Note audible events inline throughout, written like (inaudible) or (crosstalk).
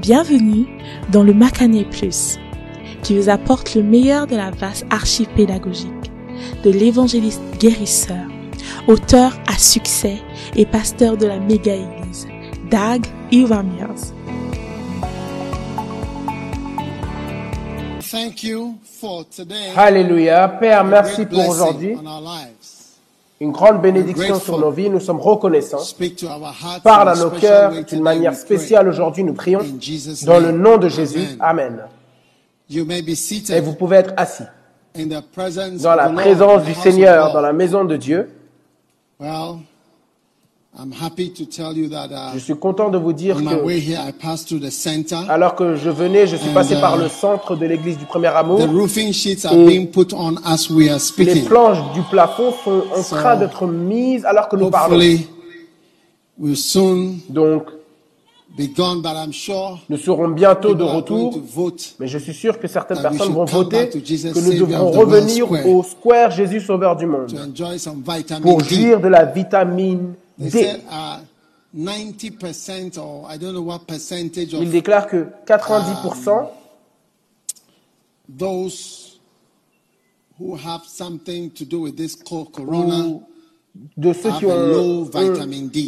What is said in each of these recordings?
Bienvenue dans le Macané Plus, qui vous apporte le meilleur de la vaste archive pédagogique de l'évangéliste guérisseur, auteur à succès et pasteur de la méga-église, Dag Iwamiers. Thank you for today. Alléluia. Père, merci pour aujourd'hui. Une grande bénédiction sur nos vies. Nous sommes reconnaissants. Parle à nos cœurs d'une manière spéciale aujourd'hui. Nous prions dans le nom de Jésus. Amen. Et vous pouvez être assis dans la présence du Seigneur, dans la maison de Dieu. Je suis content de vous dire que here, I passed through the center. alors que je venais, je suis passé par uh, le centre de l'église du premier amour. The roofing sheets are Et being put on as we are Les speaking. planches du plafond sont en train d'être mises alors que nous parlons. Donc, be gone, but I'm sure nous serons bientôt de retour. Mais je suis sûr que certaines personnes vont voter que nous devrons revenir au square Jésus Sauveur du monde to enjoy some vitamin pour jouir de la vitamine They D. said uh, 90% or I don't know what percentage Il of déclare que 90% those who have something to do with this co- corona de ceux qui ont,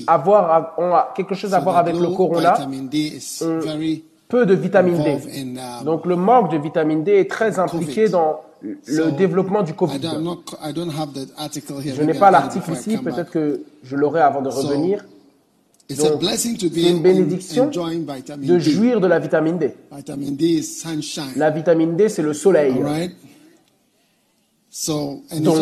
avoir, ont quelque chose à voir avec le corona, vitamin D is ont very peu de vitamine D. um, Donc le manque de vitamine D est très impliqué dans le développement du I Covid. don't, I'm not, I don't have the article here. Je n'ai pas l'article ici, peut-être que je l'aurai avant de revenir. It's a Donc, blessing to be C'est une bénédiction de D. jouir de la vitamine D. Vitamin D is sunshine. La vitamine D, c'est le soleil. Donc,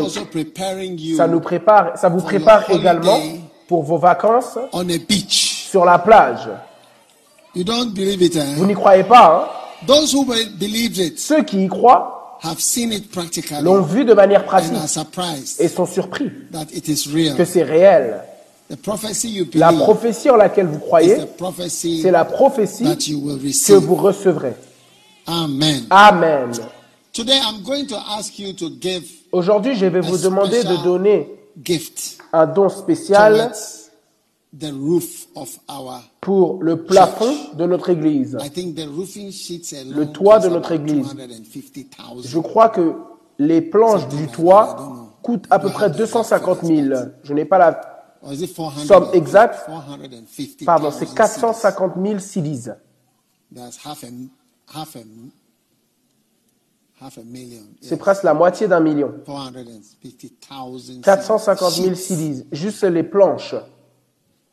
Ça nous prépare, ça vous prépare également pour vos vacances on a beach. sur la plage. You don't believe it, Vous eh? n'y croyez pas, hein? Ceux qui y croient have seen it practically l'ont vu de manière pratique et sont surpris that it is real. que c'est réel. The prophecy you La prophétie en laquelle vous is croyez, the prophecy c'est la prophétie that you will que vous recevrez. Amen. Amen. Today I'm going to ask you to give Aujourd'hui, je vais vous A demander de donner un don spécial pour le plafond de notre église. Le toit de notre église. 250,000. Je crois que les planches du toit coûtent à peu près 250 000. Je n'ai pas la... Or is it 400? Somme exacte. 450,000 Pardon, c'est cedis. 450 000 cedis. That's half a half a half a million. C'est presque la moitié d'un million. 450,000. 450 000 sheets. cedis. Juste les planches.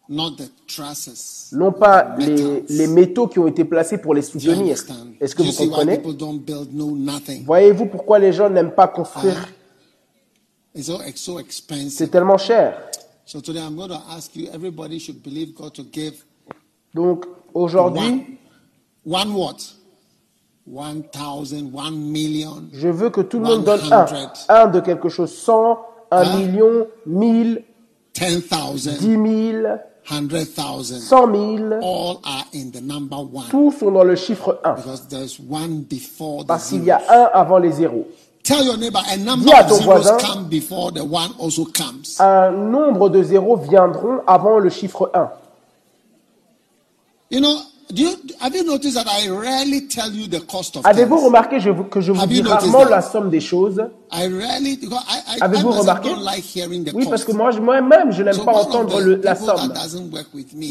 Not the trusses. Non pas les, les métaux qui ont été placés pour les soutenir. Est-ce que vous comprenez? Voyez-vous pourquoi les gens n'aiment pas construire? Expensive. C'est tellement cher. So today I'm going to ask you. Everybody should believe God to give Donc aujourd'hui, one, one what? One thousand, one million, je veux que tout le monde donne un. 100. Un de quelque chose. 100, 1 Hein? million, 1000, ten thousand, 10 000, hundred thousand. 100 000. All are in the number one Tous sont dans le chiffre 1. because there's one before the Parce qu'il y a un avant les zéros. Tell your neighbor a number Dis à of ton zeros voisin. come before the one also comes. Un nombre de zéros viendront avant le chiffre 1. You know, do you, have you noticed that I rarely tell you the cost of Avez-vous remarqué je que je vous Have dis rarement that? la somme des choses? Avez-vous remarqué? don't like hearing the Oui, parce que moi, je- moi-même, je n'aime So pas entendre le- la somme.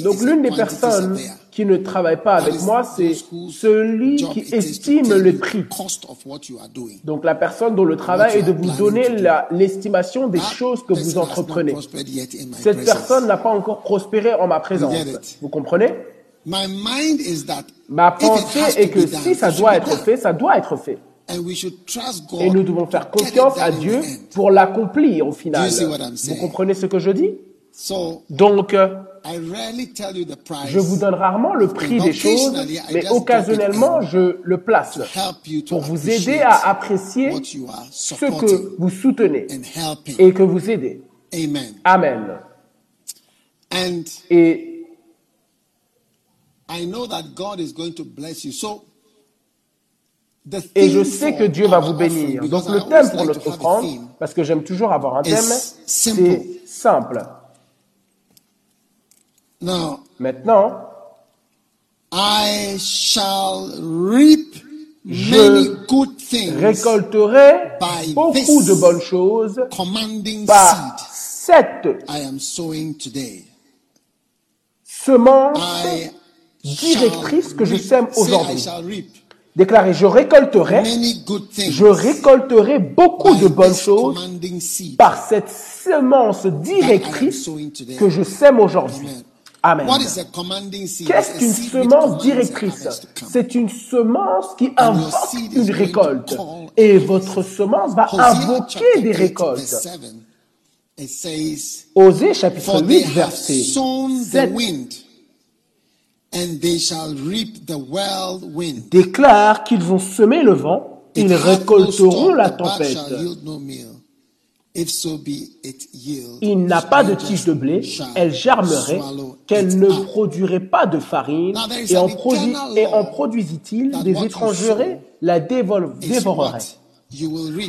Donc l'une des personnes qui ne travaille pas avec moi, c'est celui qui estime le prix. Donc la personne dont le travail est de vous donner l'estimation des choses que vous entreprenez. Cette personne n'a pas encore prospéré en ma présence. Vous comprenez? My mind is that Ma if it pensée has est que si ça doit être fait, ça doit être fait. And we should trust God Et nous devons faire confiance à Dieu pour l'accomplir au final. Do you see what I'm Vous comprenez ce que je dis? So Donc, euh, I rarely tell you the price je vous donne rarement le prix des choses, mais occasionnellement, je le place pour vous aider à apprécier ce que vous soutenez et que vous aidez. Amen. Et I know that God is going to bless you. So the Et je sais que Dieu va vous bénir. Donc le thème pour notre offrande, parce que j'aime toujours avoir un thème, c'est simple. Now, Maintenant, I shall reap many good things Récolterai by beaucoup de bonnes choses commanding par seed cette I am sowing today. semence I directrice que je sème aujourd'hui. Déclarez, je récolterai, je récolterai beaucoup de bonnes choses par cette semence directrice que je sème aujourd'hui. Amen. Amen. What is a commanding seed? Qu'est-ce qu'une semence directrice? C'est une semence qui your invoque une récolte. Et votre semence va invoquer des 8, récoltes. verse 7, it says, Osée chapitre For they 8, have verset sown the 7 wind, and they shall reap the whirlwind. déclare qu'ils ont semé le vent, ils récolteront la tempête. Il n'a pas de tige de blé, elle germerait, qu'elle ne produirait pas de farine, et en, et produisit-il des étrangers la dévoreraient.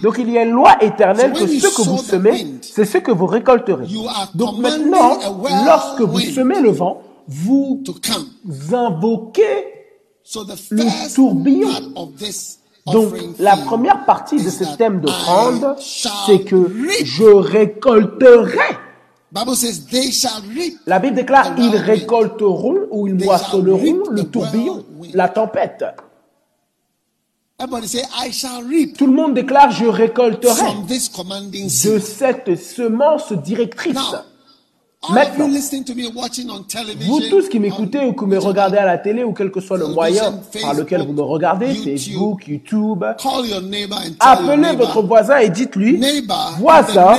Donc il y a une loi éternelle que ce que vous semez, c'est ce que vous récolterez. Donc maintenant, lorsque vous semez le vent, vous invoquez So the le tourbillon. part of this Donc, la première partie de is ce that thème d'offrande, c'est que je récolterai. Bible says they shall reap. La Bible déclare, ils récolteront ou ils moissonneront le tourbillon, la tempête. Everybody say, I shall reap Tout le monde déclare, je récolterai de cette semence directrice. Maintenant, Vous tous qui m'écoutez ou qui me regardez à la télé ou quel que soit le moyen par lequel vous me regardez, Facebook, YouTube, appelez votre voisin et dites-lui, voisin,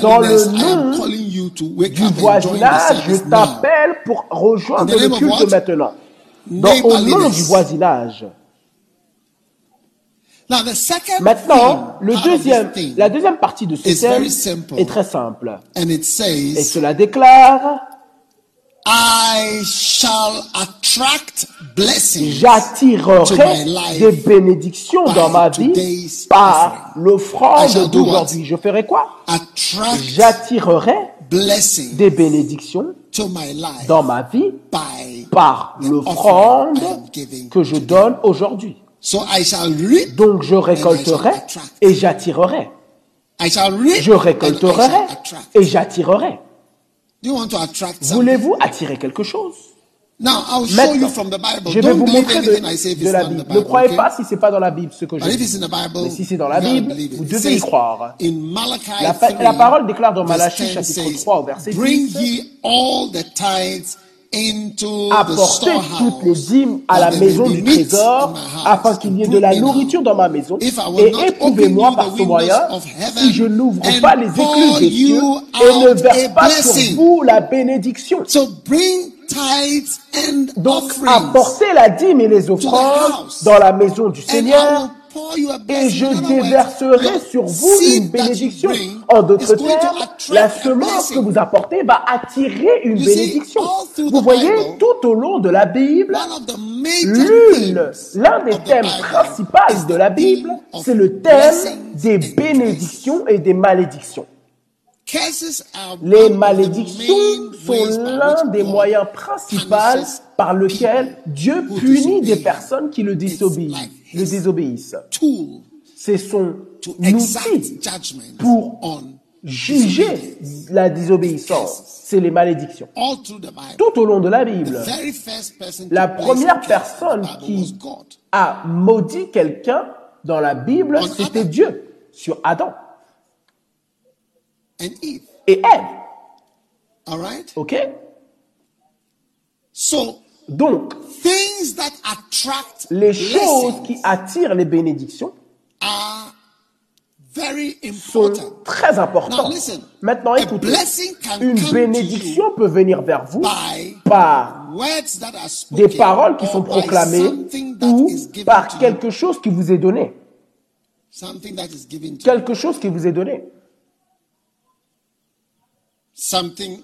dans le nom du voisinage, je t'appelle pour rejoindre le culte maintenant. Dans, au nom du voisinage. Now the second Maintenant, le deuxième, la deuxième partie de ce thème very simple. est très simple. and it Et cela déclare, I shall attract blessings to j'attirerai my life des bénédictions by dans ma vie par l'offrande d'aujourd'hui. Je ferai quoi? J'attirerai des bénédictions dans ma vie by par the l'offrande que je donne aujourd'hui. So I shall reap, Donc je récolterai et j'attirerai. Je récolterai et j'attirerai. Do you want to attract something? Voulez-vous attirer quelque chose? Now I'll show you Maintenant, from the Bible. je vais vous montrer de, la Bible. Ne croyez pas si c'est pas dans la Bible ce que je dis. it's in the Bible, Mais si c'est dans la Bible, vous devez y croire. In Malachi La, pa- 3, la parole déclare dans Malachie 10 chapitre says, 3 au verset Bring 10, apportez toutes les dîmes à la maison du trésor, afin qu'il y ait de la nourriture dans ma maison, et éprouvez-moi par ce moyen, si je n'ouvre pas les écluses des cieux, et ne verse pas sur vous la bénédiction. Donc apportez la dîme et les offrandes dans la maison du Seigneur, et je déverserai sur vous une bénédiction. En d'autres termes, la semence que vous apportez va attirer une bénédiction. Vous voyez, tout au long de la Bible, l'une, l'un des thèmes principaux de la Bible, c'est le thème des bénédictions et des malédictions. Les malédictions sont l'un des moyens principaux par lequel Dieu punit des personnes qui le désobéissent. Le désobéissent. C'est son outil pour juger la désobéissance. C'est les malédictions. Tout au long de la Bible, la première personne qui a maudit quelqu'un dans la Bible, c'était. Dieu, sur Adam and Eve. et Ève. All right? Ok So, Donc, things that attract les choses qui attirent les bénédictions are very sont important. très Now, importantes. listen. Maintenant, A écoutez, blessing can une come bénédiction peut venir vers vous to you by par words that are spoken des paroles qui sont proclamées ou par quelque chose qui vous est donné. Something that is given to you. Quelque chose qui vous est donné. Something,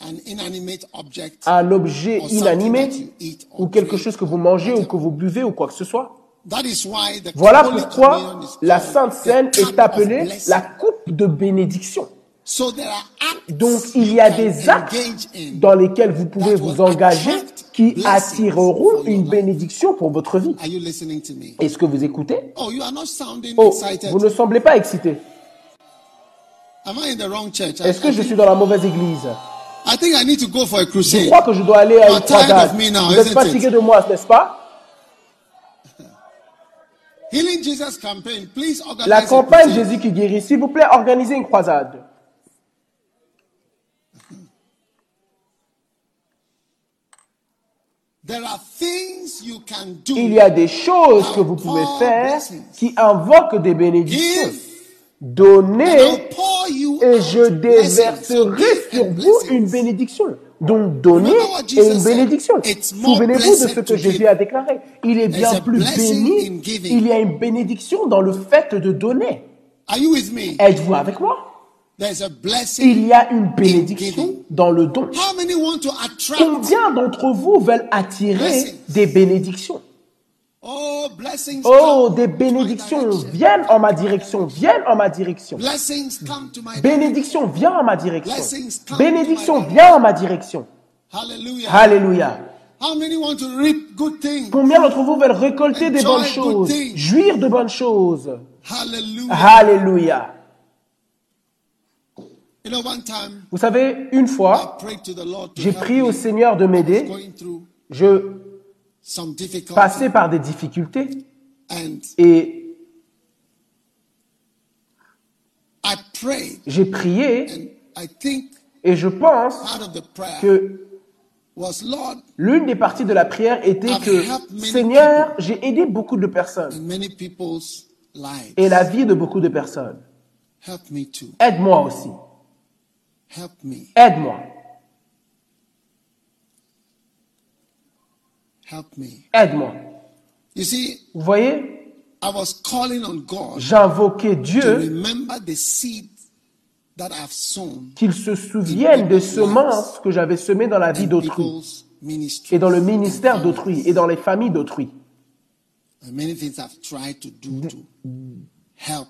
an inanimate object. Un objet or something inanimé that you eat or ou quelque chose que vous mangez ou que vous buvez ou quoi que ce soit. That is why the Voilà pourquoi la called Sainte the Seine est appelée la coupe de bénédiction. So there are acts Donc il y a des actes dans lesquels vous pouvez vous engager qui attireront une bénédiction pour votre vie. Are you listening to me? Est-ce que vous écoutez? Oh, you are not sounding Oh, vous ne semblez pas excité. Est-ce que I je suis dans la mauvaise église? I think I need to go for a Je crusade. crois que je dois aller à une croisade. of me now, Vous êtes fatigué de moi, n'est-ce pas? (laughs) Healing Jesus campaign. Please organize La campagne. Jésus qui guérit, s'il vous plaît, organisez une croisade. (laughs) There are things you can do. Il y a des choses que vous pouvez faire qui invoquent des bénédictions. Give, Donnez et je déverserai sur vous une bénédiction. Donc donnez et une bénédiction. Souvenez-vous de ce que Jésus a déclaré. Il est bien plus béni. Il y a une bénédiction dans le fait de donner. Are you with me? Êtes-vous avec moi? There's a blessing. Il y a une bénédiction dans le don. How many want to attract? Combien d'entre vous veulent attirer des bénédictions? Oh. Oh, des bénédictions viennent en ma direction, viennent en ma direction. Blessings come to my Bénédiction vient en ma direction. Blessings come Bénédiction to my vient en ma direction. Hallelujah. Alléluia. Combien d'entre vous veulent récolter des bonnes choses, jouir de bonnes choses Hallelujah. Alléluia. Vous savez, une fois, j'ai prié au Seigneur de m'aider. Je passais par des difficultés et j'ai prié et je pense que l'une des parties de la prière était que Seigneur, j'ai aidé beaucoup de personnes et la vie de beaucoup de personnes. Help me too. Aide-moi aussi. Help me. Aide-moi. Help me. Aide-moi. You see, Vous voyez, I was calling on God j'invoquais Dieu remember the seed that I've sown qu'il se souvienne des semences que j'avais semées dans la vie d'autrui et dans le ministère d'autrui et dans les familles d'autrui.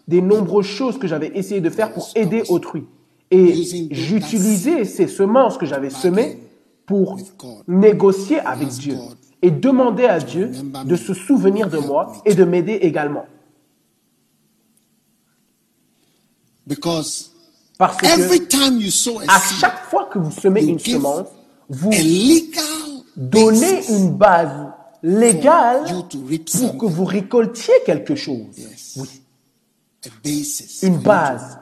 Des nombreuses choses que j'avais essayé de faire pour aider autrui. Et j'utilisais ces semences que j'avais semées pour négocier avec Dieu et demander à Dieu de se souvenir de moi et de m'aider également. Because Parce que every time you sow a à chaque fois que vous semez une semence, vous donnez une base légale pour que vous récoltiez quelque chose. Oui, une base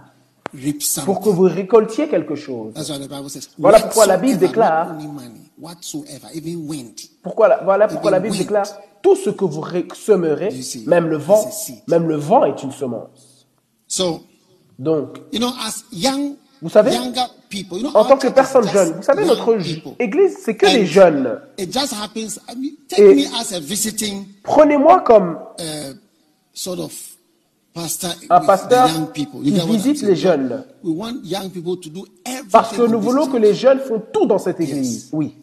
pour que vous récoltiez quelque chose. That's what the Bible says. Voilà pourquoi la Bible déclare- whatsoever, even wind. Pourquoi la- voilà pourquoi la Bible Even déclare tout ce que vous semerez, même le vent, même le vent est une semence. So, Donc, you know, as young, Vous savez, younger people, you know, en tant que personne jeune, vous savez, notre people. église, c'est que des jeunes. It just happens. I mean, take Et- me as a visiting Prenez-moi comme uh, sort of pastor un pasteur the young people. qui visite les jeunes. We want young people to do everything. Parce que nous voulons que les jeunes font tout dans cette église. Oui.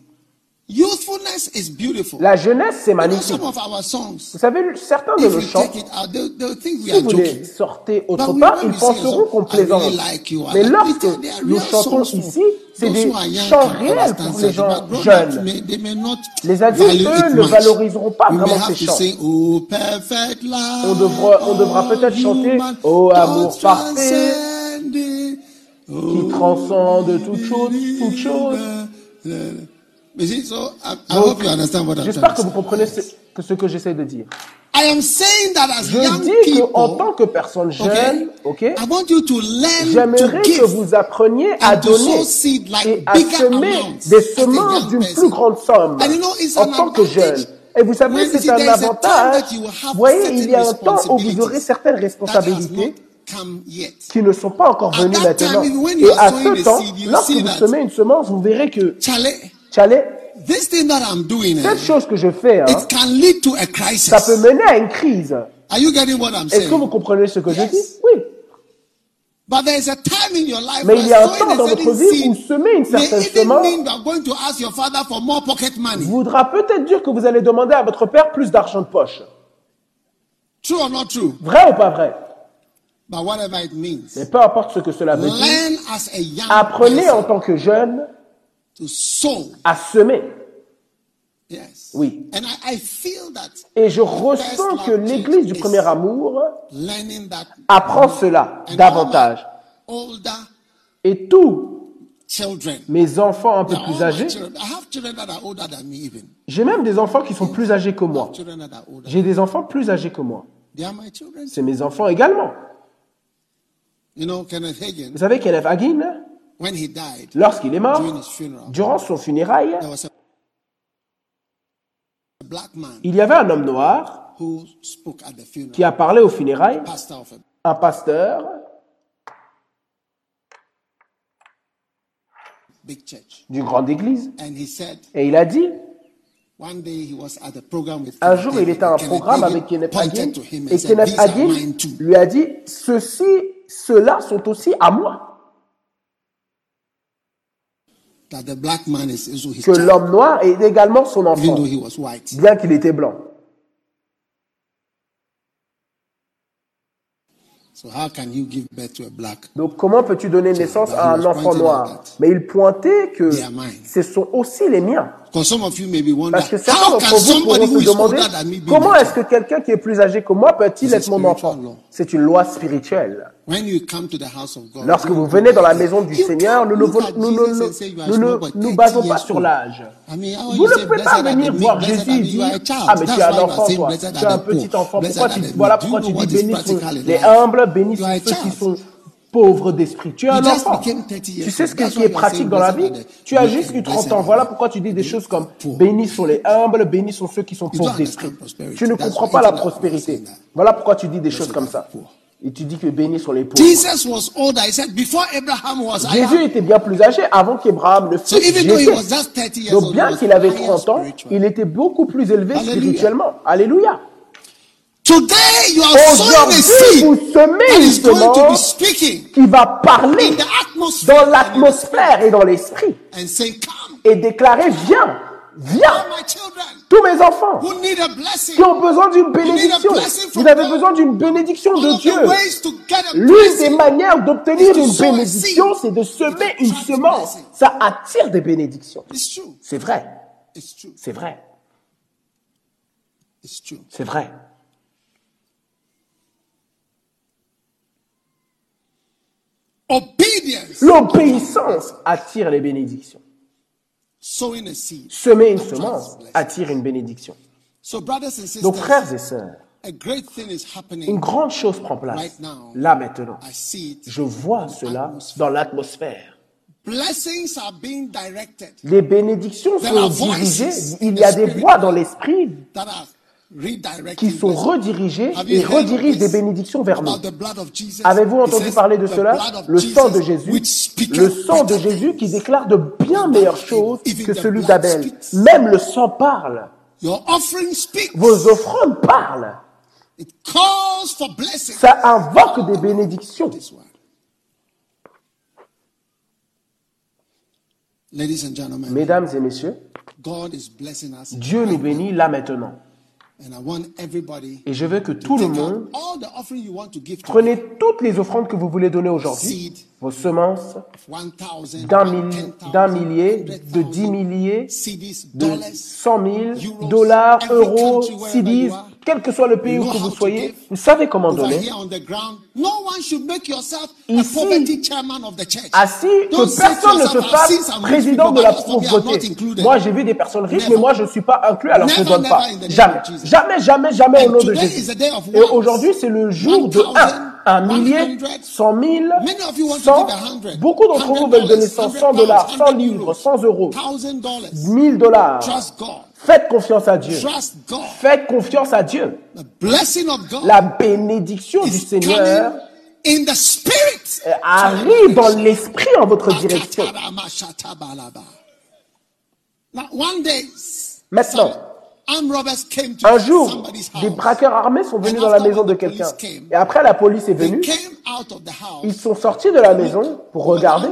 Youthfulness is beautiful. La jeunesse, c'est magnifique. some of our songs, Vous savez, certains de nos chants, si vous les sortez autre part, ils penseront qu'on plaisante. Mais lorsque nous chantons ici, c'est des chants réels pour les gens jeunes. Les adultes, eux, ne valoriseront pas vraiment ces chants. Oh, On devra- on devra peut-être chanter, Oh, amour parfait, qui transcende toute chose, toute chose. J'espère que vous comprenez ce que, ce que j'essaie de dire. I am saying that as Je young dis people, qu'en tant que personne jeune, ok, I want you to learn to j'aimerais que vous appreniez à donner like et à semer des semences d'une plus grande somme And you know, it's en an tant que jeune. Et vous savez, c'est un avantage. Vous voyez, il y a un temps où vous aurez certaines responsabilités qui ne sont pas encore venues maintenant. Et à ce temps, lorsque vous semez une semence, vous verrez que, Charlie, Chalet, this thing that I'm doing, eh, cette chose que je fais, hein, it can lead to a crisis. ça peut mener à une crise. Are you getting what I'm Est-ce que vous comprenez ce que je dis? Oui. But there is a time in your life Mais il y a un temps dans votre vie où semer une certaine semence mean you are going to ask your father for more pocket money. voudra peut-être dire que vous allez demander à votre père plus d'argent de poche. True or not true? Vrai ou pas vrai? But whatever it means. Mais peu importe ce que cela veut dire, apprenez en tant que jeune to sow à semer Yes. Oui. And I, I feel that Et je ressens que l'église du premier amour apprend cela davantage. Et tous mes enfants un peu plus âgés, j'ai même des enfants qui sont plus âgés que moi. J'ai des enfants plus âgés que moi. C'est mes enfants également. Vous savez, Kenneth Hagin, lorsqu'il est mort, during his funeral, durant son funérail, there was a black man il y avait un homme noir who spoke at the funeral, qui a parlé au a un pasteur. d'une grande église, And he said, et il a dit, un jour il était à un programme avec Kenneth Hagin, et Kenneth Hagin lui a dit, ceux-ci, ceux-là sont aussi à moi. That the black man is also his Que l'homme noir est également son even enfant, though he was white. bien qu'il était blanc. So how can you give birth to a black? Donc comment peux-tu donner naissance à un enfant noir? Mais il pointait que ce sont aussi les miens. Parce que certains d'entre vous pourront se demander comment est-ce que quelqu'un qui est plus âgé que moi peut-il être mon enfant? C'est une loi spirituelle. When you come to the house of God, Lorsque vous venez dans la maison du Seigneur, nous ne nous, at nous, nous, Jesus nous, and say you are nous a small ne boy, nous 30 basons pas sur l'âge. Vous ne pouvez pas venir voir Jésus et dire. Ah, mais tu es un enfant, toi. Tu es un petit enfant. Pourquoi tu, voilà pourquoi tu dis bénis les humbles, bénis ceux qui sont pauvres d'esprit. Tu es un You just enfant. became 30 years Tu sais ce qui est pratique dans la vie Tu as juste eu 30 blessed ans. Voilà pourquoi tu dis des choses comme bénis sont les humbles, bénis sont ceux qui sont pauvres d'esprit. Tu ne comprends pas la prospérité. Voilà pourquoi tu dis des choses comme ça. Et tu dis que bénis sont les pauvres. Jésus était bien plus âgé avant qu'Abraham ne fût. even though he J'étais. was just 30 years Donc bien qu'il avait higher 30 ans, il était beaucoup plus élevé spirituellement. Alléluia. Today you are sowing a Aujourd'hui, seed vous semez is going to be semence speaking qui va parler in the atmosphere dans l'atmosphère et dans l'esprit et déclarer Viens, viens, tous mes enfants qui ont besoin d'une bénédiction. Vous avez besoin d'une bénédiction de Dieu. L'une des manières d'obtenir une bénédiction, c'est de semer une semence. Ça attire des bénédictions. C'est vrai, c'est vrai, c'est vrai. L'obéissance attire les bénédictions. Semer une semence attire une bénédiction. Donc, frères et sœurs, une grande chose prend place. Là maintenant, je vois cela dans l'atmosphère. Les bénédictions sont dirigées. Il y a des voix dans l'esprit qui sont you et redirigent des bénédictions vers nous. Avez-vous entendu parler de "The cela? Le sang de Jésus, le sang de Jésus qui déclare de bien meilleures choses que celui d'Abel. Même le sang parle. Vos offrandes parlent. It calls for blessing. Ça invoque des bénédictions. Mesdames et messieurs, God is blessing us. Dieu nous bénit là maintenant. Et je veux que tout le monde all the offering you want to give to prenez toutes les offrandes que vous voulez donner aujourd'hui, vos semences, 1,000, d'un mille- 10,000, d'un millier, de 100,000 dix milliers, de dollars. 100 000 euros, dollars, euros, CDs. Quel que soit le pays où que vous soyez, vous savez comment donner. Ici. Assis, Don't que personne ne se yourself, "I've seen fasse président de la pauvreté. included." Moi, j'ai vu des personnes riches, mais moi, je ne suis pas inclus, alors je ne donne pas. Jamais, jamais, jamais, jamais au nom de Jésus. Et aujourd'hui, c'est le jour de 1, 1,000, un millier, 100, 100 000, Many of you want to 100. give 100. Beaucoup d'entre vous veulent donner 100, 100 dollars, 100 livres, 100 euros, 1000 dollars. 1000 dollars. Trust God. Faites confiance à Dieu. Trust God. Faites confiance à Dieu. The blessing of God La bénédiction du Seigneur coming in the spirit. arrive dans l'esprit en votre direction. Now, one day, Maintenant, un jour, des braqueurs armés sont venus dans la maison de quelqu'un. Et après, la police est venue. Ils sont sortis de la maison pour regarder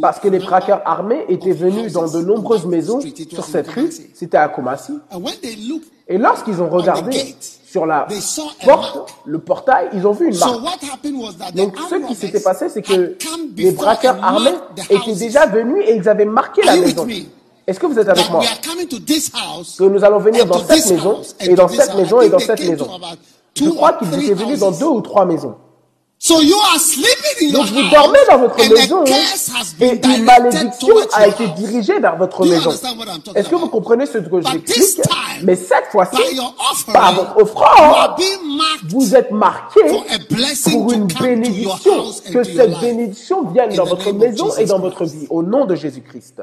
parce que les braqueurs armés étaient venus dans de nombreuses maisons sur cette rue. C'était à Kumasi. Et lorsqu'ils ont regardé sur la porte, le portail, ils ont vu une marque. Donc ce qui s'était passé, c'est que les braqueurs armés étaient déjà venus et ils avaient marqué la maison. Est-ce que vous êtes avec moi? Que nous allons venir dans cette maison, et dans cette maison, et dans cette maison. Je crois qu'ils three étaient venus dans deux ou trois maisons. Donc vous dormez dans votre maison et une malédiction a été dirigée vers votre maison. Est-ce que vous comprenez ce que j'explique? Mais cette fois-ci, par votre offrande, vous êtes marqué pour une bénédiction, que cette bénédiction vienne dans votre maison et dans votre vie, au nom de Jésus-Christ.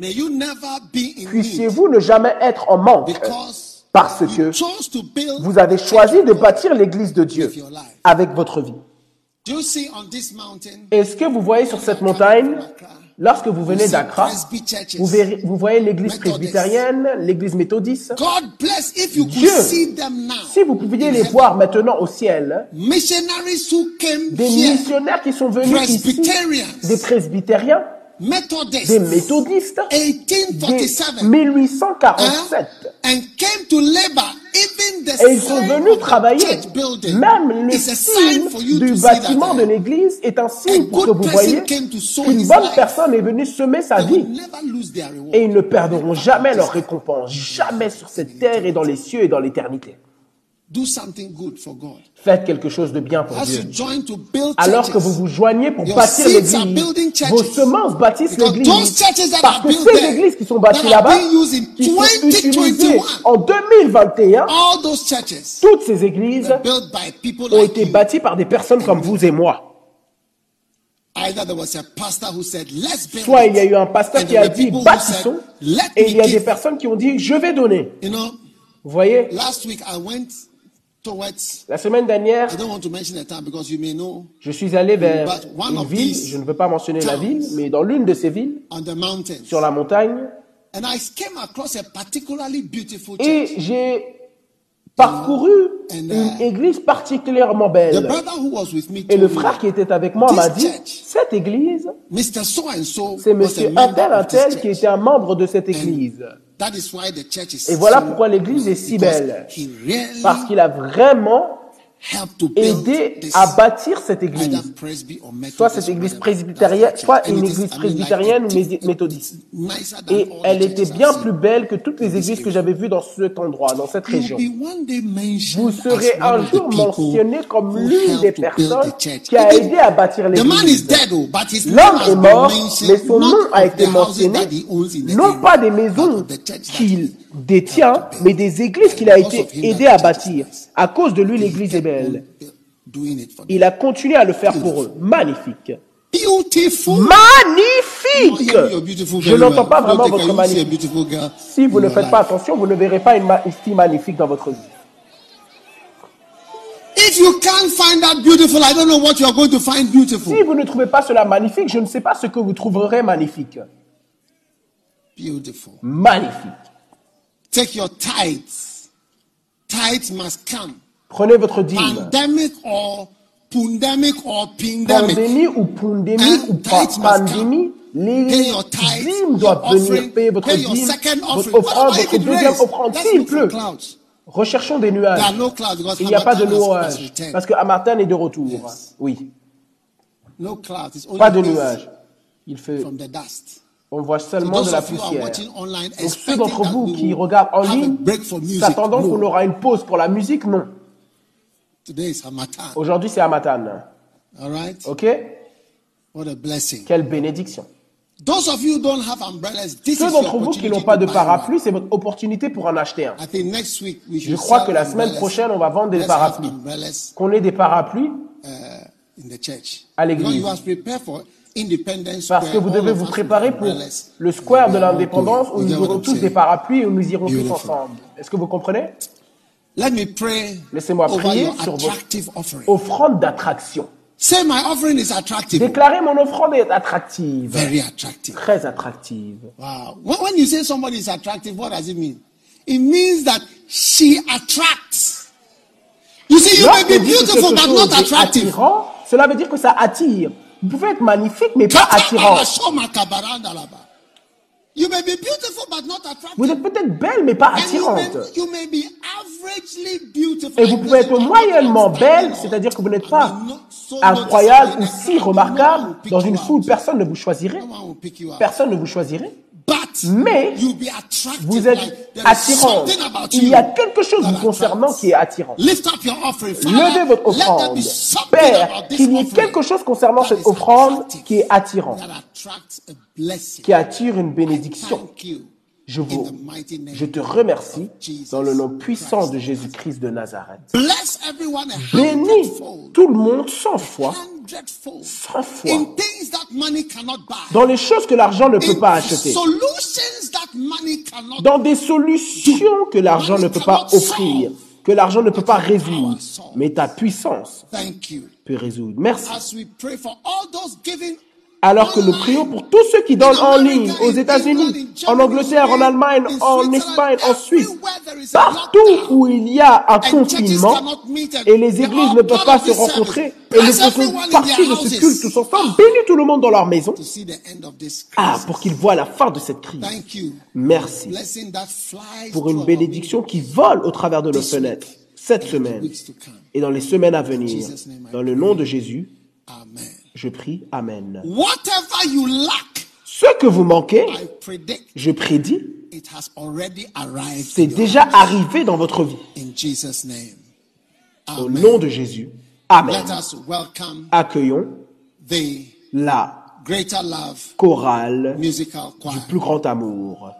Puissiez-vous ne jamais être en manque, because parce que vous avez choisi de bâtir l'église de Dieu avec votre vie. Est-ce que vous voyez sur cette montagne, lorsque vous venez d'Accra, vous, vous voyez l'église presbytérienne, l'église méthodiste? God bless if you could Dieu, see them now. si vous pouviez les voir maintenant au ciel, des missionnaires qui sont venus ici, des presbytériens, Methodists, des méthodistes, dès 1847, 1847. hein, and came to labor. Even the Et ils sont venus travailler. Même le signe du bâtiment de l'église est un signe pour que vous voyez qu'une bonne personne est venue semer sa vie. Et ils ne perdront jamais leur récompense, jamais sur cette terre et dans les cieux et dans l'éternité. Faites quelque chose de bien pour Dieu. Alors que vous vous joignez pour bâtir l'église, vos semences bâtissent l'église. churches that Parce are que built ces églises qui sont bâties là-bas, qui sont 2021, utilisées en 2021, all those churches toutes ces églises were built by people ont été bâties par des personnes comme vous et moi. Either there was a pastor who said, let's build Soit it. il y a eu un pasteur qui a dit bâtissons, et il y a des personnes qui ont dit je vais donner. Vous voyez, la semaine dernière, je suis allé vers une ville, je ne veux pas mentionner la ville, mais dans l'une de ces villes, sur la montagne, et j'ai parcouru And, une uh, église particulièrement belle. Et le frère qui était avec moi m'a dit, cette église, c'est monsieur un tel, un qui était un membre de cette église. That is why the church is Et voilà pourquoi l'église est si belle. Parce qu'il a vraiment this à bâtir cette église. Soit cette église presbytérienne, soit une église presbytérienne ou méthodiste. Et elle était bien plus belle que toutes les églises que j'avais vues dans cet endroit, dans cette région. Vous serez un jour mentionné comme l'une des personnes qui a aidé à bâtir l'église. oh, L'homme est mort, mais son nom a été mentionné, non pas des maisons qu'il détient, mais des églises qu'il a été aidé à bâtir. À cause de lui, l'église est belle. Il a continué à le faire pour eux. Magnifique. Beautiful. Magnifique Je n'entends pas vraiment votre magnifique. Si vous ne faites pas attention, vous ne verrez pas une, fille magnifique dans votre vie. If you can't find that beautiful, I don't know what you are going to find beautiful. Si vous ne trouvez pas cela magnifique, je ne sais pas ce que vous trouverez magnifique. Beautiful. Magnifique. Take your tithes. Tithes must come. Prenez votre dîme. Pandemic or pandemic or pandemic. Pandémie ou pandémie ou pas pandémie, les dîmes doivent venir payer votre dîme, votre offrande, votre deuxième offrande. S'il pleut, clouds. recherchons des nuages. Il n'y a pas de nuages parce que Amartin est de retour. Oui, pas de nuages. Il fait, on voit seulement de la poussière. Donc ceux d'entre vous qui regardent en ligne, s'attendant qu'on aura une pause pour la musique, non. Today is Hamatan. Aujourd'hui, c'est Amatan. All right? Ok? What a blessing. Quelle bénédiction. Those of you who don't have umbrellas, this Ceux d'entre vous qui n'ont pas de parapluie, c'est votre opportunité pour en acheter un. I think next week we should Je crois que la semaine prochaine, on va vendre des parapluies. Qu'on ait des parapluies uh, in the church. À l'église. You know, you must prepare for Independence Parce que vous devez vous us préparer pour le square de We are all l'indépendance où nous aurons tous des parapluies et où nous irons tous ensemble. Est-ce que vous comprenez? Laissez-moi prier sur votre offrande d'attraction. Say my offering is attractive. Déclarez mon offrande est attractive. Very attractive. Très attractive. Wow. When, you say somebody is attractive, what does it mean? It means that she attracts. You see, you may Lorsque be dit que beautiful but not attractive. attirant, cela veut dire que ça attire. Vous pouvez être magnifique mais pas attirant. You may be beautiful but not attractive. Vous êtes peut-être belle mais pas And you may, attirante. you may be averagely beautiful. Et vous pouvez être moyennement belle, c'est-à-dire que vous n'êtes pas incroyable ou si remarquable. Dans une foule, personne ne vous choisirait. Personne ne vous choisirait. Mais vous êtes attirant. Il y a quelque chose concernant qui est attirant. Levez votre offrande. Père, qu'il y ait quelque chose concernant cette offrande qui est attirant, qui attire une bénédiction. Je, vous, je te remercie dans le nom puissant de Jésus-Christ de Nazareth. Bénis tout le monde cent fois 100 fois dans les choses que l'argent ne peut pas acheter, dans des solutions que l'argent ne peut pas offrir, que l'argent ne peut pas résoudre, mais ta puissance peut résoudre. Merci alors que nous prions pour tous ceux qui donnent en ligne, aux États-Unis, en Angleterre, en Allemagne, en Espagne, en Suisse, partout où il y a un confinement et les églises ne peuvent pas se rencontrer et nous faisons partie de ce culte tous ensemble, bénis tout le monde dans leur maison. Ah, pour qu'ils voient la fin de cette crise. Merci pour une bénédiction qui vole au travers de nos fenêtres cette semaine et dans les semaines à venir. Dans le nom de Jésus. Amen. Je prie. Amen. Ce que vous manquez, je prédis, c'est déjà arrivé dans votre vie. Au nom de Jésus. Amen. Accueillons la chorale du plus grand amour.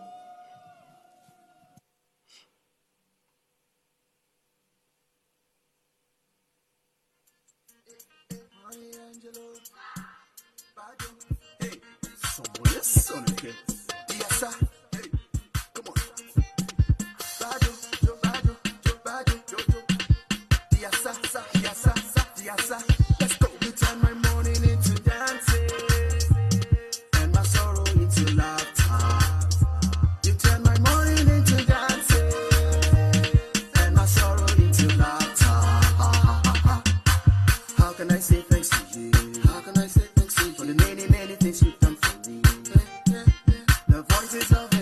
masses of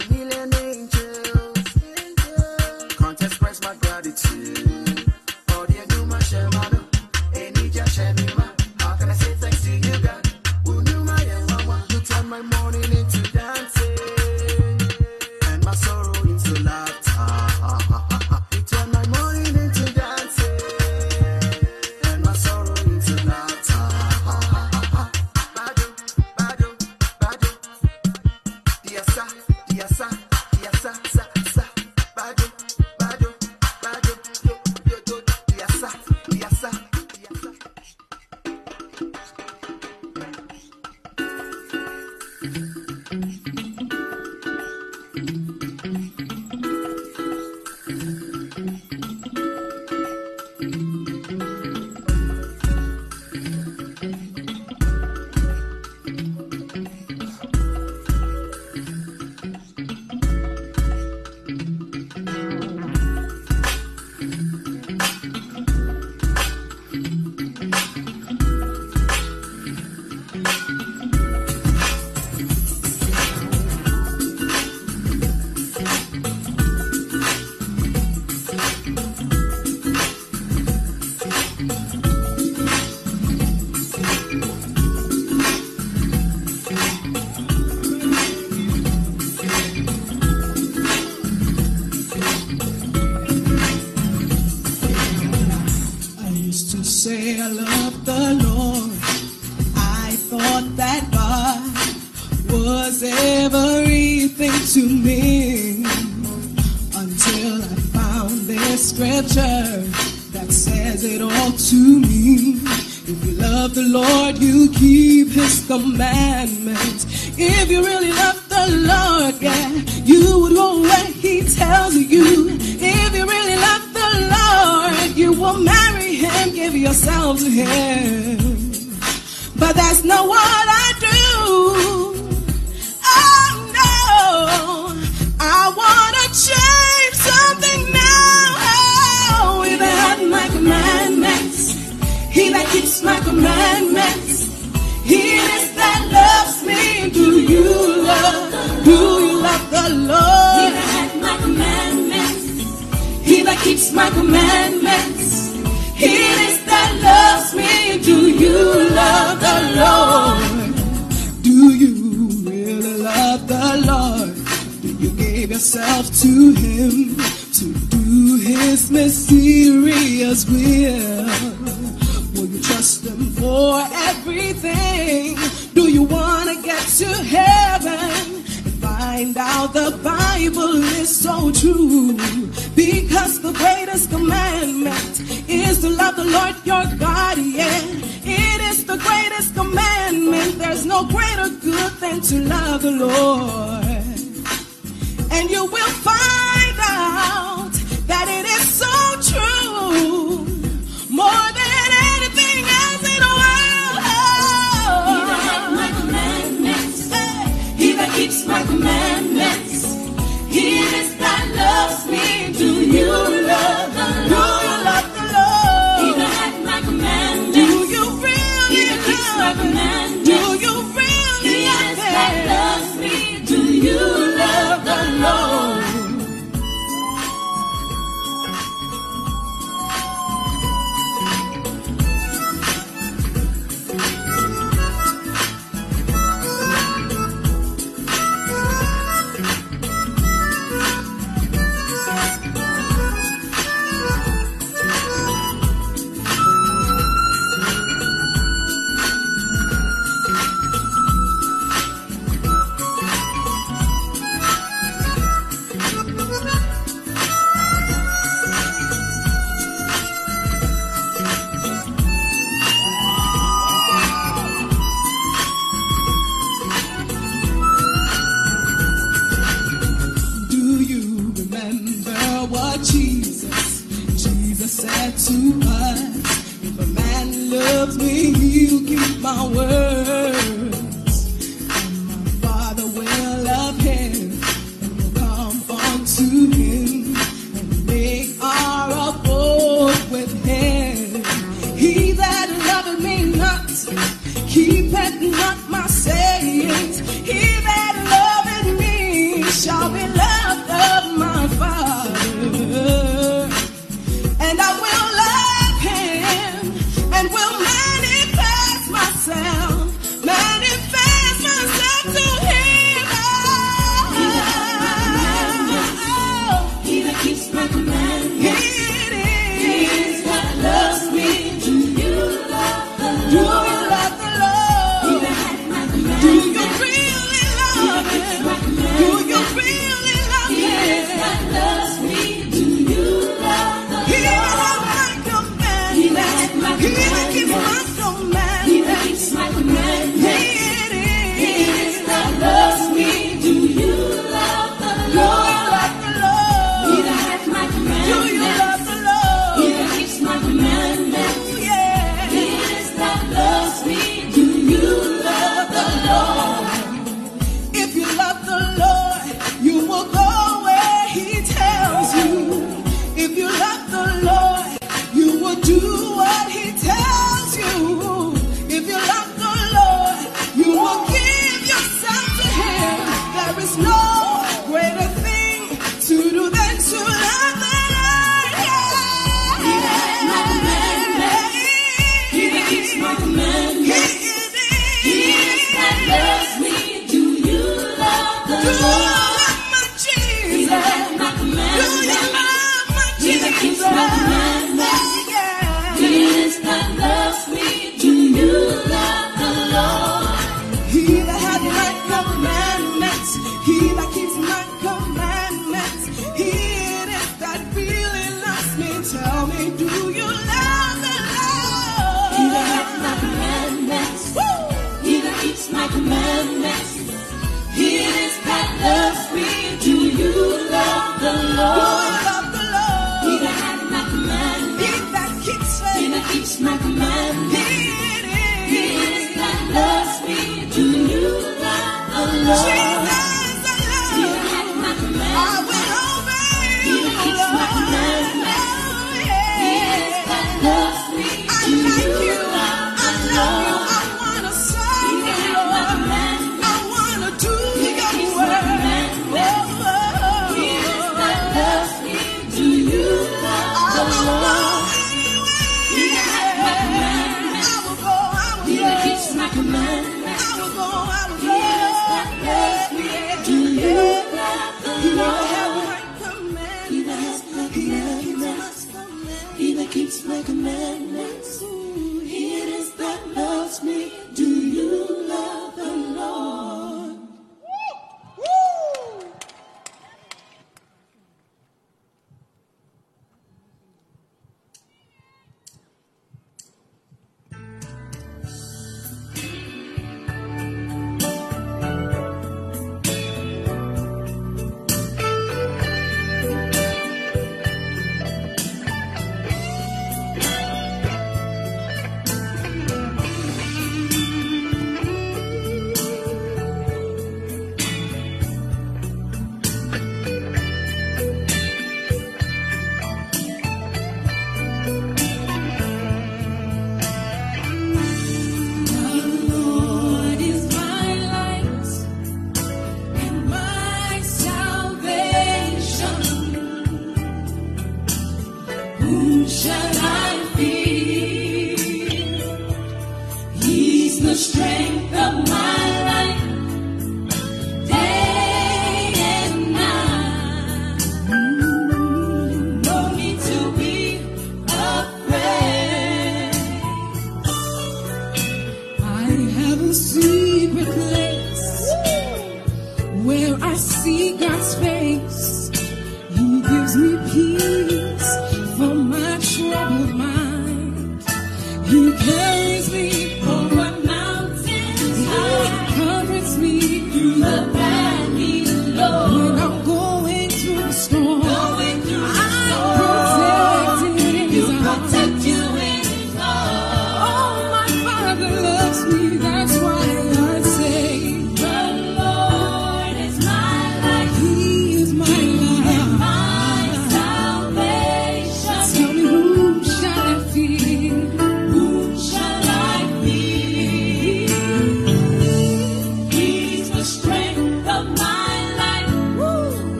really love him? that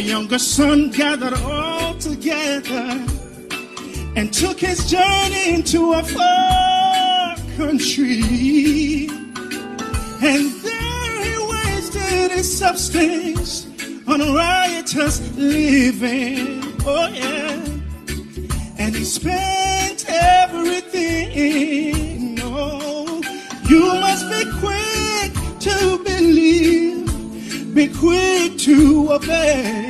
the younger son gathered all together and took his journey into a far country. And there he wasted his substance on riotous living. Oh, yeah. And he spent everything. Oh, you must be quick to believe, be quick to obey.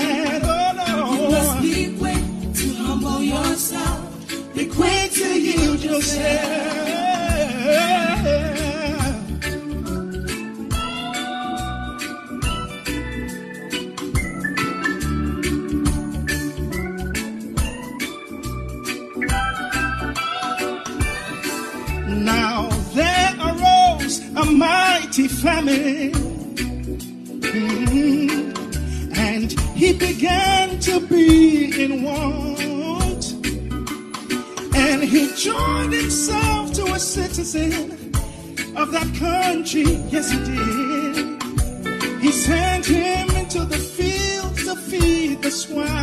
Mm-hmm. And he began to be in want. And he joined himself to a citizen of that country. Yes, he did. He sent him into the fields to feed the swine.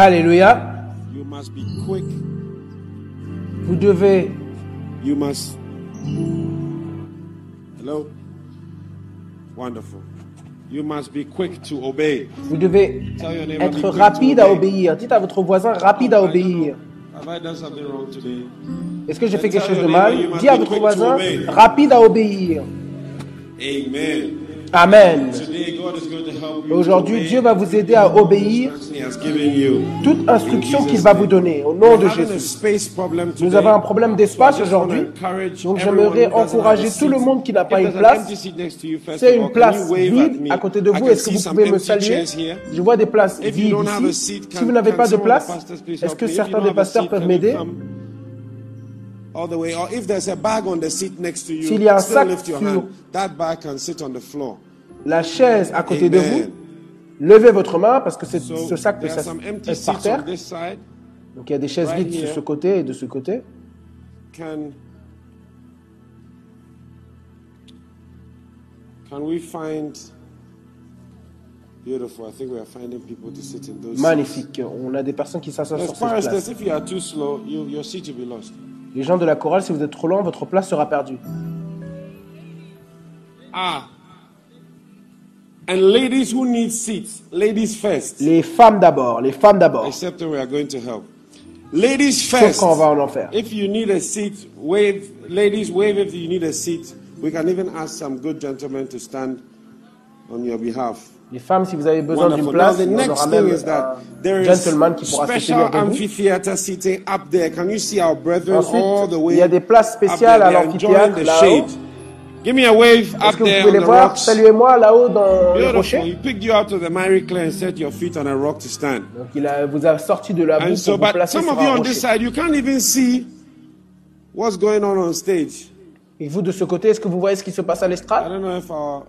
Alléluia. You must be quick. Vous devez, You must. Hello? Wonderful. You must be quick to obey. vous devez être rapide à obéir. Dites à votre voisin rapide à obéir. Have I done something wrong today? Est-ce que j'ai fait quelque chose de mal? Dis à votre voisin rapide à obéir. Amen. Amen. Aujourd'hui, Dieu va vous aider à obéir Toute instruction qu'il va vous donner au nom de Jésus. Nous avons un problème d'espace aujourd'hui. Donc j'aimerais encourager tout le monde qui n'a pas If une place. C'est une place vide à côté de vous? Est-ce que vous pouvez me saluer? Je vois des places vides don't have a ici. Si vous n'avez pas de place, est-ce que me? If you certains des have a pasteurs peuvent m'aider? S'il y a un sac lift your sur- hand. That bag can sit on the floor. La chaise à côté de vous. Levez votre main parce que c'est- So ce sac peut there are some empty être par terre. Donc il y a des chaises right vides sur here. ce côté et de ce côté. Can can we find beautiful? I think we are finding people to sit in those. seats. Magnifique. On a des personnes qui s'assoient As sur far cette as place. this, if you are too slow, you, your seat will be lost. Les gens de la chorale, si vous êtes trop lent, votre place sera perdue. Ah. And ladies who need seats, ladies first. Les femmes d'abord, les femmes d'abord. Except we are going to help. Ladies Sauf first. quand on va en enfer. If you need a seat, wave. Ladies, wave if you need a seat. We can even ask some good gentlemen to stand on your behalf. Les femmes, si vous avez besoin d'une Wonderful. Now place, the on aura même is that there un is gentleman qui pourra see our brethren Ensuite, all the way? il y a des places spéciales à l'amphithéâtre là-haut. Give me a wave up que vous there pouvez on les the voir? rocks. Saluez-moi là-haut dans Beautiful. picked you out of the miry clay and set your feet on a rock to stand. Donc il a, vous a sorti de la boue And so, pour vous but placer some sur of you un on this rocher. side, you can't even see what's going on on stage. Et vous de ce côté, est-ce que vous voyez ce qui se passe à I l'estrade don't know if our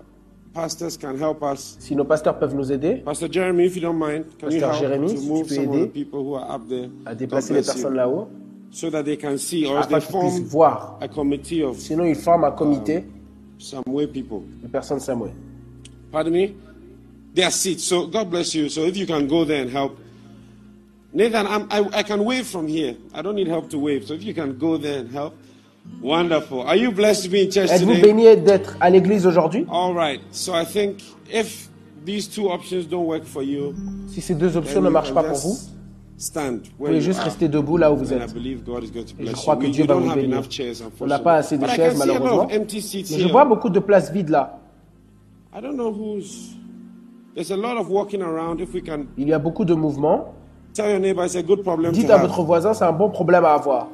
pastors can help us. Si nos pasteurs peuvent nous aider Pastor Jeremy, if you don't mind, can you Pasteur help Jérémy, to si move tu peux some of aider the people who are up there? à God déplacer les bless you. personnes là-haut, So that they can see, or they qu'ils puissent form voir. a committee of Sinon, ils forment un comité some way people. de personnes samouées. Pardon me? They are seats. So God bless you. So if you can go there and help. Nathan, I'm, I, I can wave from here. I don't need help to wave. So if you can go there and help. Wonderful. Are you blessed to be in church Êtes-vous today? bénis d'être à l'église aujourd'hui All right. So I think if these two options don't work for you, Si ces deux options then ne you marchent can pas pour vous, just vous pouvez juste rester debout là où vous êtes. Et je crois que Dieu va don't vous bénir. On n'a pas assez de chaises malheureusement. Mais je vois beaucoup de places vides là. I don't know who's. There's a lot of walking around. If we can Il y a beaucoup de mouvements. tell your neighbor, it's a good problem Dites à votre voisin, c'est un bon problème à avoir.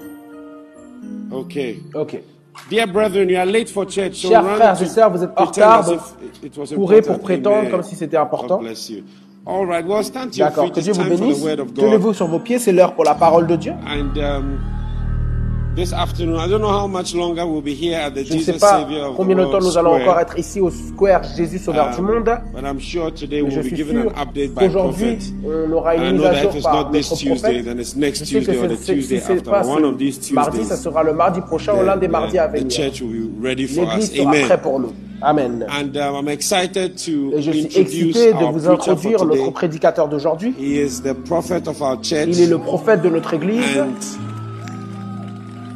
Okay. Ok. Dear brethren, you are late for church. So Chers frères et sœurs, vous êtes en retard, courez pour prétendre comme si c'était important. God bless you. All right. Well, stand to your D'accord. feet. Que Dieu vous bénisse. Tenez-vous sur vos pieds, c'est l'heure pour la parole de Dieu. This afternoon, I don't know how much longer we'll be here at the Je ne sais Jesus pas Savior of the combien de temps nous allons encore être ici au Square Jésus Sauveur du Um, Monde. but I'm sure today we'll be given an update by prophet. on aura une mise know à that jour if it's par not this notre Tuesday, prophète. then it's next Je sais que c'est after. pas One of ce these mardi, ça sera le mardi prochain ou l'un des the, mardis à venir. church will be ready for us. L'église sera prête Amen. pour nous. Amen. And um, I'm excited to Et je suis introduce excité de vous introduire notre prédicateur d'aujourd'hui. Il est le prophète de notre église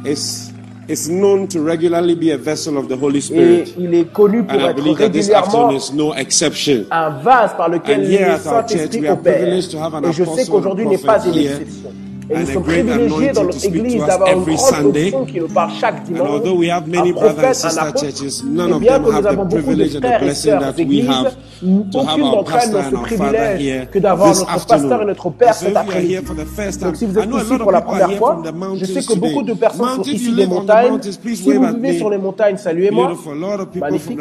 is is known to regularly be a vessel of the Holy et Spirit. il est connu pour And I believe that this afternoon is no exception. un vase par lequel And here le at our church, Saint-Esprit we are opère. privileged to have an Et je sais qu'aujourd'hui n'est pas une exception. Et nous sommes privilégiés dans notre église d'avoir une grande Sunday. onction qui nous parle chaque dimanche. although we have many un prophète, un sister apôtre. churches, none Et of bien them que nous have avons the beaucoup de privilege and the frères et blessing sœurs that we d'église, aucune d'entre elles n'a ce privilège que d'avoir notre pasteur et notre père cet après-midi. Donc si vous êtes ici pour la première fois, je sais que beaucoup de personnes sont ici des montagnes. Si vous vivez sur les montagnes, saluez-moi. Magnifique.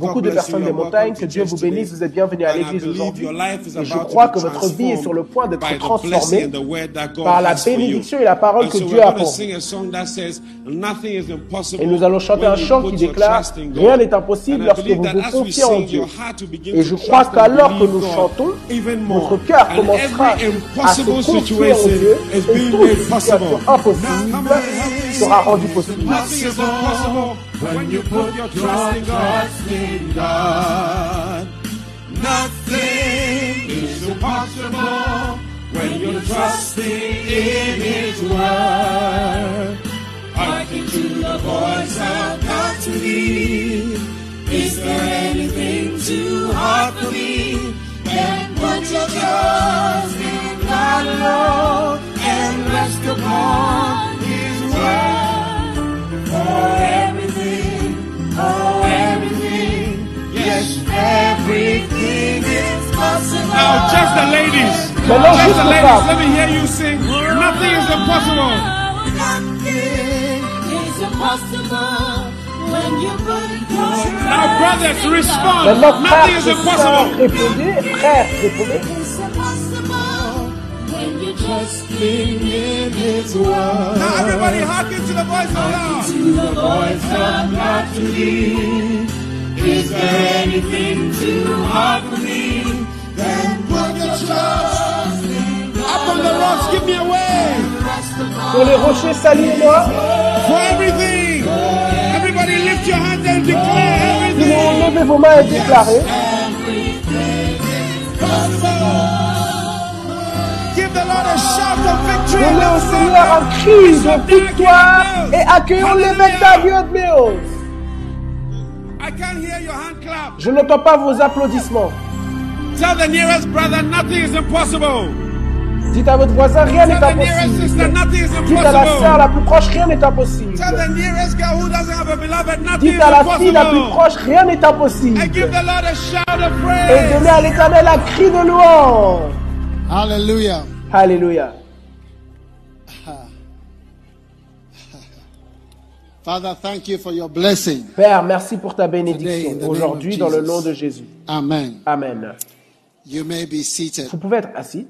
Beaucoup de personnes des montagnes, que Dieu vous bénisse, vous êtes bienvenus à l'église aujourd'hui. Et je crois que votre vie est sur le point d'être transformée par la bénédiction et la parole And que Dieu we're a going to pour vous. sing a song that says, "Nothing is impossible Et nous allons chanter un chant qui déclare in God." Rien n'est impossible lorsque vous vous confiez en Dieu. your heart will begin Et je crois l'heure que nous God chantons, votre cœur commencera every à se impossible confier en situation Dieu et being toute made situation possible. impossible sera rendue possible. Nothing is impossible when you put your trust in God. Nothing is impossible when you're trusting in His word. Hearken to the voice of God to thee. Is there anything too hard for me? Then put your trust in God alone and rest upon His word. For everything, oh everything, yes, everything is possible. Now, just the ladies. Maintenant, Just juste the les ladies, femmes. let me hear you sing. Nothing is impossible. Nothing is impossible when you put your Now, brothers, respond. Maintenant, frères Nothing is impossible. répondez, frères, répondez. It's impossible when you trusting in His word. Now, everybody, hearken to the voice of God. To the voice of God to thee. Is there anything too hard for me? Then put your trust in Up on the rocks, give me. Sur les rochers, saluez-moi. For everything. Everybody, lift your hands and declare everything. levez vos mains et déclarez. Give the Lord a shout of victory. Donnez au Seigneur un cri de victoire et accueillons l'évêque David Meos. I can't hear your hand clap. Je n'entends pas vos applaudissements. Tell the nearest brother nothing is impossible. Dites à votre voisin, rien n'est Tell the nearest sister impossible. Dites à la sœur la plus proche, rien n'est impossible. Dites à la fille la plus proche, rien n'est impossible. And give the Lord a shout of Et praise. donnez à l'éternel un cri de louange. Hallelujah. Alléluia. (laughs) Father, thank you for your blessing. Père, merci pour ta bénédiction aujourd'hui dans le nom de Jésus. Amen. Amen. You may be seated. Vous pouvez être assis.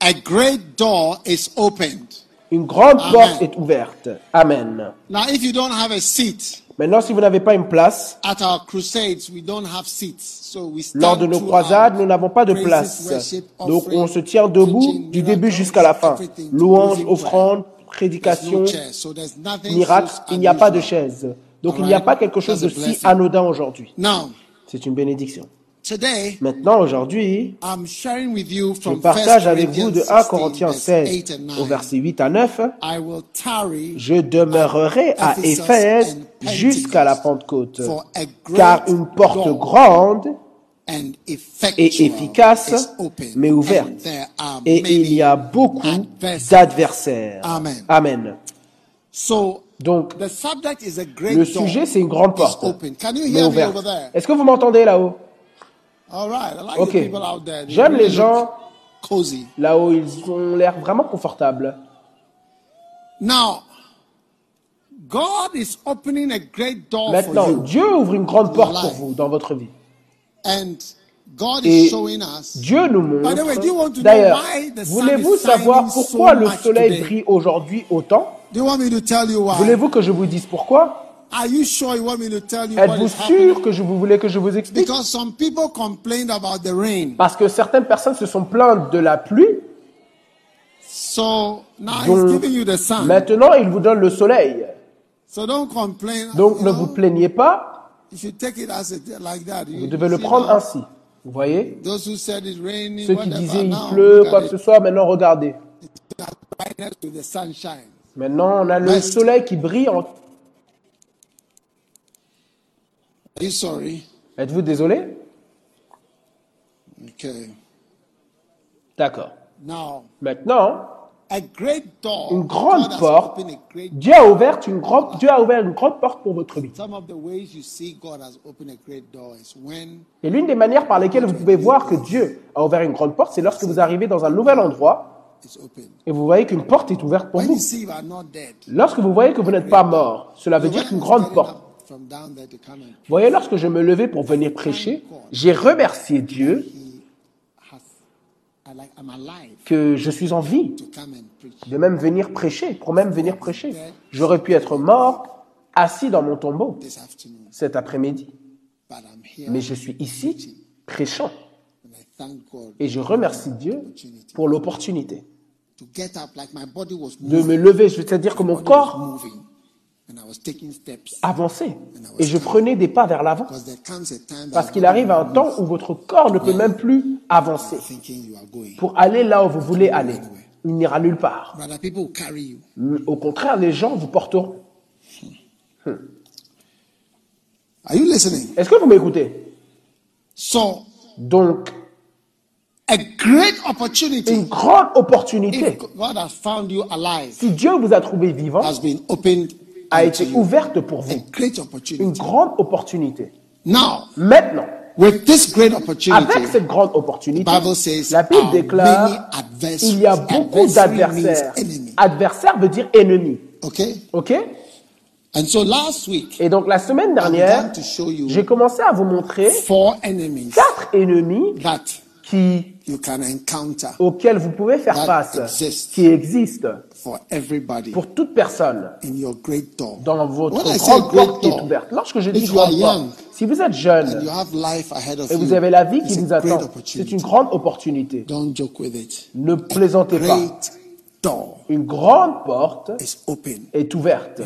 A great door is opened. Une grande Amen. porte est ouverte. Amen. Now, if you don't have a seat, Maintenant, si vous n'avez pas une place, at our crusades, we don't have seats. So we stand lors de nos croisades, nous n'avons pas de place. worship, Donc, on se tient debout du début miracles, jusqu'à la fin. Louange, offrande, prédication, no chairs. So there's nothing miracle, il n'y a pas de chaise. Donc, il n'y a pas quelque chose de si anodin aujourd'hui. C'est une bénédiction. Today, Maintenant, aujourd'hui, I'm sharing with you je from 1 partage avec vous de 1 Corinthians Corinthiens 16, verse 8 16 and au 9. verset 8 à 9. I will tarry Je demeurerai à Éphèse jusqu'à la Pentecôte, for a great car une porte grande and et efficace, mais ouverte. Et il y a beaucoup d'adversaires. Amen. Donc, the subject is a great le sujet, c'est une grande porte, open. Can you mais hear me ouverte. over there? Est-ce que vous m'entendez là-haut All right, I like Ok. the people out there. They J'aime les gens cozy. là-haut, ils ont l'air vraiment confortables. Now, God is opening a great door for Maintenant, you, Dieu ouvre une grande porte pour vous dans votre vie. and God Et is showing us. Dieu nous By the way, do you want to montre. know D'ailleurs, why the sun voulez-vous savoir pourquoi so le soleil brille aujourd'hui autant? Do you want me to tell you why? Voulez-vous que je vous dise pourquoi? Are you sure you want me to tell you what Êtes-vous sûr que je vous voulais que je vous explique? Because some people complained about the rain. Parce que certaines personnes se sont plaintes de la pluie. So now Donc, he's giving you the sun. Maintenant, il vous donne le soleil. So don't complain. Donc you ne know, vous plaignez pas, You should take it as it, like that. You- vous devez le prendre ainsi. Vous voyez? Those who said it's raining, Ceux qui whatever, disaient il pleut, quoi que ce it. soit, maintenant regardez. Maintenant on a le soleil qui brille. En... Are you sorry? Êtes-vous désolé? Okay. D'accord. Maintenant, a great door. une grande porte. opened a great Dieu a ouvert une grande, Dieu a ouvert une grande porte pour votre vie. Et l'une des manières par lesquelles vous pouvez voir que Dieu a ouvert une grande porte, c'est lorsque vous arrivez dans un nouvel endroit et vous voyez qu'une porte est ouverte pour vous. Lorsque vous voyez que vous n'êtes pas mort, cela veut dire qu'une grande porte. Voyez, lorsque je me levais pour venir prêcher, j'ai remercié Dieu que je suis en vie. to come and preach. de même venir prêcher, pour même venir prêcher. J'aurais pu être mort, assis dans mon tombeau this afternoon, cet après-midi, mais je suis ici prêchant. Et je remercie Dieu pour l'opportunité de moving. me lever, c'est-à-dire que mon corps avançait et je prenais des pas vers l'avant. Parce qu'il arrive un temps où votre corps ne peut même plus avancer pour aller là où vous voulez aller. Il n'ira nulle part. Au contraire, les gens vous porteront. Listening? Est-ce que vous m'écoutez? Donc, une grande opportunité, si Dieu vous a trouvé vivant, a été ouverte pour vous. great Une opportunity. grande opportunité. Now, Maintenant, with this great avec opportunity, cette grande opportunité, The Bible says, la Bible "Are déclare many adversaries." il y a beaucoup d'adversaires. Adversaire veut dire ennemi. okay? OK? And so last week, Et donc la semaine I dernière, j'ai commencé à vous montrer four enemies quatre ennemis that qui, you can encounter auxquels vous pouvez faire face, qui existent pour toute personne in your great door. dans votre grande porte qui est ouverte. Lorsque je dis grande porte, si vous êtes jeune et vous avez la vie qui vous a great attend, opportunity. c'est une grande opportunité. Ne plaisantez pas. Une grande porte is open est ouverte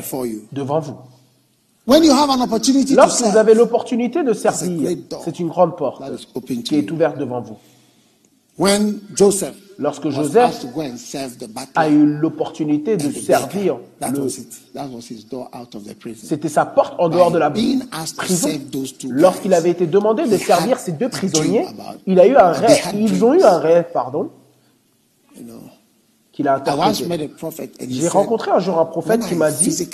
devant vous. When you have an opportunity to Lorsque vous serve, avez l'opportunité de servir, c'est une grande porte qui est ouverte devant vous. When Joseph Lorsque Joseph a eu l'opportunité de servir, le- c'était sa porte en dehors de la prison. Lorsqu'il avait été demandé de servir ces deux prisonniers, il a eu un rêve. Ils ont eu un rêve, pardon, You know, qu'il a interprété. J'ai rencontré un jour un prophète qui m'a dit,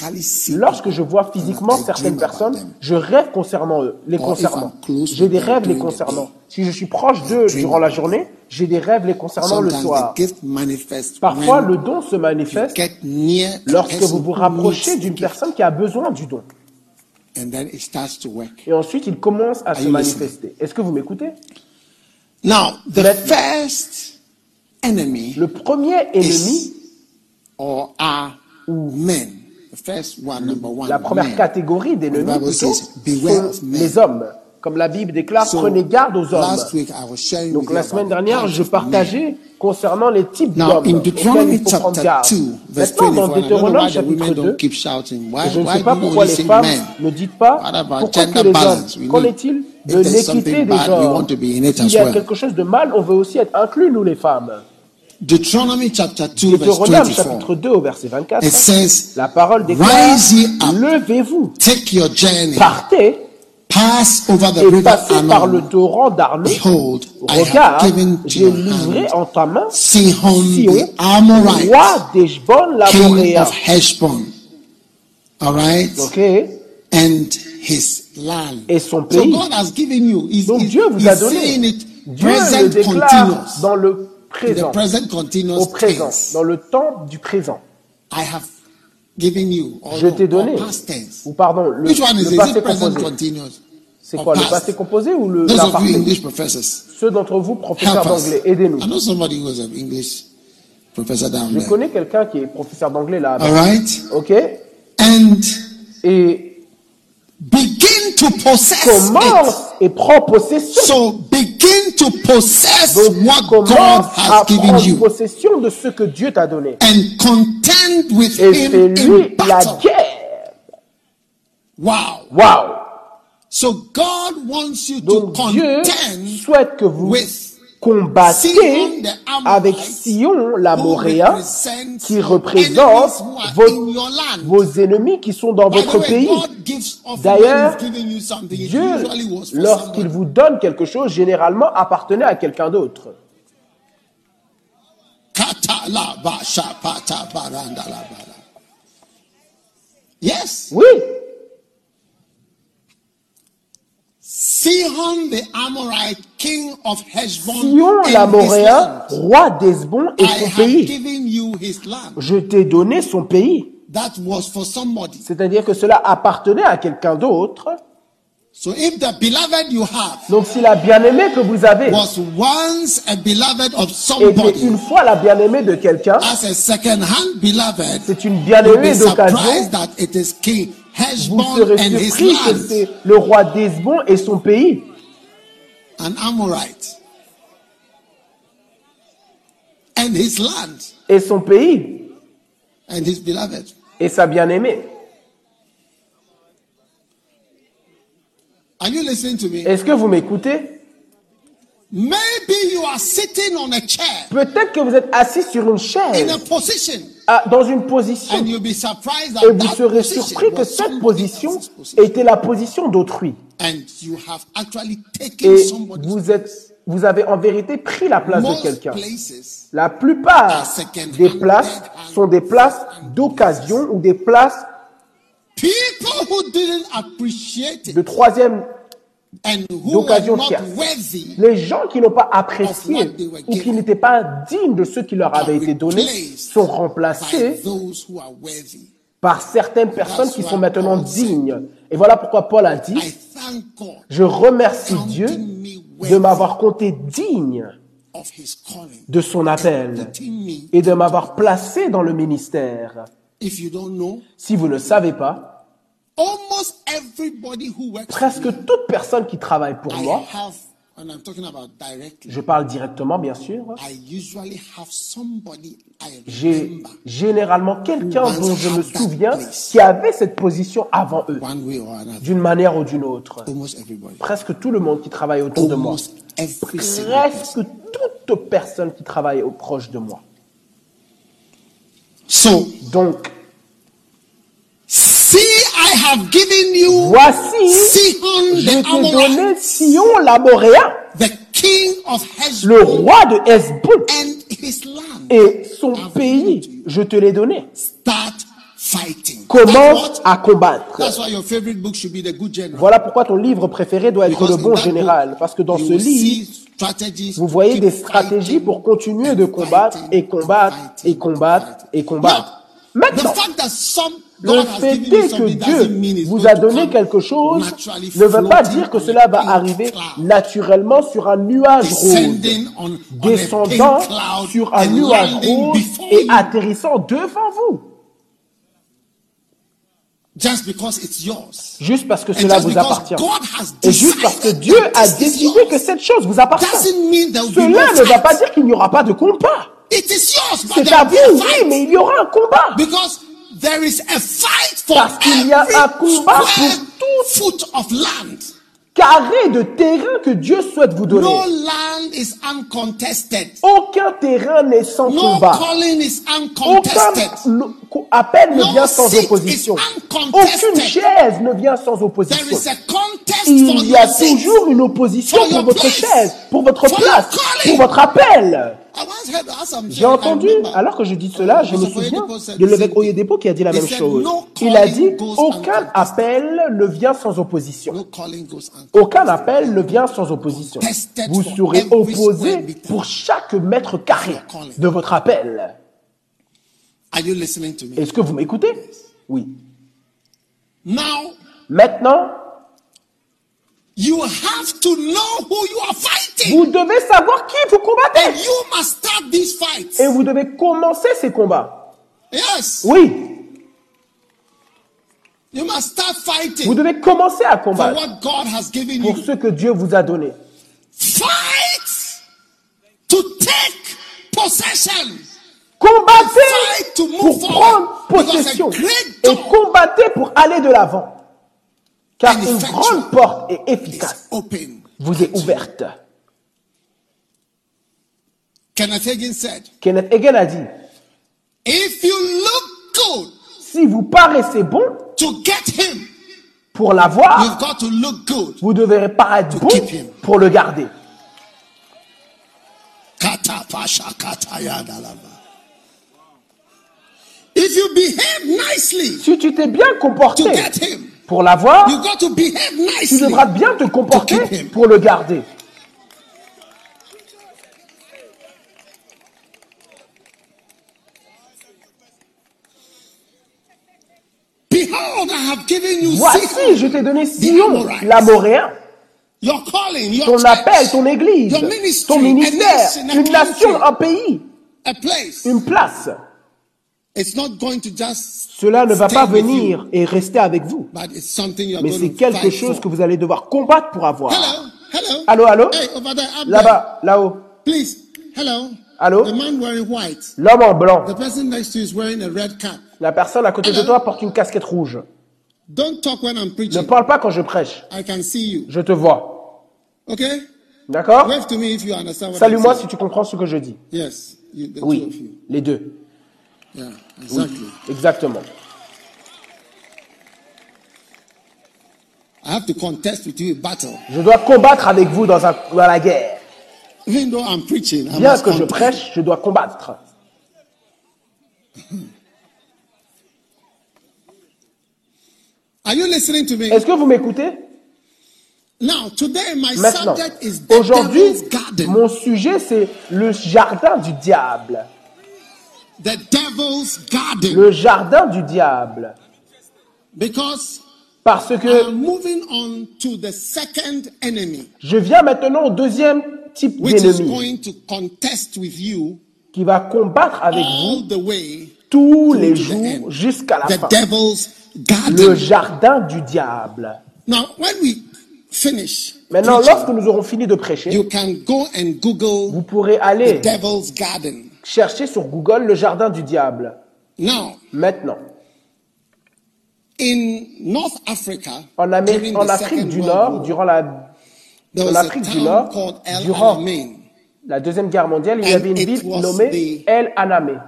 lorsque je vois physiquement certaines personnes, je rêve concernant eux, les Or concernant. J'ai des rêves les concernant. Si je suis proche d'eux durant la journée, j'ai des rêves les concernant le soir. Parfois, le don se manifeste lorsque vous vous rapprochez d'une personne qui a besoin du don. Et ensuite, il commence à se manifester. Est-ce que vous m'écoutez? Now, the first enemy Le premier ennemi, or are men. The first one, number one, la première men. catégorie d'ennemis, The Bible plutôt, says, "Beware sont of men." les hommes. Comme la Bible déclare, So, prenez garde aux hommes. Last week, I was sharing Donc la semaine dernière, je partageais concernant les types d'hommes in auxquels Deuteronomy il faut prendre garde. 2, verse Maintenant, 24, dans Deutéronome chapitre women 2, don't keep shouting. Why, et je ne sais pas pourquoi les femmes ne dites pas pourquoi que les hommes. Qu'en est-il de l'équité des genres S'il y a quelque chose de mal, on veut aussi être inclus, nous les femmes. Deuteronomy chapter 2, verse Deutéronome 24. chapitre 2 au verset 24, It says, la parole déclare Levez-vous, take your journey, partez pass over the et river passez par le torrent d'Arnon. Regarde, j'ai livré en ta main Sihon the Amorite, roi d'Eshbon l'Amoréen. All right? Ok And his land. Et son So pays. God has given you. He's, Donc Dieu vous a donné. Dieu le déclare dans le présent, au présent, dans le temps du présent. I have given you. Or, Je t'ai donné. tense. Ou pardon, le, Which one is le passé composé. C'est quoi, le passé composé ou le professors, Ceux d'entre vous, professeurs d'anglais, aidez-nous. I know somebody who is an English professor down Je connais quelqu'un qui est professeur d'anglais là. All right? Ok And Et begin to possess commence it. et prend possession. So begin to possess Donc what God à has given you possession de ce que Dieu t'a donné. and contend with Et Him fais-lui in la battle. guerre Wow. Waouh So God wants you to Donc Dieu contend souhaite que vous with combattez avec Sion, l'Amoréen, qui représente vos, vos ennemis qui sont dans votre pays. D'ailleurs, Dieu, lorsqu'il vous donne quelque chose, généralement appartenait à quelqu'un d'autre. Kata la ba sha pa ta ba randa la ba la. Yes. Oui, Sihon the Amorite, king of Heshbon, Sion, and his l'Amoréen, roi d'Esbon et I son have pays. given you his land. Je t'ai donné son pays. That was for somebody. C'est-à-dire que cela appartenait à quelqu'un d'autre. So if the beloved you have Donc si la bien-aimée que vous avez was once a beloved of était somebody, une fois la bien-aimée de quelqu'un, as a second-hand beloved, c'est une bien-aimée d'occasion, vous serez and his surpris que c'est le roi d'Esbon et son pays. an Amorite, and his land, Et son pays and his beloved. et sa bien-aimée. Are you listening to me? Est-ce que vous m'écoutez? Maybe you are sitting on a chair Peut-être que vous êtes assis sur une in a chaise, position, dans une position, et vous serez surpris que cette position était la position d'autrui. Et vous êtes, vous avez en vérité pris la place de quelqu'un. La plupart des places sont des places d'occasion ou des places de troisième, d'occasion tierce. Les gens qui n'ont pas apprécié ou qui n'étaient pas dignes de ce qui leur avait été donné sont by remplacés par certaines personnes qui sont maintenant dignes. Et voilà pourquoi Paul a I dit, je remercie Dieu de m'avoir compté digne of his calling, de son appel et de m'avoir placé dans le ministère. If you don't know, Si vous ne savez pas, almost everybody who works presque toute personne qui travaille pour I moi, have, and I'm talking about directly, je parle directement bien sûr, I usually have somebody I j'ai remember généralement quelqu'un dont je me souviens qui avait cette position avant eux, one way or another. d'une manière ou d'une autre. Almost everybody. Presque tout le monde qui travaille autour de moi, Almost every single person. presque toute personne qui travaille au proche de moi. So, Donc, see, I have given you voici, Sihon je t'ai donné Sion l'Amoréen, the king of le roi de land. et son pays, je te l'ai donné. Start fighting. Commence That's à combattre. That's why your favorite book should be The Good General. Voilà pourquoi ton livre préféré doit être Because le bon général. book, Parce que dans ce livre, vous voyez des stratégies fighting pour continuer de combattre fighting et combattre et combattre et combattre. Now, Maintenant, the fact that some le fait est que Dieu vous a donné quelque chose ne veut pas dire que cela va arriver naturellement sur un nuage a descendant sur un nuage before et atterrissant devant vous. Just because it's yours. Juste parce que cela just vous because appartient. Et juste parce que Dieu a décidé que cette chose vous appartient. Cela ne va pas dire qu'il n'y aura pas de combat. C'est à vous, oui, mais il y aura un combat. Because there is a fight for Parce qu'il y a un combat pour foot of land. Carré de terrain que Dieu souhaite vous donner. No land is uncontested. Aucun terrain n'est sans No combat. calling is Aucun uncontested. appel ne No vient sans opposition. Aucune chaise ne vient sans There opposition. is a contest for Il y a toujours une opposition pour votre place. chaise, pour votre For place, pour votre appel. J'ai entendu, alors que je dis cela, je me souviens de l'évêque Oyedepo qui a dit la même chose. "No Il a dit, aucun uncontested." appel ne vient sans opposition. Aucun appel ne vient sans opposition. Vous serez opposé pour chaque mètre carré de votre appel. Est-ce que vous m'écoutez? Oui. Maintenant, you have to know who you are fighting. vous devez savoir qui vous combattez. And you must start these fights. Et vous devez commencer ces combats. Yes. Oui, You must start vous fighting devez commencer à for combattre what God has given pour you. ce que Dieu vous a donné. Fight to take possession. Combattez Fight to move pour forward. prendre possession et combattez pour aller de l'avant. Car une grande porte est efficace, vous est ouverte. Kenneth Hagin said, Kenneth Hagin a dit, if you look good si vous paraissez bon to get him, pour l'avoir, vous devrez paraître bon pour le garder. If you behave nicely Si tu t'es bien to comporté get him, pour l'avoir, tu devras bien te comporter pour le garder. Voici, je t'ai donné Sion, l'Amoréen, ton appel, ton église, ton ministère, une nation, un pays, une place. It's not going to just, Cela ne va pas venir et rester avec vous. Mais c'est to quelque chose que vous allez devoir combattre pour avoir. Hello, hello. Allô, allô? Hey, over there, up there. Là-bas, là-haut. Please, hello. Allô? The man wearing white. L'homme en blanc. The person next to you is wearing a red cap. La personne à côté de toi porte une casquette rouge. Don't talk when I'm Ne preaching. parle pas quand je prêche. I can see you. Je te vois. Okay? D'accord? Wave to me if you understand what I'm Salue-moi si saying. tu comprends ce que je dis. Oui, les deux. Yeah, exactly. Exactement. I have to contest with you a battle. Je dois combattre avec vous dans, un- dans la guerre. Even though I'm preaching, I Bien must que je contest. prêche, je dois combattre. Are you listening to me? Est-ce que vous m'écoutez? Now, today my Maintenant, subject is the aujourd'hui, devil's garden. mon sujet c'est le jardin du diable. The devil's garden. Le jardin du diable. Because Parce que am moving on to the second enemy, je viens maintenant au deuxième type which is d'ennemi going to contest with you qui va combattre avec vous the tous to les the jours jusqu'à la the fin. devil's Le garden. jardin du diable. Now, when we finish, Maintenant, lorsque nous aurons fini de prêcher, you can go and Google vous pourrez the aller devil's garden. Chercher sur Google le jardin du diable. Now, Maintenant, in North Africa, en, Afrique du Nord, durant la, en Afrique du Nord, durant Deuxième Guerre mondiale, il y avait une ville nommée El Aname.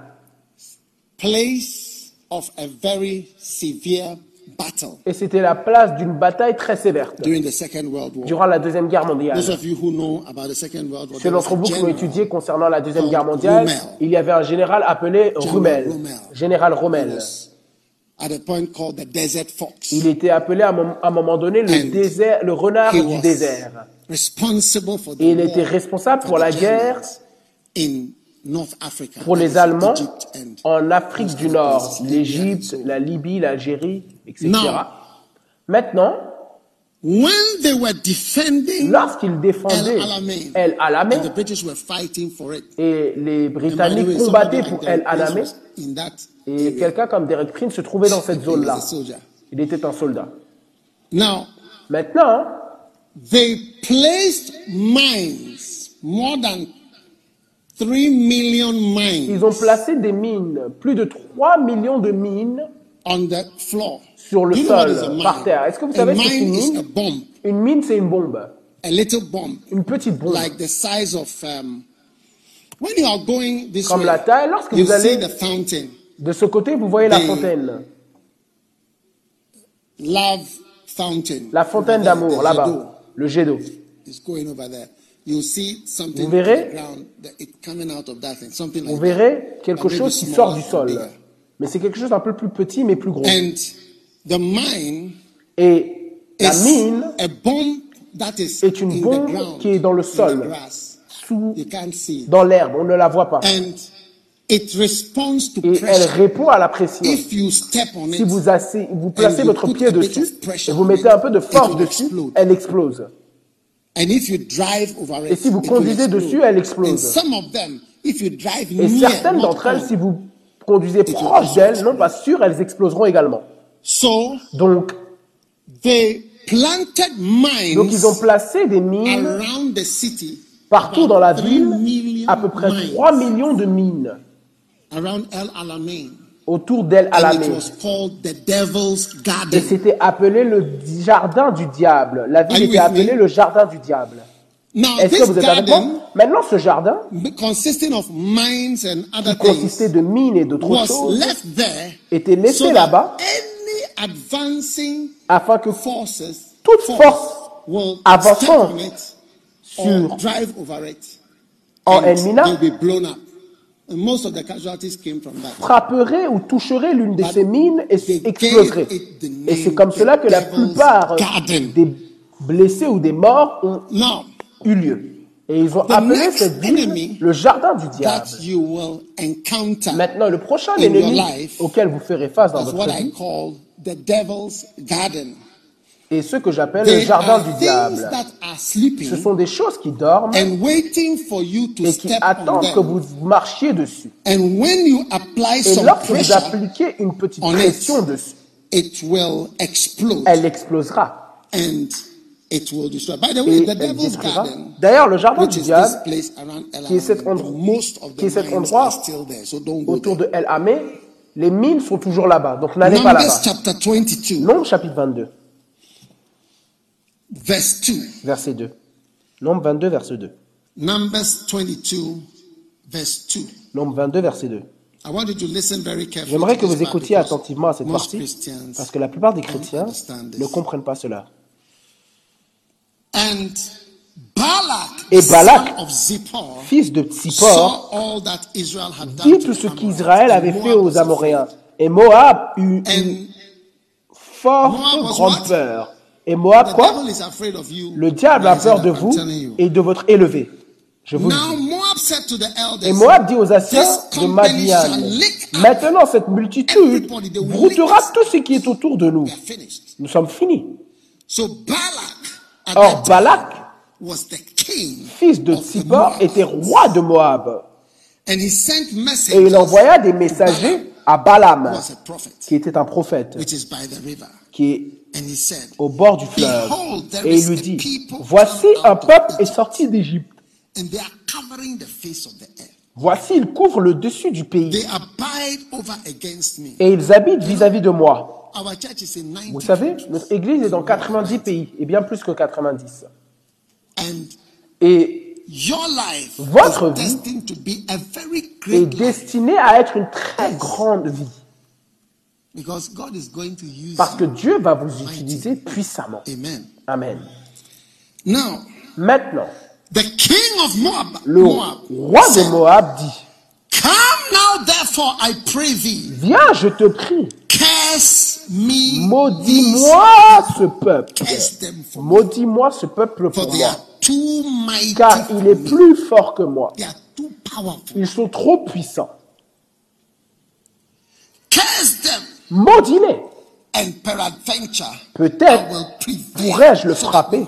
place of a very severe battle Et c'était la place d'une bataille très sévère during the Second World War. durant la Deuxième Guerre mondiale. Those of you who know about the Second World War, Ceux d'entre vous qui ont general étudié concernant la Deuxième Guerre mondiale, Rommel. il y avait un général appelé Rommel. Général Rommel. was at a point called the Desert Fox. Il était appelé à un moment donné le, And désert, le renard du désert. responsible for the Et il war était responsable pour la guerre in pour les Allemands en Afrique du Nord, l'Égypte, la Libye, l'Algérie, etc. Now, Maintenant, When they were defending lorsqu'ils défendaient El Alamein, El Alamein, and the British were fighting for it. et les Britanniques combattaient pour El Alamein, was in that et quelqu'un comme Derek Prince se trouvait dans cette zone-là. Il était un soldat. Now, Maintenant, they placed mines, more than 3 million mines ils ont placé des mines, plus de 3 millions de mines on the floor. sur le you sol, par terre. Est-ce que vous savez ce que c'est une mine? bomb, Une mine, c'est une bombe. a little bomb, Une petite bombe. like the size of. Um, when you are going this Comme way, la taille, lorsque you vous allez see the fountain, de ce côté, vous voyez la fontaine. love fountain. La fontaine d'amour, là-bas. Jado Le jet d'eau. is going over there. You see something Vous verrez- on the ground, that it coming out of that thing, something like Vous verrez quelque chose qui sort du sol. Mais c'est quelque chose d'un peu plus petit, mais plus gros. And the mine Et la is mine, a bomb that is est une in bombe qui est dans le sol. sous, You can't see it. dans l'herbe, on ne la voit pas. And it responds to Et elle pressure. répond à la pression. If you step on Si vous, assez- vous placez votre pied dessus et vous mettez it, un peu de force dessus, elle explose. And if you drive over it, Et si vous conduisez dessus, elle And explose. some of them, if you drive Et near, certaines d'entre elles, si vous conduisez proche d'elles, non pas sûr, elles exploseront également. So Donc, they planted mines donc ils ont placé des mines around the city, partout dans la ville, à peu près mines 3 millions de mines around El Alamein. Autour d'El and it Alamé. was called the Devil's Et c'était appelé le jardin du diable. La ville était appelée le jardin du diable. Est-ce que vous êtes avec moi? Maintenant, ce jardin, consisting of mines and other qui consistait de mines et d'autres choses, était laissé là-bas afin que forces toute force avançant sur en Elmina frapperait ou toucherait l'une de ces mines et exploserait. Et c'est comme cela que la plupart des blessés ou des morts ont eu lieu. Et ils ont appelé cette ville le jardin du diable. Maintenant, le prochain ennemi auquel vous ferez face dans votre vie est ce que j'appelle le jardin du diable. Ce sont des choses qui dorment and waiting for you to et qui attendent que vous marchiez dessus. And when you apply Et lorsque vous appliquez une petite on it. pression dessus, it will explode elle explosera and it will destroy. By the way, et the elle Devil's détruira. Garden, D'ailleurs, le jardin du diable, place around El qui est cet endroit- qui est cet autour de El Hamé, les mines sont toujours là-bas. Donc n'allez pas là-bas. chapter 22, Nombre chapitre 22, verse 2. verset 2. Nombre 22, verset 2. Numbers 22, verse 2. Nombre 22, verset 2. I want you to listen very carefully. J'aimerais que vous écoutiez attentivement à cette partie, parce que la plupart des chrétiens ne comprennent pas cela. And Balak, Et Balak, Fils de Tsippor, saw all that Israel had done dit to tout ce qu'Israël and avait fait Moab aux Amoréens. Et Moab eut une forte grande peur. Et Moab, quoi. Le diable a peur de vous et de votre élevé. Je vous dis. Et Moab dit aux This de Madian, maintenant cette multitude broutera tout ce qui est autour de nous. Nous sommes finis. Or Balak, fils de Moab. était roi de Moab. Et il envoya des messagers à Balaam, qui était un prophète, qui est au bord du fleuve. Et il lui dit, voici un peuple est sorti d'Égypte. Voici, ils couvrent le dessus du pays. They abide over against me. Et ils habitent vis-à-vis de moi. Our church is in 90 Vous savez, notre église est dans 90 pays, et bien plus que 90. And Et your life Votre vie est destinée à être une très grande vie. because God is going to use Parce que. Dieu va vous utiliser puissamment. Amen. Amen. Now, Maintenant, the king of Moab, le roi de Moab dit, Come now, therefore, I pray thee, viens, je te prie, curse me, maudis-moi ce peuple. curse them for me, Maudis-moi ce peuple pour moi. Car il est plus fort que moi. They are too powerful. Ils sont trop puissants. Maudis-les. and peradventure Peut-être pourrais-je le frapper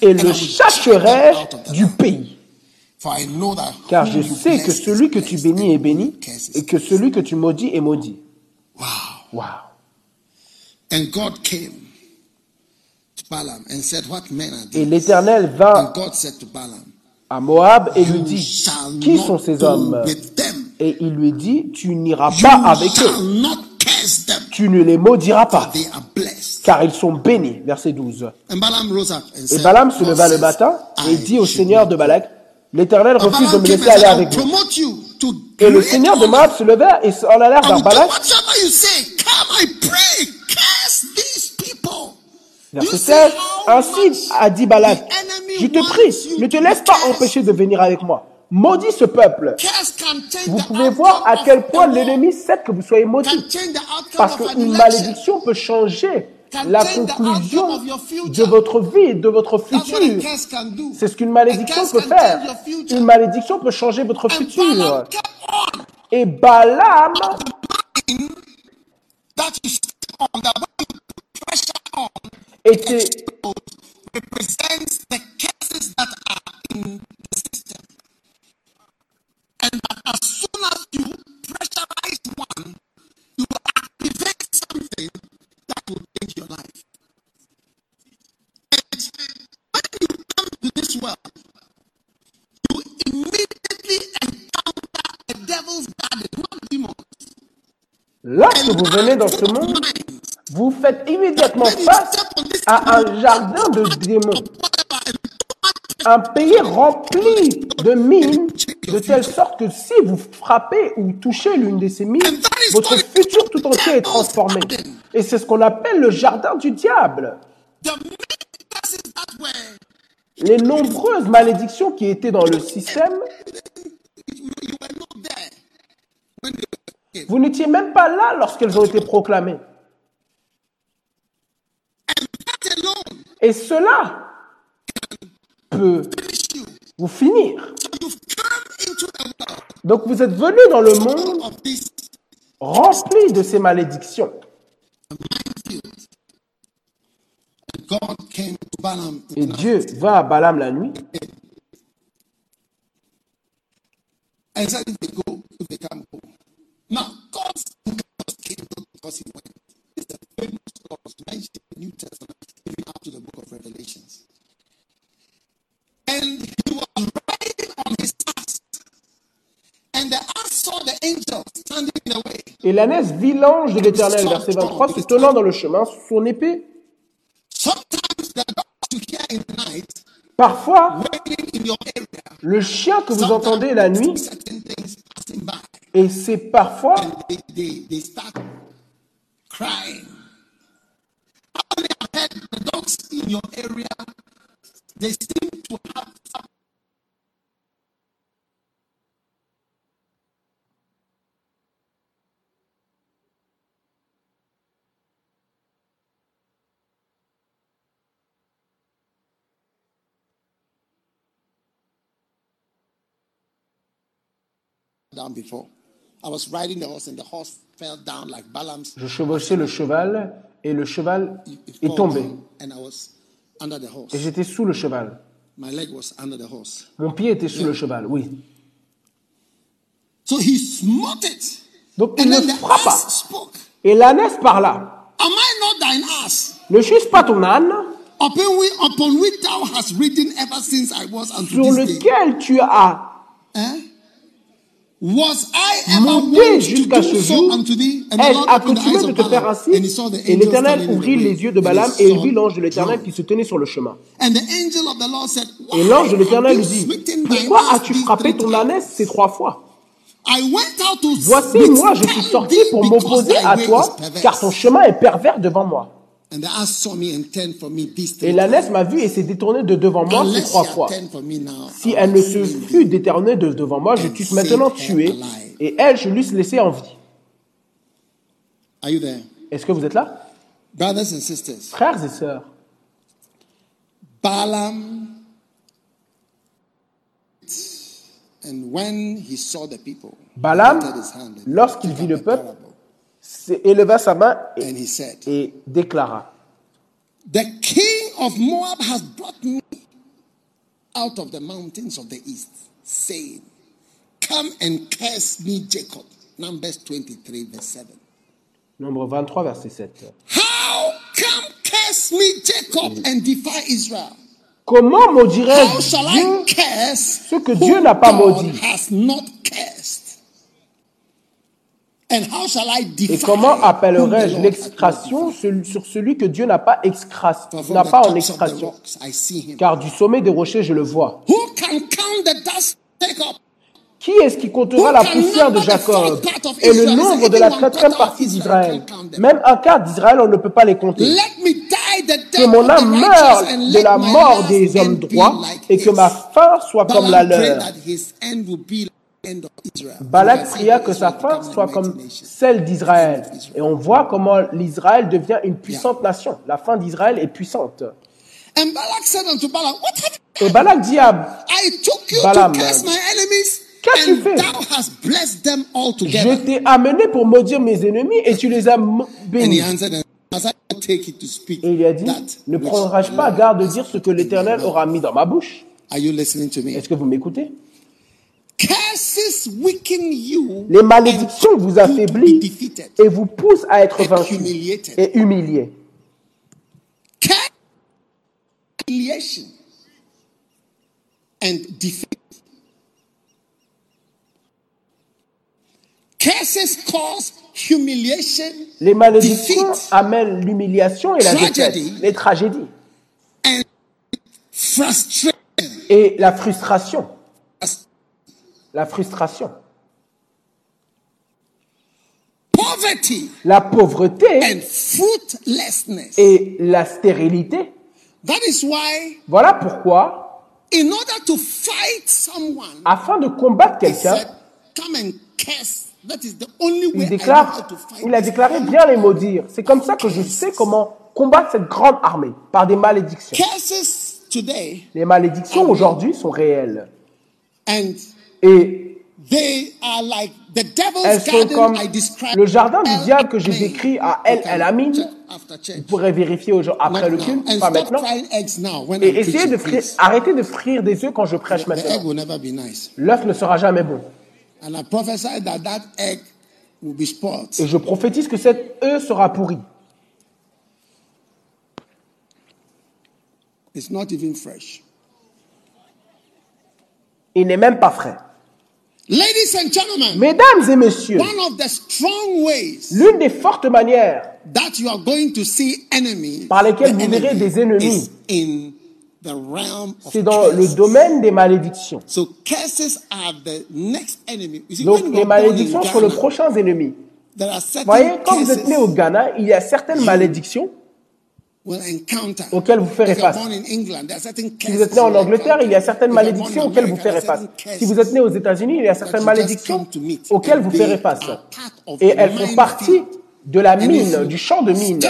et le will chasserai drive them out of the du pays. Car je sais que celui que tu bénis est béni et que celui que tu maudis est maudit. Wow. Et l'Éternel vint à Moab et lui dit, qui sont ces hommes? Et il lui dit, tu n'iras pas avec eux, tu ne les maudiras pas, car ils sont bénis. Verset 12. And Balaam rose up and Et Balaam se leva le matin et dit au Seigneur de. Balak, l'Éternel refuse de me laisser aller avec vous. Et le Seigneur de. Moab se leva et en allèrent I vers Balak. Verset see 16. how Ainsi a dit Balak, je te prie, ne te laisse pas empêcher de venir avec moi. Maudis ce peuple. Vous pouvez voir à quel point l'ennemi sait que vous soyez outcome Parce qu'une malédiction peut changer la conclusion de votre vie et de votre futur. C'est ce qu'une malédiction peut faire. Une malédiction peut changer votre futur. Et Balaam that you step on, that when you put pressure on, était, represents the curses that are in the system. And that as soon as you pressurize one, you will activate something that will change your life. And when you come to this world, you immediately encounter a devil's garden, not demons. Lorsque vous venez dans ce monde, vous faites immédiatement face à un jardin de démons, un pays rempli de mines, de telle sorte que si vous frappez ou touchez l'une de ces mines, votre futur tout entier est transformé. Et c'est ce qu'on appelle le jardin du diable. Les nombreuses malédictions qui étaient dans le système, vous n'étiez même pas là lorsqu'elles ont été proclamées. Et cela vous finir. Donc vous êtes venu dans le monde rempli de ces malédictions. Et Dieu va à Balaam la nuit Et l'ânesse vit l'ange de l'Éternel, verset 23, se tenant dans le chemin sous son épée. Parfois, le chien que vous entendez la nuit, et c'est parfois and they, they, they start crying. How many have heard the dogs in your area? They seem to have some down before. I was riding the horse and the horse fell down like Balaam's je chevauchais le cheval, et le cheval est tombé. and I was under the horse. Et j'étais sous le cheval. My leg was under the horse. Mon pied était sous le cheval, oui. So he smote it. Donc il And le frappa. Et l'ânesse parla. Am I not thine ass? Ne suis-je pas ton âne Upon which, upon which thou hast ridden ever since I was unto sur this day. lequel tu as Eh? Monté jusqu'à ce jour Ai-je accoutumé de te faire ainsi Et l'Éternel ouvrit les yeux de Balaam et il vit l'ange de l'Éternel qui se tenait sur le chemin. Et l'ange de l'Éternel lui dit, pourquoi as-tu frappé ton ânesse ces trois fois? Voici, moi, je suis sorti pour m'opposer à toi, car ton chemin est pervers devant moi. And the ass saw me and turned from me these Et three l'ânesse m'a vu et s'est détournée de devant moi ces trois fois. Si elle ne se thee. détournée de devant moi, je t'eusse maintenant tué, et elle, je l'eusse laissée en vie. Are you there? Est-ce que vous êtes là? Brothers and sisters, Frères et sœurs, Balaam, and when he saw the people, Balaam, lifted his hand and lorsqu'il vit le peuple, éleva sa main et, And he said, et déclara The king of Moab has brought me out of the mountains of the east, saying, Come and curse me, Jacob. Numbers 23, verse 7. Nombre 23, verset 7. How come curse me, Jacob, and defy Israel? Comment How maudirais-je shall Dieu I curse ce que Dieu n'a pas maudit? has not cursed? And how shall I defy Et comment appellerais-je l'excration sur celui que Dieu n'a pas, n'a pas en extraction. Car du sommet des rochers, je le vois. Qui est-ce qui comptera la poussière de Jacob et le nombre de la quatrième partie d'Israël Même un quart d'Israël, on ne peut pas les compter. Que mon âme meure de la mort des hommes droits et que ma fin soit comme la leur. Balak pria que sa fin soit comme celle d'Israël. Et on voit comment l'Israël devient une puissante nation. La fin d'Israël est puissante. Et Balak dit à I took you Balaam, to curse my enemies, Qu'as-tu and fait? Je t'ai amené pour maudire mes ennemis et tu les as m- And he bénis. Et il a dit, ne the pas garde de dire ce que l'Éternel aura mis dans ma bouche? Are you listening to me? Est-ce que vous m'écoutez? Les malédictions vous affaiblissent et vous poussent à être vaincu et humilié. Les malédictions amènent l'humiliation et la défaite, les tragédies and frustration. et la frustration. La frustration. Poverty La pauvreté and fruitlessness. et la stérilité. That is why, Voilà pourquoi, in order to fight someone, afin de combattre quelqu'un, il déclare, il a déclaré bien les maudire. C'est comme ça que je sais comment combattre cette grande armée, par des malédictions. Les malédictions aujourd'hui sont réelles. and Et they are like the elles devil's sont garden comme I described. le jardin du diable que j'ai décrit à El El Amin. Vous pourrez vérifier après le culte, pas maintenant. Et essayez de frire, arrêtez de frire des œufs quand je prêche maintenant. will never be nice. L'œuf ne sera jamais bon. And I prophesy that that egg will be spoiled. Et je prophétise que cet œuf sera pourri. It's not even fresh. Il n'est même pas frais. Ladies and gentlemen, Mesdames et messieurs, one of the strong ways l'une des fortes manières that you are going to see enemies Par lesquelles vous verrez des ennemis. is in the realm of c'est dans le domaine des malédictions. So curses are the next enemy. You see, Donc les malédictions sont les Ghana, prochains ennemis. there are voyez, quand vous êtes né au Ghana, il y a certaines malédictions. Auxquelles vous ferez face. Si vous êtes né en Angleterre, il y a certaines malédictions auxquelles vous ferez face. Si vous êtes né aux États-Unis, il y a certaines malédictions auxquelles vous ferez face. Et elles font partie de la mine, du champ de mine.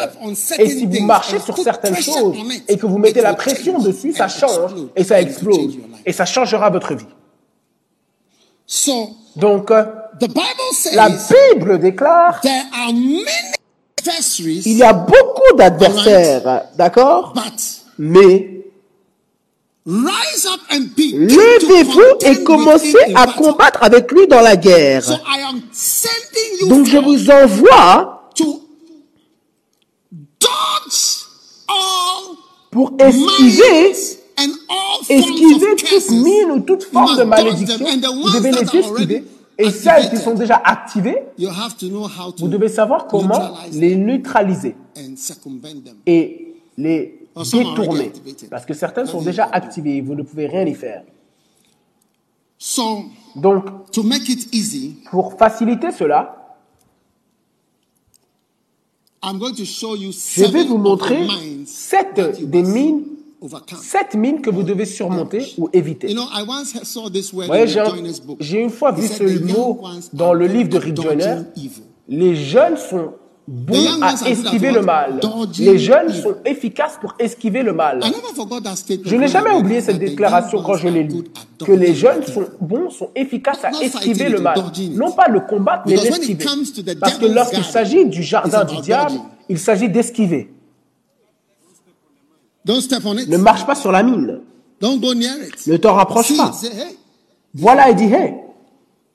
Et si vous marchez sur certaines choses et que vous mettez la pression dessus, ça change et ça explose. Et ça changera votre vie. Donc, la Bible déclare il y a beaucoup d'adversaires, d'accord Mais levez-vous et commencez à combattre avec lui dans la guerre. Donc je vous envoie pour esquiver, esquiver toute mine ou toute forme de malédiction. Vous devez les esquiver. Et celles qui sont déjà activées, vous devez savoir comment les neutraliser et les détourner. Parce que certaines sont déjà activées et vous ne pouvez rien y faire. Donc, to make it easy, pour faciliter cela, je vais vous montrer sept des mines. Sept mines que vous devez surmonter ou éviter. In j'ai une fois vu ce mot dans le livre de Rick Joyner. Les jeunes sont bons à esquiver le mal. Les jeunes sont efficaces pour esquiver le mal. Je n'ai jamais oublié cette déclaration quand je l'ai are lu. good at Que les jeunes sont bons, sont efficaces à esquiver le mal. Non pas le combattre, mais l'esquiver. Parce que lorsqu'il s'agit du jardin du diable, il s'agit d'esquiver. Don't step on it. Ne marche pas sur la mine. Don't go near it. Ne t'en rapproche See, pas. say, hey, Voilà et dis, hey,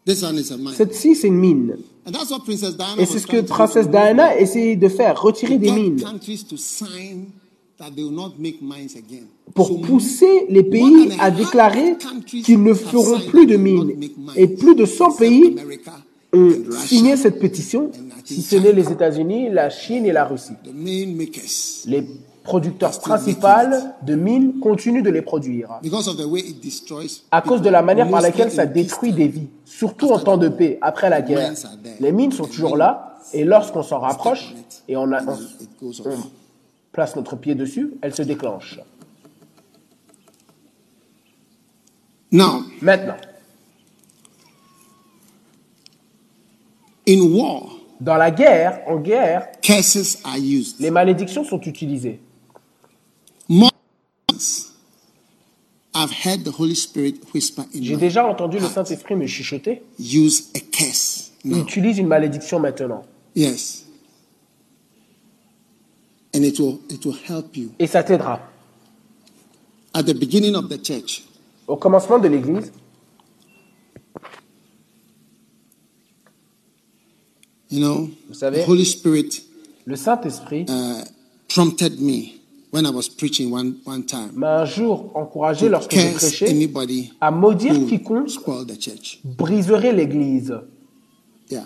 this one is a mine. cette-ci c'est une mine. And that's what Princess Diana Et c'est ce que Princesse Diana essayait de faire, retirer des mines. countries to sign that they will not make mines again. pour So pousser les pays à 100 déclarer qu'ils ne feront plus that de mines. Et plus de 100 except pays ont signé cette pétition, si ce n'est les États-Unis, la Chine et la Russie. Les producteurs Still principaux de mines continuent de les produire à cause de la manière par laquelle ça détruit des vies, surtout en temps de paix, après la guerre. Les mines sont toujours là, et lorsqu'on s'en rapproche et on, a- on- place notre pied dessus, elles se déclenchent. Maintenant, dans la guerre, en guerre, les malédictions sont utilisées. More times, I've heard the Holy Spirit whisper in J'ai déjà entendu le Saint-Esprit me chuchoter. use a curse. Utilise une malédiction maintenant. yes, and it will it will help you. Et ça t'aidera. At the beginning of the church, Au commencement de l'Église, you know, Vous savez- the Holy Spirit le Saint-Esprit uh, prompted me when I was preaching one one time m'a un jour encouragé lorsque je prêchais anybody à maudire quiconque the church? briserait l'Église. Yeah.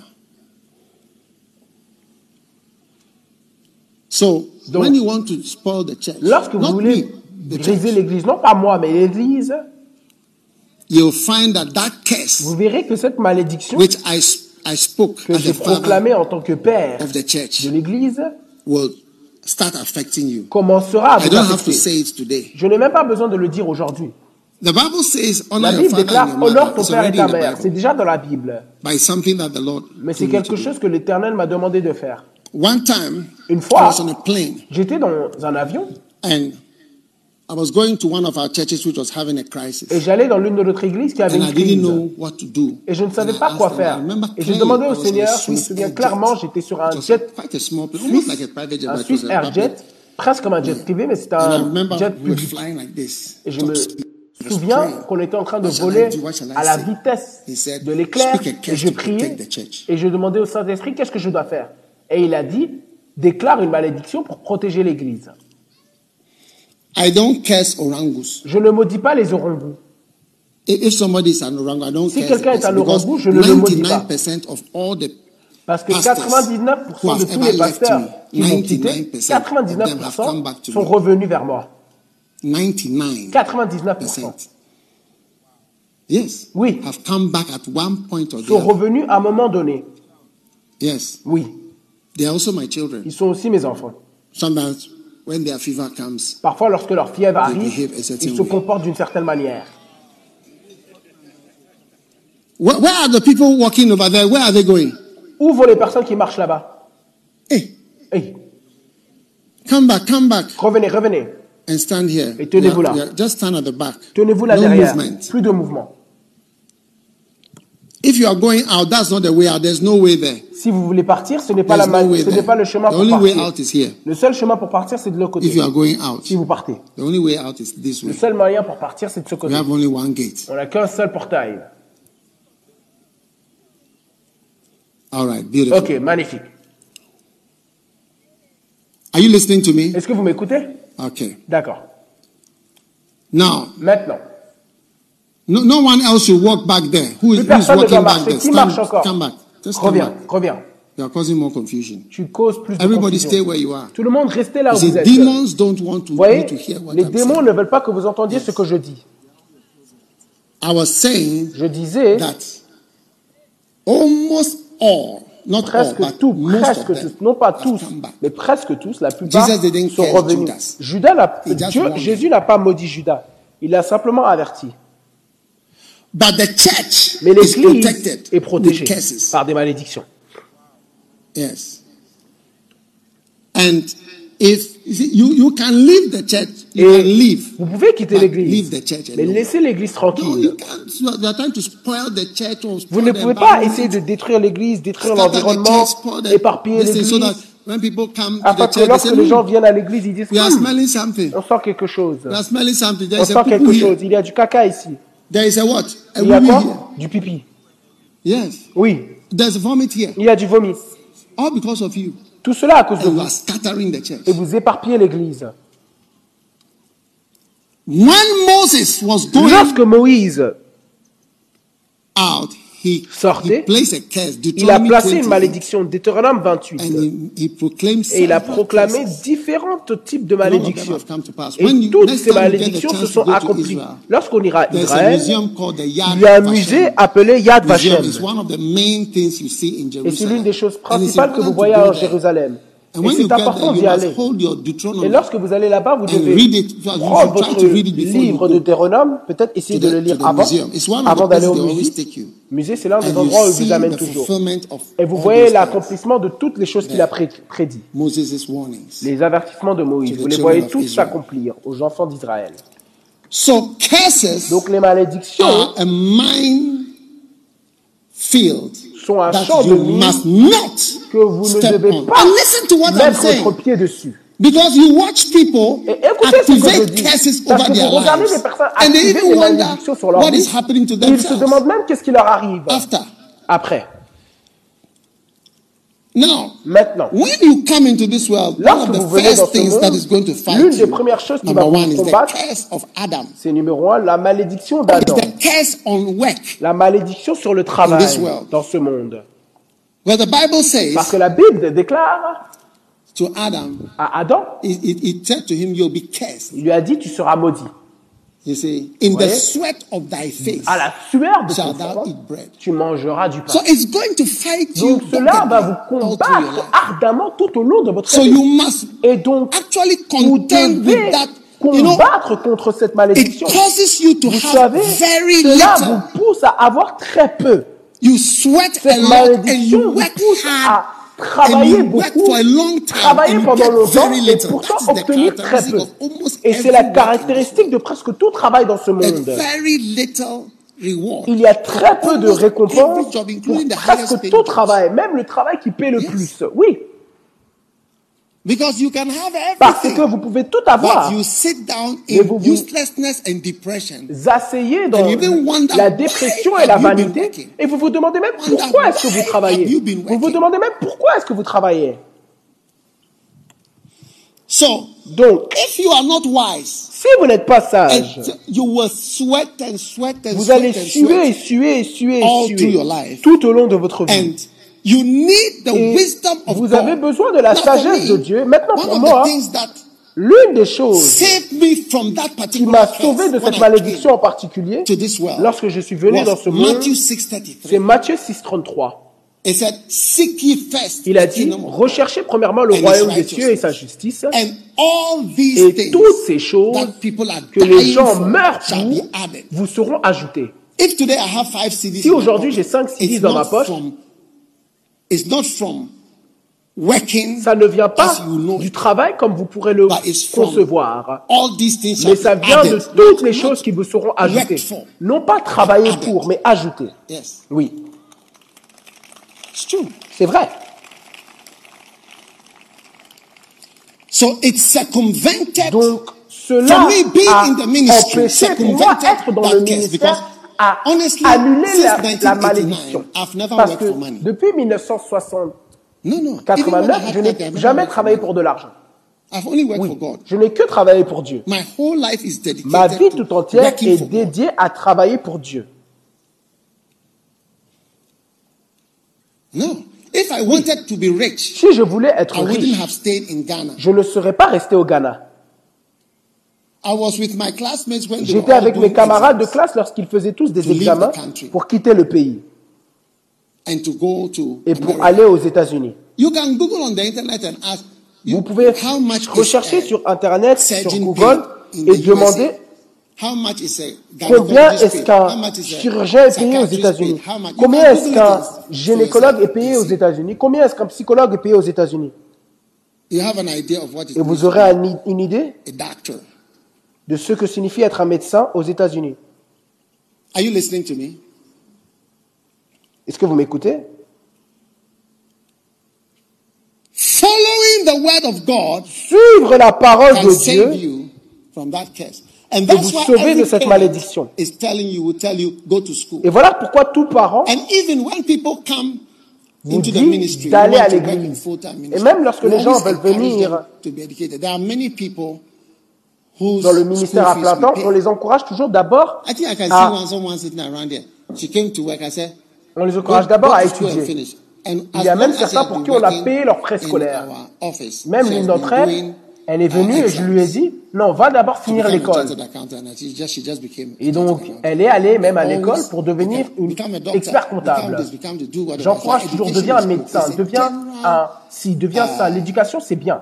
So Donc, when you want to spoil the church, Lorsque vous voulez me, the briser church, l'église, non pas moi, mais l'église, you'll find that that curse vous verrez que cette malédiction which I, spoke que j'ai proclamée en tant que père of the church de l'église will start affecting you. commencera à I vous don't have to affecter. say it today. Je n'ai même pas besoin de le dire aujourd'hui. The Bible says honor La your Bible and déclare your honore ton It's père et ta in the mère. C'est déjà dans la Bible. But it's something that the Lord Mais c'est quelque chose que l'Éternel m'a demandé de faire. One time, Une I fois, was on a plane j'étais dans un avion and I was going to one of our churches which was having a et j'allais dans l'une de notre église qui avait And une I didn't crise. know what to do. Et je ne savais And pas quoi faire. Et j'ai demandé au Seigneur, je me souviens Air clairement, j'étais sur un jet quite a small plane, almost like a private jet, un Swiss Air. Jet, presque comme un jet privé, mais c'était un jet public. flying like this. Et je me souviens qu'on était en train de voler à la vitesse de l'éclair "Speak a et je priais protect the church." et je demandais au Saint-Esprit qu'est-ce que je dois faire? Et il a dit, déclare une malédiction pour protéger l'église. I don't curse orangus. Je ne maudis pas les orangus. If somebody is an orangu, I don't Si quelqu'un est un orangu, je ne le maudis pas. 99% of all the Parce que pastors 99% who de have tous les pasteurs qui m'ont quitté, 99% of them have come back 99% to sont revenus vers moi. 99 99% Yes. Oui. Have come back at one point or the sont revenus à un moment donné. Yes. Oui, They are also my children. ils sont aussi mes enfants. Sometimes when their fever comes, Parfois, lorsque leur fièvre arrive, a certain ils se way. comportent d'une certaine manière. where, where are the people walking over there? Where are they going? Où vont les personnes qui marchent là-bas? Hey, Hey, come back, come back revenez, revenez. and stand here. Et tenez-vous là. Just stand at the back. Tenez-vous là no derrière. movement. Plus de mouvement. If you are going out, that's not the way out. There's no way there. Si vous voulez partir, ce n'est pas, There's la no ce n'est there. pas le chemin The pour only way out is here. Le seul chemin pour partir, c'est de l'autre côté. If you are going out, Si vous partez. the only way out is this Le way. seul moyen pour partir, c'est de ce We côté. have only one gate. On n'a qu'un seul portail. All right, beautiful. Ok, magnifique. Are you listening to me? Est-ce que vous m'écoutez? Okay. D'accord. Now, Maintenant, no, no one else should walk back there. Who is who walking back there? Stand, marche encore? come back. Just come Reviens, back. reviens. You are causing more confusion. Tu causes plus de Everybody confusion. stay where you are. Tout le monde, restez là où vous êtes. demons don't want to, Vous voyez, you to hear what les I'm démons saying. ne veulent pas que vous entendiez ce que je dis. I was saying Je disais that almost all, not all, presque but most of tous, non pas tous, mais presque tous, la plupart Jesus didn't sont revenus. Judas. Dieu- Jésus n'a pas maudit Judas. Il l'a simplement averti. But the church Mais is l'église protected est protégée par des malédictions. Yes. And if you, you, can leave the church, you can leave. Vous pouvez quitter l'église, mais laissez l'église tranquille. can't. You are, you are trying to spoil the church or Vous ne pouvez pas essayer de détruire l'église, détruire l'environnement, éparpiller l'église, that when people come to afin the que lorsque les gens "Hmm, viennent à l'église, ils disent we are smelling something. on sent quelque chose. We are smelling something. There On sent quelque chose. Il y a du caca ici. There is a what? A Il y a quoi? here. Du pipi. Yes. Oui, There's vomit here. il y a du vomi. All because of you. Tout cela à cause de And you vous. scattering the church. Et vous éparpillez l'église. When Moses was going Lorsque Moïse out, Sortait, il a placé 20, une malédiction, Deutéronome 28. And he, he proclaimed Et il a proclamé différents types de malédictions. Et toutes ces malédictions se sont accomplies. Lorsqu'on ira à Israël, il y a un musée appelé Yad Vashem. is one of the main things you see in Et c'est Jerusalem. l'une des choses principales que vous voyez there. Jérusalem. And c'est important d'y aller. Et lorsque vous allez là-bas, vous devez it. Prendre votre livre de Deutéronome, peut-être essayer de le lire avant, avant d'aller au musée. Musée, c'est l'un des endroits où il vous amène toujours. Et vous voyez l'accomplissement de toutes les choses qu'il a pré- prédit. Les avertissements de Moïse, vous les voyez tous s'accomplir aux enfants d'Israël. Donc les malédictions sont un champ de you mine must not que vous ne devez pas And listen to what I'm mettre votre pied dessus. Because you watch people Et écoutez ce que je activate curses over their lives. des personnes And they even wonder malédictions sur leur what vie. is happening to Et ils se demandent même qu'est-ce qui leur arrive after. après. Now, Maintenant, when you come into this world, one Lorsque of the first that is going to fight l'une des you, premières choses qui number va vous one is the combattre, curse of Adam. c'est numéro un, la malédiction d'Adam. the curse on work. La malédiction sur le In travail this world? dans ce monde. Where the Bible says Parce que la Bible déclare to Adam, à Adam, said to him, You'll be cursed. il lui a dit, tu seras maudit. You see, in the Voyez? sweat of thy face À la sueur de ton thou front, eat bread. tu mangeras du pain. So it's going to fight you Donc cela va vous combattre ardemment tout au long de votre So vie. you must Et donc, actually vous devez that. You know, combattre contre cette it malédiction. causes you to Vous have savez, very cela little. vous pousse à avoir très peu. You sweat a Cette lot and malédiction you vous pousse hard à travailler beaucoup, travailler pendant longtemps et pourtant obtenir très peu. Et c'est la caractéristique de presque tout travail dans ce monde. very little reward. Il y a très peu de récompenses pour presque tout travail, même le travail qui paie le plus. Oui, Because you can have parce que vous pouvez tout avoir. But you sit down Mais in vous vous- uselessness and depression. Vous asseyez dans And la dépression et la vanité et vous vous demandez même pourquoi est-ce que vous travaillez? Vous vous demandez même pourquoi est-ce que vous travaillez? So, Donc, if you are not wise, si vous n'êtes pas sage, and you will sweat and sweat and vous sweat allez suer suer et suer all et through your suer life. tout au long de votre vie. And you need the Et wisdom of vous God. avez besoin de la sagesse me, de Dieu. Maintenant, one pour moi, l'une des choses saved me from that qui m'a sauvé de cette malédiction en particulier, world lorsque je suis venu dans ce monde, c'est 6:33. Matthieu 6,33. It said, "Seek ye first Il a dit, recherchez premièrement le royaume des cieux et sa justice, et toutes ces choses que les gens meurent pour be added." vous seront ajoutées. Si aujourd'hui j'ai cinq CDs it's dans ma poche, from- it's not from working Ça ne vient pas as you know du travail comme vous pourrez le concevoir. All these things shall Mais ça vient added. de toutes les choses qui vous seront ajoutées. Non pas travailler pour, mais ajouter. Yes, Oui, it's true. c'est vrai. So it circumvented Donc, cela a in the ministry, empêché pour moi être dans le ministère à honestly, annuler la, la 1989, malédiction. I've never Parce worked que for money. depuis 1989, no, no. Even when I had je that, I've n'ai jamais travaillé pour de l'argent. I've only worked Oui, for God. je n'ai que travaillé pour Dieu. My whole life is dedicated Ma vie to tout entière est dédiée à travailler pour Dieu. No. If I wanted to be rich, Si je voulais être I wouldn't riche, have stayed in Ghana. je ne serais pas resté au Ghana. I was with my classmates when they were J'étais avec mes camarades de classe lorsqu'ils faisaient tous des examens the country. pour quitter le pays. et pour aller aux États-Unis. You can Google on the internet and ask you, Vous pouvez how much is rechercher sur Internet, sur Google et demander combien est-ce qu'un chirurgien est payé aux États-Unis? Combien est-ce qu'un gynécologue est payé aux États-Unis? Combien est-ce qu'un psychologue est payé aux États-Unis? Et vous aurez une idée? De ce que signifie être un médecin aux États-Unis. Are you listening to me? Est-ce que vous m'écoutez? Following the word of God Suivre la parole de save Dieu you from that curse. And Et that's vous why sauver de cette malédiction. is telling you, will tell you, go to school. Et voilà pourquoi tout parent And even when people come vous into the dit ministry, d'aller à l'église. Et même lorsque les gens veulent venir dans le ministère à plein temps, on les encourage toujours d'abord I think I can à, see one someone sitting around there. She came to work. I said, on les encourage d'abord à étudier. Il y a même certains pour qui on a payé leur frais scolaires. Même l'une d'entre elles, elle est venue et je lui ai dit, non, va d'abord finir l'école. Et donc, elle est allée même à l'école pour devenir une expert comptable. J'encourage toujours, deviens un médecin, deviens un, si, deviens ça, l'éducation c'est bien.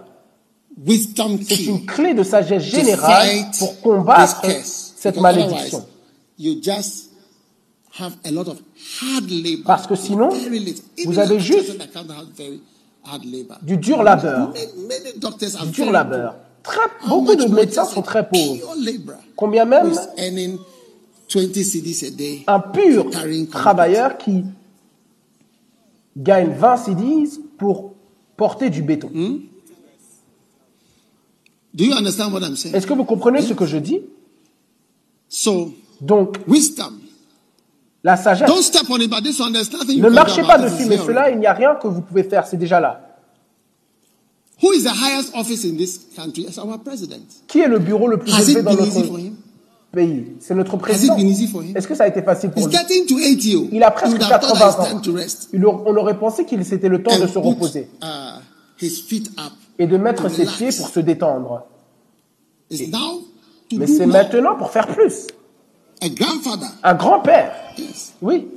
C'est une clé de sagesse générale pour combattre cette malédiction. otherwise, You just have a lot of hard labor. Parce que sinon, vous avez juste du dur labeur. Du dur labeur. Très, beaucoup de médecins sont a très pauvres. Combien même is earning 20 CDs a day un pur travailleur qui gagne 20 CDs pour porter du béton. Do you understand what I'm saying? Est-ce que vous comprenez ce que je dis? So, Donc, wisdom. la sagesse. Don't step on it, but this one, there's nothing you Ne marchez pas dessus, mais cela, il n'y a rien que vous pouvez faire, c'est déjà là. Who is the highest office in this country? It's our president. Qui est le bureau le plus Has élevé dans notre pays? C'est notre président. Est-ce que ça a été facile pour He's lui? getting to 80. Il a presque would have thought 80 it's time ans. Il on aurait pensé qu'il c'était le temps de se put reposer. uh, his feet up et de mettre ses pieds pour se détendre. Mais c'est maintenant pour faire plus. A grandfather. Un grand-père. Yes. Oui.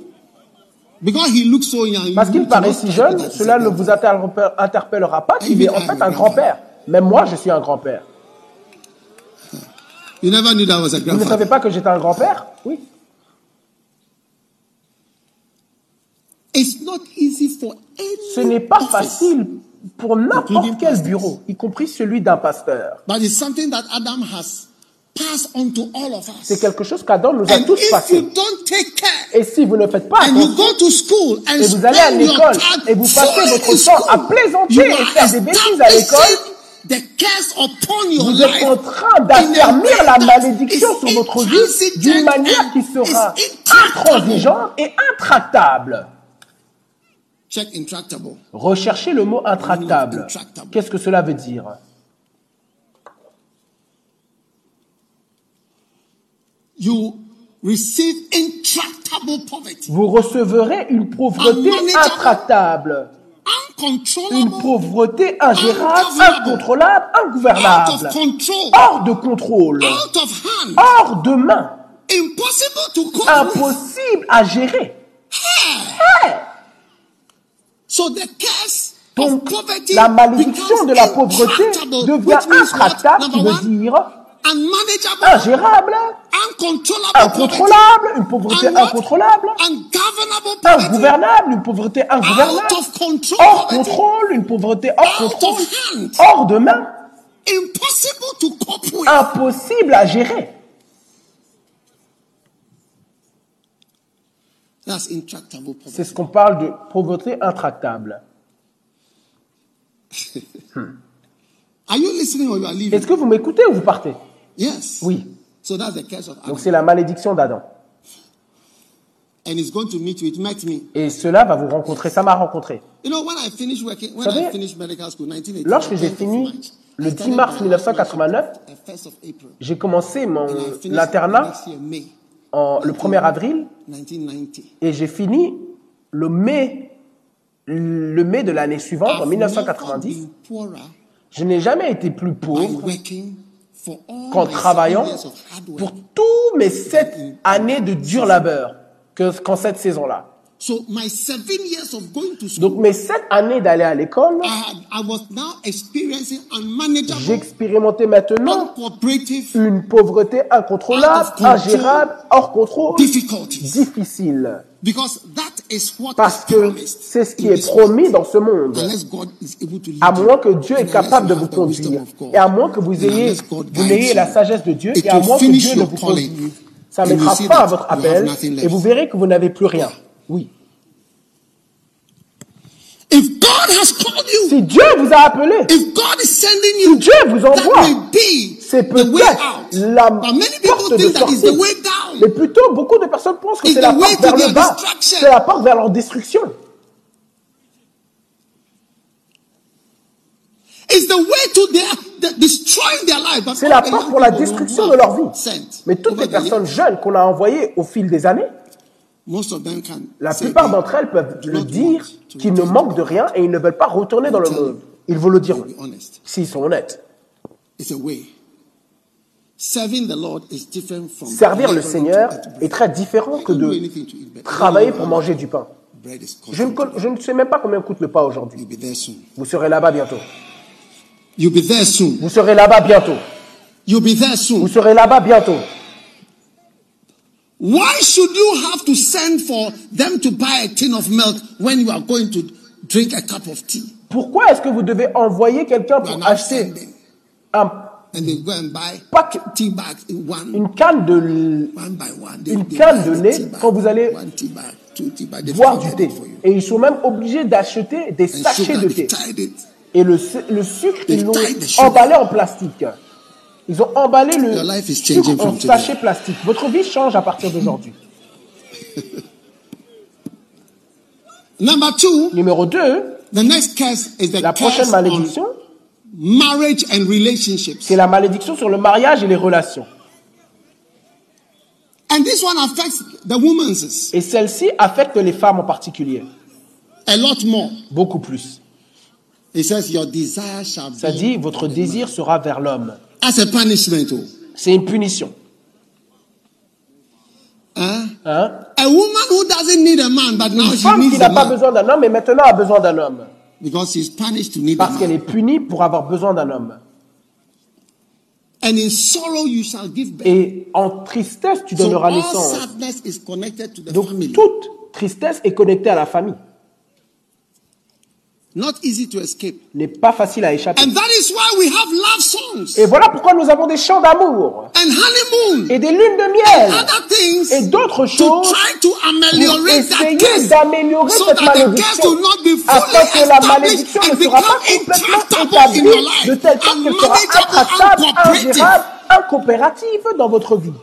Because he looks so young. Parce qu'il paraît si jeune, cela ne vous interpellera pas qu'il est en fait un grand-père. Même moi, je suis un grand-père. Vous ne savez pas que j'étais un grand-père? Oui. It's not easy for any Ce n'est pas facile pour n'importe quel bureau, y compris celui d'un pasteur. But it's something that Adam has passed on to all of us. C'est quelque chose qu'Adam nous a tous passé. don't take care Et si vous ne faites pas and you attention, go to school and et vous allez à l'école et vous passez votre temps à plaisanter et faire des bêtises à l'école, establishing the curse upon your vous êtes en train d'affermir la malédiction sur votre vie d'une manière qui sera intransigeante et intractable. Check intractable. Recherchez le mot intractable. Qu'est-ce que cela veut dire? You receive intractable poverty, Vous recevrez une pauvreté intractable, une pauvreté ingérable, incontrôlable, ingouvernable, hors de contrôle, hors de main, impossible à gérer. Donc, of poverty la malédiction de la pauvreté devient intractable, qui veut dire ingérable, incontrôlable, une pauvreté incontrôlable, ingouvernable, une pauvreté out ingouvernable, of control hors contrôle, une pauvreté hors contrôle, hors de main, impossible à gérer. That's intractable C'est ce qu'on parle de pauvreté intractable. Leaving? Est-ce que vous m'écoutez ou vous partez? Yes. Oui. So that's the curse of Adam. Donc c'est la malédiction d'Adam. And it's going to meet you. It met me. Et cela va vous rencontrer, ça m'a rencontré. You know, when I finished working, when savez, I finished medical school, 1980, Lorsque j'ai fini le 10 mars 1989, first of April, j'ai commencé mon l'internat le 1er avril 1990. et j'ai fini le mai, le mai de l'année suivante, en I've 1990. never been poorer Je n'ai jamais été plus pauvre qu'en travaillant pour tous mes sept années de dur labeur que, qu'en cette saison-là. So my seven years of going to school, Donc mes sept années d'aller à l'école, expérimenté maintenant une pauvreté incontrôlable, control. ingérable, hors contrôle, difficile. Because that is what Parce is que c'est ce qui est promis dans ce monde. À moins que Dieu est capable de vous conduire. Et à moins que vous ayez, vous n'ayez la sagesse de Dieu, et à moins que Dieu ne vous conduise. Ça you mettra fin à votre appel, et vous verrez que vous n'avez plus rien. Oui. If God has called you, Si Dieu vous a appelé, if God is sending si you, Dieu vous envoie, c'est the way peut-être la But many porte people de think that is the sortie. way down. Mais plutôt, beaucoup de personnes pensent que c'est la the way porte vers le bas. C'est la porte vers leur destruction. C'est la the porte pour la destruction de leur vie. Mais toutes les the personnes jeunes qu'on a envoyées au fil des années, most of them can la plupart d'entre elles peuvent le dire qu'ils ne manquent de rien et ils ne veulent pas retourner dans le monde. Ils vous le diront, s'ils sont honnêtes. Servir le Seigneur est très différent que de travailler pour manger du pain. Je ne, je ne sais même pas combien coûte le pain aujourd'hui. Vous serez là-bas bientôt. Vous serez là-bas bientôt. Vous serez là-bas bientôt. Why should you have to send for them to buy a tin of milk when you are going to drink a cup of tea? Pourquoi est-ce que vous devez envoyer quelqu'un pour acheter un- and they go and buy Pack- tea bags in one, une canne de one by one. They, une they canne de lait bag, quand vous allez tea bag, tea they boire du thé. Et ils sont même obligés d'acheter des And sachets sugar, de thé. Et le, le sucre, ils l'ont emballé en plastique. Ils ont emballé le sucre en today. sachet plastique. Votre vie change à partir d'aujourd'hui. (laughs) Number two, Numéro 2, the next curse is the la prochaine on malédiction, marriage and relationships. c'est la malédiction sur le mariage et les relations. And this one affects the women's Et celle-ci affecte les femmes en particulier, a lot more. beaucoup plus. It says, Your desire shall Ça be dit, votre désir sera vers l'homme. As a punishment. Oh. C'est une punition. Huh? Hein? A woman who doesn't need a man, but now Une she femme qui needs n'a a pas man besoin d'un homme et maintenant a besoin d'un homme. because she's punished to need a Parce qu'elle est punie pour avoir besoin d'un homme. And in sorrow you shall give birth. Et en tristesse, tu So donneras all naissance. sadness is connected to the Donc family. toute tristesse est connectée à la famille. Not easy to escape. N'est pas facile à échapper. And that is why we have love songs Et voilà pourquoi nous avons des chants d'amour and honeymoon et des lunes de miel other things et d'autres to choses try to pour ameliorate that essayer d'améliorer so cette malédiction afin que la malédiction ne and sera pas complètement établie de telle sorte qu'elle sera intraçable, ingérable, incoopérative dans votre vie.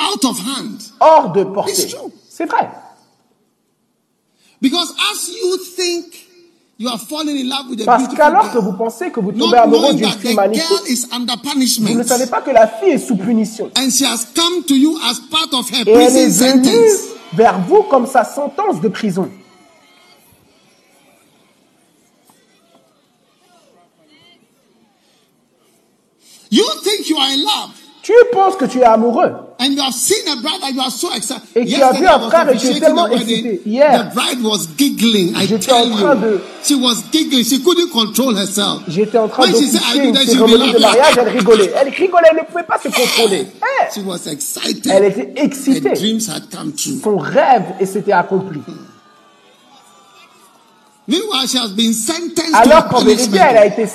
out of hand. Hors de portée. C'est vrai. Because as you think you are falling in love with a Parce qu'alors que vous pensez que vous tombez amoureux d'une fille the magnifique, girl is under vous ne punishment savez pas que la fille est sous punition. and she has come to you as part of her Et elle est venue sentence. vers vous comme sa sentence de prison. You think you are in love Tu penses que tu es amoureux. and you have seen a bride and you are so excited. Et tu as vu un frère et tu es tellement excité. Hier, the bride was giggling. I tell en train you, de- she was giggling. She couldn't control herself. J'étais en train When she said, I do une cérémonie de mariage, elle rigolait. Elle rigolait, elle ne pouvait pas se contrôler. (laughs) Eh, She was excited. Elle était Her excitée. dreams had come true. Son rêve s'était accompli. Meanwhile, she has been sentenced Alors qu'en vérité, elle a été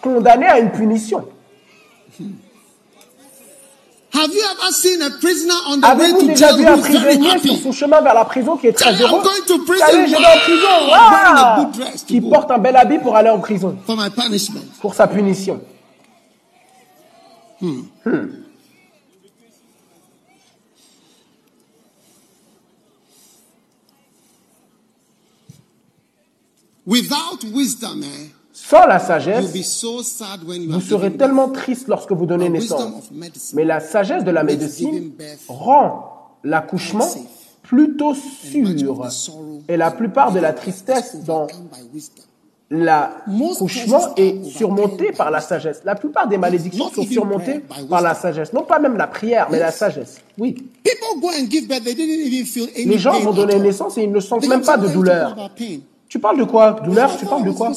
condamnée à une punition. Avez-vous déjà vu un prisonnier sur son chemin vers la prison qui est très heureux going to prison. Allez, je vais en prison. Ah Qui porte un bel habit pour aller en prison, For my punishment. pour sa punition. Without wisdom, eh, Sans la sagesse, be so sad when you vous serez tellement triste lorsque vous donnez naissance. Mais la sagesse de la médecine rend l'accouchement plutôt sûr. of the sorrow Et la plupart de la tristesse dans overcome by wisdom. l'accouchement est surmonté par la sagesse. La plupart des malédictions sont surmontées par la sagesse. Non pas même la prière, mais la sagesse. Oui. People go and give birth, they didn't even feel any Les gens vont donner naissance et ils ne sentent They même don't pas de "Why are you douleur. Talking about pain?" Tu parles de quoi Douleur? Tu parles de quoi?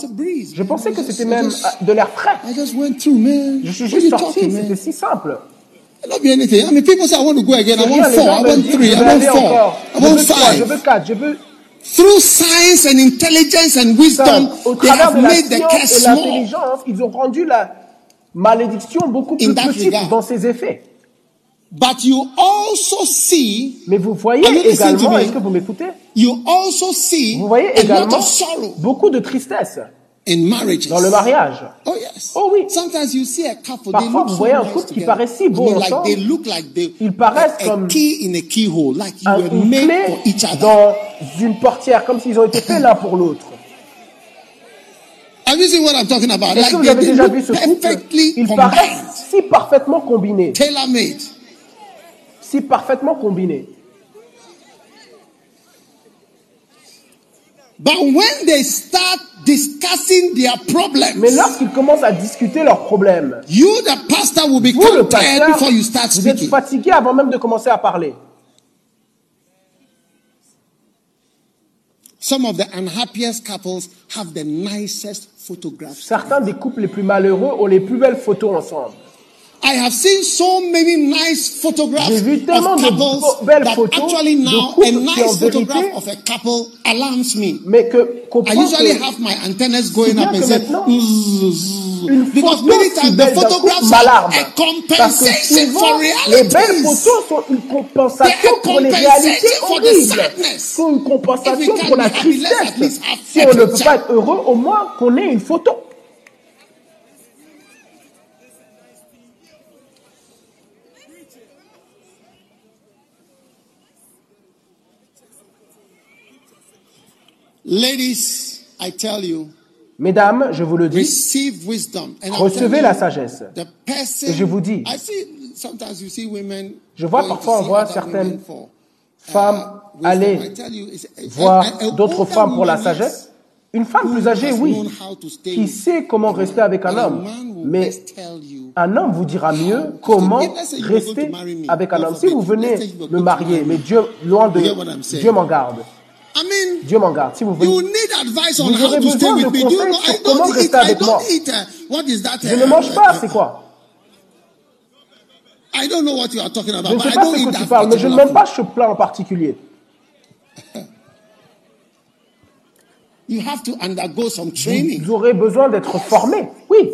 Je pensais que c'était même euh, de l'air frais. I just went through, man. Je suis juste sorti, c'était si simple. Not be anything. I mean, people say, I want to go again. I Rien, want les four. gens I me want disent, three. je I veux want four. I want je quatre, je veux Through science and intelligence and wisdom. Au they have de la made the curse small. ils ont rendu la malédiction beaucoup In plus petite dans ses effets. But you also see, Mais vous voyez également, me? est-ce que vous m'écoutez? You also see Vous voyez également beaucoup de tristesse in marriages. dans le mariage. Oh yes. Oh oui. Sometimes you see a couple. Parfois, vous voyez un couple qui together. paraît si beau I mean, like ensemble. they look like they. Ils paraissent comme key in a keyhole, like you Un- were une made clé for each other. dans une portière, comme s'ils ont été faits l'un pour l'autre. Est-ce que Like vous avez déjà vu ce couple? perfectly Ils combined, paraissent si parfaitement combinés. tailor made. Si parfaitement combinés. But when they start discussing their problems, Mais lorsqu'ils commencent à discuter leurs problèmes, you, the pastor, will vous, le pasteur, before you start vous êtes fatigué avant même de commencer à parler. Some of the unhappiest couples have the nicest photographs. Certains des couples les plus malheureux ont les plus belles photos ensemble. I have seen so many nice photographs J'ai vu tellement of de couples beaux- belles that photos actually de now a nice en vérité, photograph of a couple alarms me. Mais que I usually que have my antennas going up and say, "Zzz." une because photo many si times the photographs are a compensation souvent, for les belles photos sont une compensation pour les compensation réalités for the horribles. sont une compensation pour la tristesse. Si on ne peut pas être heureux, au moins qu'on ait une photo. Ladies, I tell you, Mesdames, je vous le dis, receive wisdom. And I'm recevez la sagesse. The person, Et je vous dis, I see sometimes you see women Je vois parfois, on voit certaines for Femmes, wisdom, allez I tell you, it's- a- voir d'autres femmes pour la sagesse. Une femme plus âgée, oui, qui sait comment rester avec un homme. Mais un homme vous dira mieux comment rester avec un homme. Si vous venez me marier, mais. Dieu, loin de, You get what I'm saying? Dieu m'en garde. I mean, Dieu m'en garde. Si vous you venez, need advice on Vous how aurez to stay besoin with de conseils sur I comment don't eat. rester I avec don't moi. eat. uh, what is that? je ne mange pas, uh, c'est quoi? I don't know what you are talking about. Je ne sais pas ce que tu parles, mais je ne mange pas ce plat en particulier. You have to undergo some training. Vous aurez besoin d'être formé. Oui.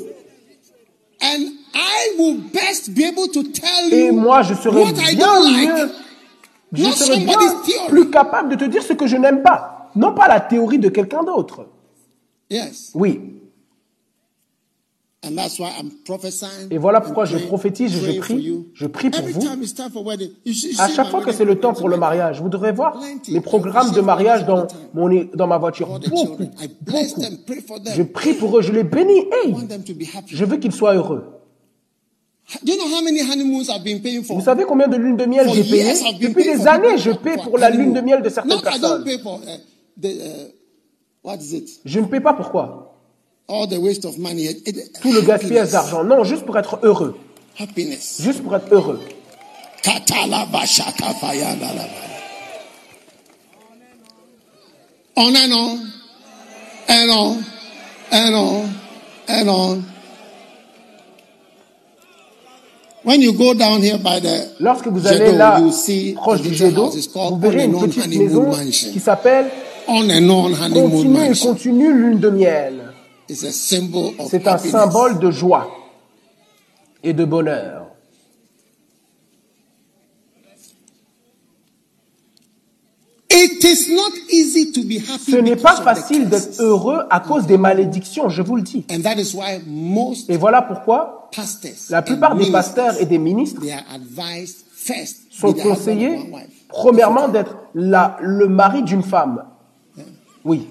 And I will best be able to tell Et you moi, je serai what I bien don't like. Je serai bien plus capable de te dire ce que je n'aime pas. Non pas la théorie de quelqu'un d'autre. Yes. Oui. And that's why I'm prophesying. Et voilà pourquoi je prophétise et je prie. Je prie pour vous. À chaque fois que c'est le temps pour le mariage, vous devrez voir mes programmes de mariage dans, mon, dans ma voiture. Beaucoup, beaucoup. Je prie pour eux, je les bénis. Hey, je veux qu'ils soient heureux. Vous savez combien de lunes de miel j'ai payé years, I've been Depuis paying des for années, je paie pour la lune de miel de certaines personnes. Je ne paie pas pourquoi All the waste of money. It- it- Tout le gaspillage d'argent. Non, juste pour être heureux. Happiness. Juste pour être heureux. Katalabashakafayandalaba. On and on, and on, and on, and on. When you go down here by the Lorsque vous allez d'eau, là, you see proche du called vous verrez On une petite maison Mansion. qui s'appelle Continue et continue lune de miel. It's a symbol of C'est un happiness. symbole de joie et de bonheur. It is not easy to be happy Ce n'est pas facile d'être heureux à cause des malédictions, je vous le dis. And that is why most Et voilà pourquoi la plupart des pasteurs et des ministres first sont conseillés, premièrement, d'être le mari d'une femme. Oui,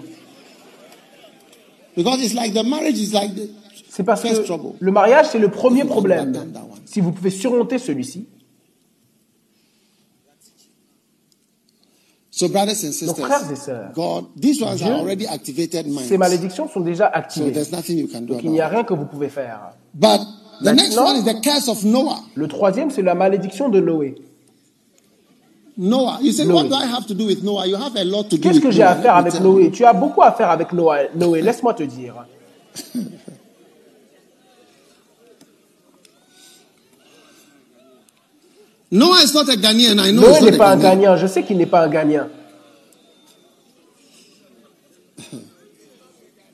Because it's like the marriage is like the c'est parce first que trouble. le mariage, c'est le premier problème. Si vous pouvez surmonter celui-ci, So brothers and donc sisters, frères et sœurs, God, these ones Dieu, are already activated minds. ces malédictions sont déjà So activées. there's nothing you can do Donc il n'y a rien que vous pouvez faire. But the next one is the curse of Noah. Le troisième, c'est la malédiction de Noé. Noah. You say, Noé. what do I have to do with Noah? You have a lot to do Qu'est-ce que j'ai à faire avec Noé? Tu as beaucoup à faire avec Noé, Noé laisse-moi te dire. (laughs) Noah is not a Ghanaian. I know n'est pas un Ghanaian. gagnant, je sais qu'il n'est pas un gagnant. (coughs)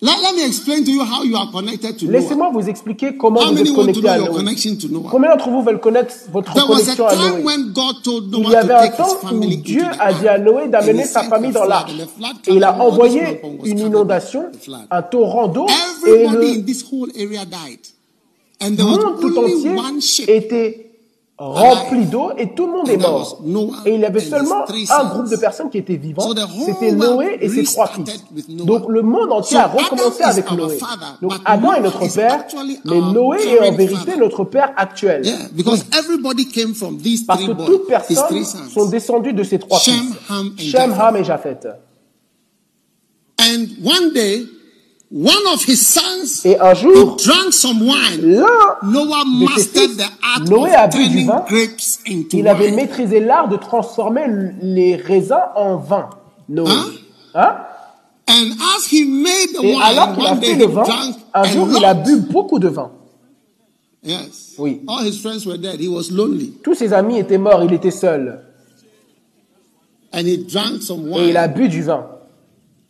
Let, let me explain to you how you are connected to Noah. Laissez-moi vous expliquer comment How vous êtes connecté à Noé. Noah? Combien d'entre vous veulent connaître votre There was a connexion à time Noé? when God told Il y avait to un take his temps où family Dieu a dit à. Noé d'amener sa famille dans l'arche. Et il a envoyé une inondation, un torrent d'eau, et le monde tout entier était rempli d'eau et tout le monde est mort. Et il y avait seulement un groupe de personnes qui étaient whole C'était Noé et ses trois fils. Donc le monde entier a recommencé avec Noé. Donc Adam est notre père, mais Noé est en vérité notre père actuel. Parce que toutes personnes sont descendues de ces trois fils. Shem. Ham et Japheth. One of his sons Et un jour, drank some wine. l'un Noah de ses mastered fils, the art Noé a of bu du vin. il avait wine. maîtrisé l'art de transformer les raisins en vin. Noé. Hein? Hein? And as he made the Et alors wine, qu'il a fait he le vin, drank un jour il a bu beaucoup de vin. Yes. Oui. All his friends were dead. He was lonely. Tous ses amis étaient morts, il était seul. And he drank some Et il a wine. bu du vin.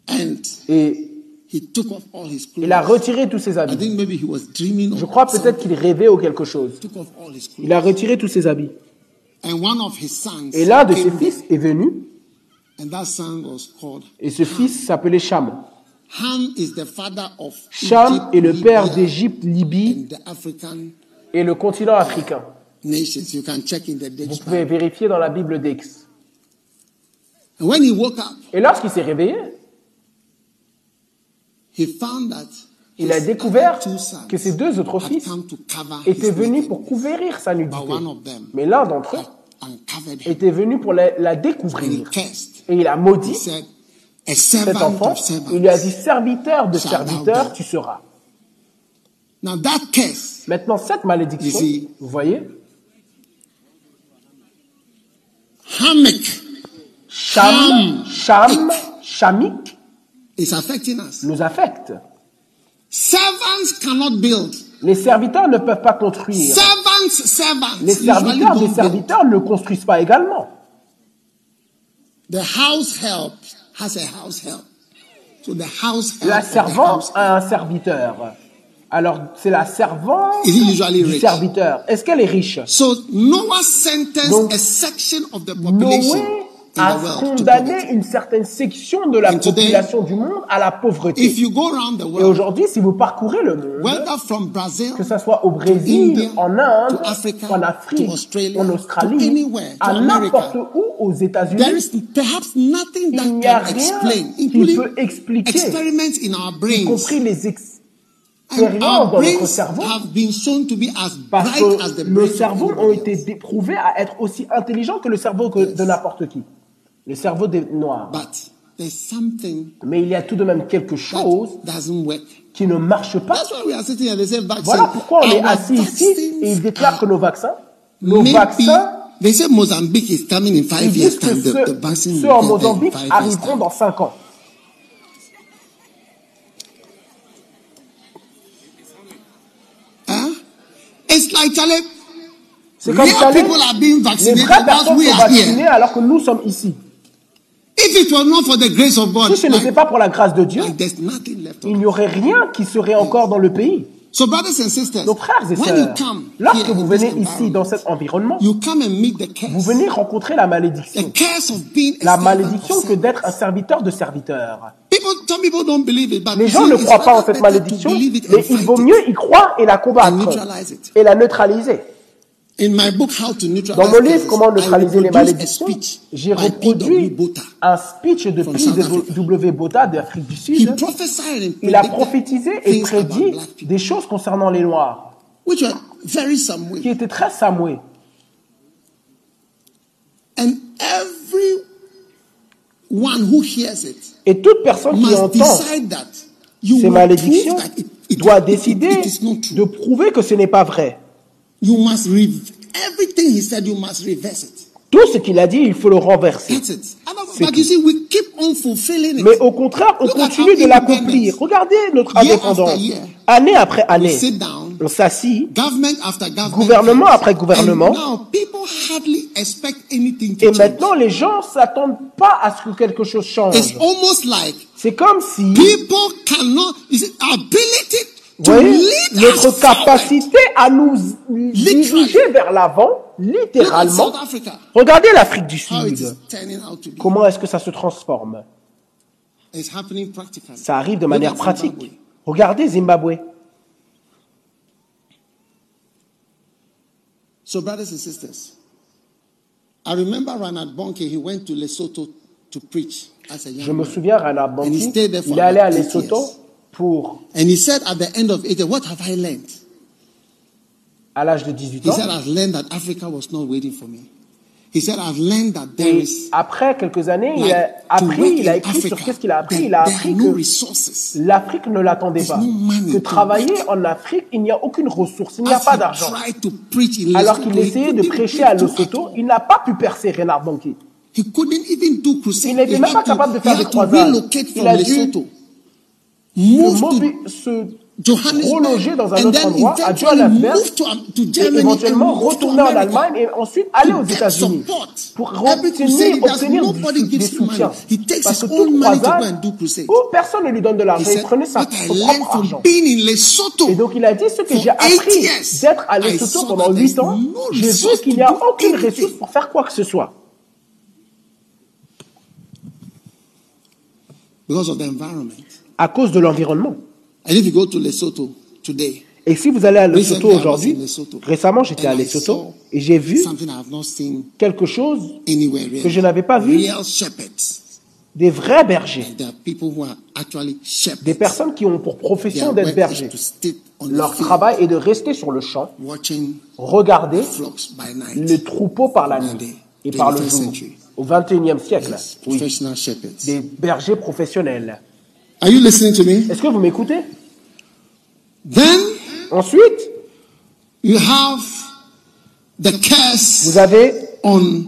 And Et he took off all his clothes. il a retiré tous ses I habits. think maybe he was dreaming Je of crois peut-être qu'il rêvait ou quelque chose. Il a retiré tous ses habits. And one of his sons Et l'un de ses fils est venu, And that son was called et ce fils s'appelait Cham. Cham est le père d'Égypte, Libye et le continent africain. Vous pouvez vérifier dans la Bible d'Aix. And when he woke up, Et lorsqu'il s'est réveillé, il a découvert que ses deux autres fils étaient venus pour couvrir sa nudité. Mais l'un d'entre eux était venu pour la, découvrir. Et il a maudit cet enfant. Il lui a dit, serviteur de serviteur, tu seras. Maintenant, cette malédiction, vous voyez, Cham, Is affecting us. nous affecte. Servants cannot build. Les serviteurs ne peuvent pas construire. Servants, servants Les serviteurs des don't build. serviteurs ne construisent pas également. The house help has a house help. So the house help La servante a un serviteur. Alors, c'est la servante Is he usually du rich? serviteur. Est-ce qu'elle est riche? So Noah sentenced Donc, a section of the population Noé a condamné une certaine section de la population du monde à la pauvreté. If you go around the Et world, aujourd'hui, si vous parcourez le monde, whether from Brazil, que ce soit au Brésil, India, en Inde, en Afrique, en Australie, à n'importe où aux États-Unis, il n'y a can rien explain, qui peut expliquer, experiments in our y brains. compris les expériences dans notre cerveau, have been shown to be as parce bright as the que nos cerveaux ont été prouvés à être aussi intelligents que le cerveau de n'importe qui. Le cerveau des noirs. But there's something Mais il y a tout de même quelque chose that doesn't work. qui ne marche pas. That's why we are sitting here. They say vaccine. Voilà pourquoi on est assis ici et ils déclarent que nos vaccins, nos maybe- vaccins, They say Mozambique is coming in ils five years time. Ceux, the vaccine ceux will en Mozambique arriveront dans 5 ans. Huh? It's like Charlie. C'est comme ça, les people are being vaccinated vraies personnes sont vaccinées alors que nous sommes ici. If it was not for the grace of God, Si ce n'était pas pour la grâce de Dieu, il n'y aurait rien qui serait encore dans le pays. so, brothers and sisters, Donc frères et sœurs, lorsque vous venez ici dans cet environnement, you come and meet the curse. vous venez rencontrer la the malédiction. curse of being a La malédiction que d'être un serviteur de serviteur. Les gens ne croient pas en cette malédiction, mais il vaut mieux y croire et la combattre et la neutraliser. Dans mon livre Comment neutraliser les malédictions, speech j'ai reproduit un speech de P.W. Botha d'Afrique du He Sud. prophesied and Il a predicted prophétisé et prédit des choses concernant les Noirs, which were very some way. qui étaient très samoués. And every one who hears it Et toute personne qui must entend decide that you ces malédictions prove that it, it, doit it- it- décider it is not true. de prouver que ce n'est pas vrai. You must rev- everything he said. You must reverse it. Tout ce qu'il a dit, il faut le renverser. That's it. Otherwise- C'est But you see, we keep on fulfilling it. Mais au contraire, on Look continue de l'accomplir. Regardez notre indépendance. year. Année après année, sit down, on s'assit government after government, Gouvernement après gouvernement. And now people hardly expect anything to et change. maintenant les gens s'attendent pas à ce que quelque chose It's change. almost like C'est comme si, people cannot. You see, ability voyez, notre capacité à nous diriger vers l'avant, littéralement. Regardez l'Afrique du Sud. Comment est-ce que ça se transforme? Ça arrive de manière pratique. Regardez Zimbabwe. So, brothers and sisters, I remember Reinhard Bonke. He went to Lesotho to preach as a young Je me souviens, Rana And he Banki, stayed there for il est allé à Lesotho. Pour, And he said at the end of it, what have I learned? à l'âge de 18 He ans? said, I've learned that Africa was not waiting for me. He said, I've learned that there is après quelques années, il like, a to appris, il a écrit sur Africa. qu'est-ce qu'il a appris. Il a appris no que l'Afrique ne l'attendait pas. no Que travailler en Afrique, il n'y a aucune ressource, il n'y a As pas he d'argent. Alors qu'il he essayait de prêcher à Lesotho, il n'a pas pu percer Renard Banki. He couldn't even do crusade. Il n'était He même pas capable de he faire des croisades. Il a dû Lesotho, se, reloger dans un autre endroit, à to et Germany éventuellement retourner en. Allemagne et ensuite aller aux États-Unis pour obtenir, du- des soutiens. Parce que toute croisade, personne ne lui donne de l'argent, il prenait sa, son propre argent. Et donc il a dit ce que j'ai appris d'être à Lesotho pendant that 8 there's ans, j'ai vu qu'il n'y a aucune ressource pour faire quoi que ce soit. because of the environment. À cause de l'environnement. Et si vous allez à Lesotho aujourd'hui, récemment j'étais à Lesotho et j'ai vu quelque chose que je n'avais pas vu. Des vrais bergers, des personnes qui ont pour profession d'être bergers. Leur travail est de rester sur le champ, regarder les troupeaux par la nuit et par le jour. Au 21e siècle, oui, des bergers professionnels. Are you listening to me? Est-ce que vous m'écoutez? Then Ensuite, you have the curse vous avez on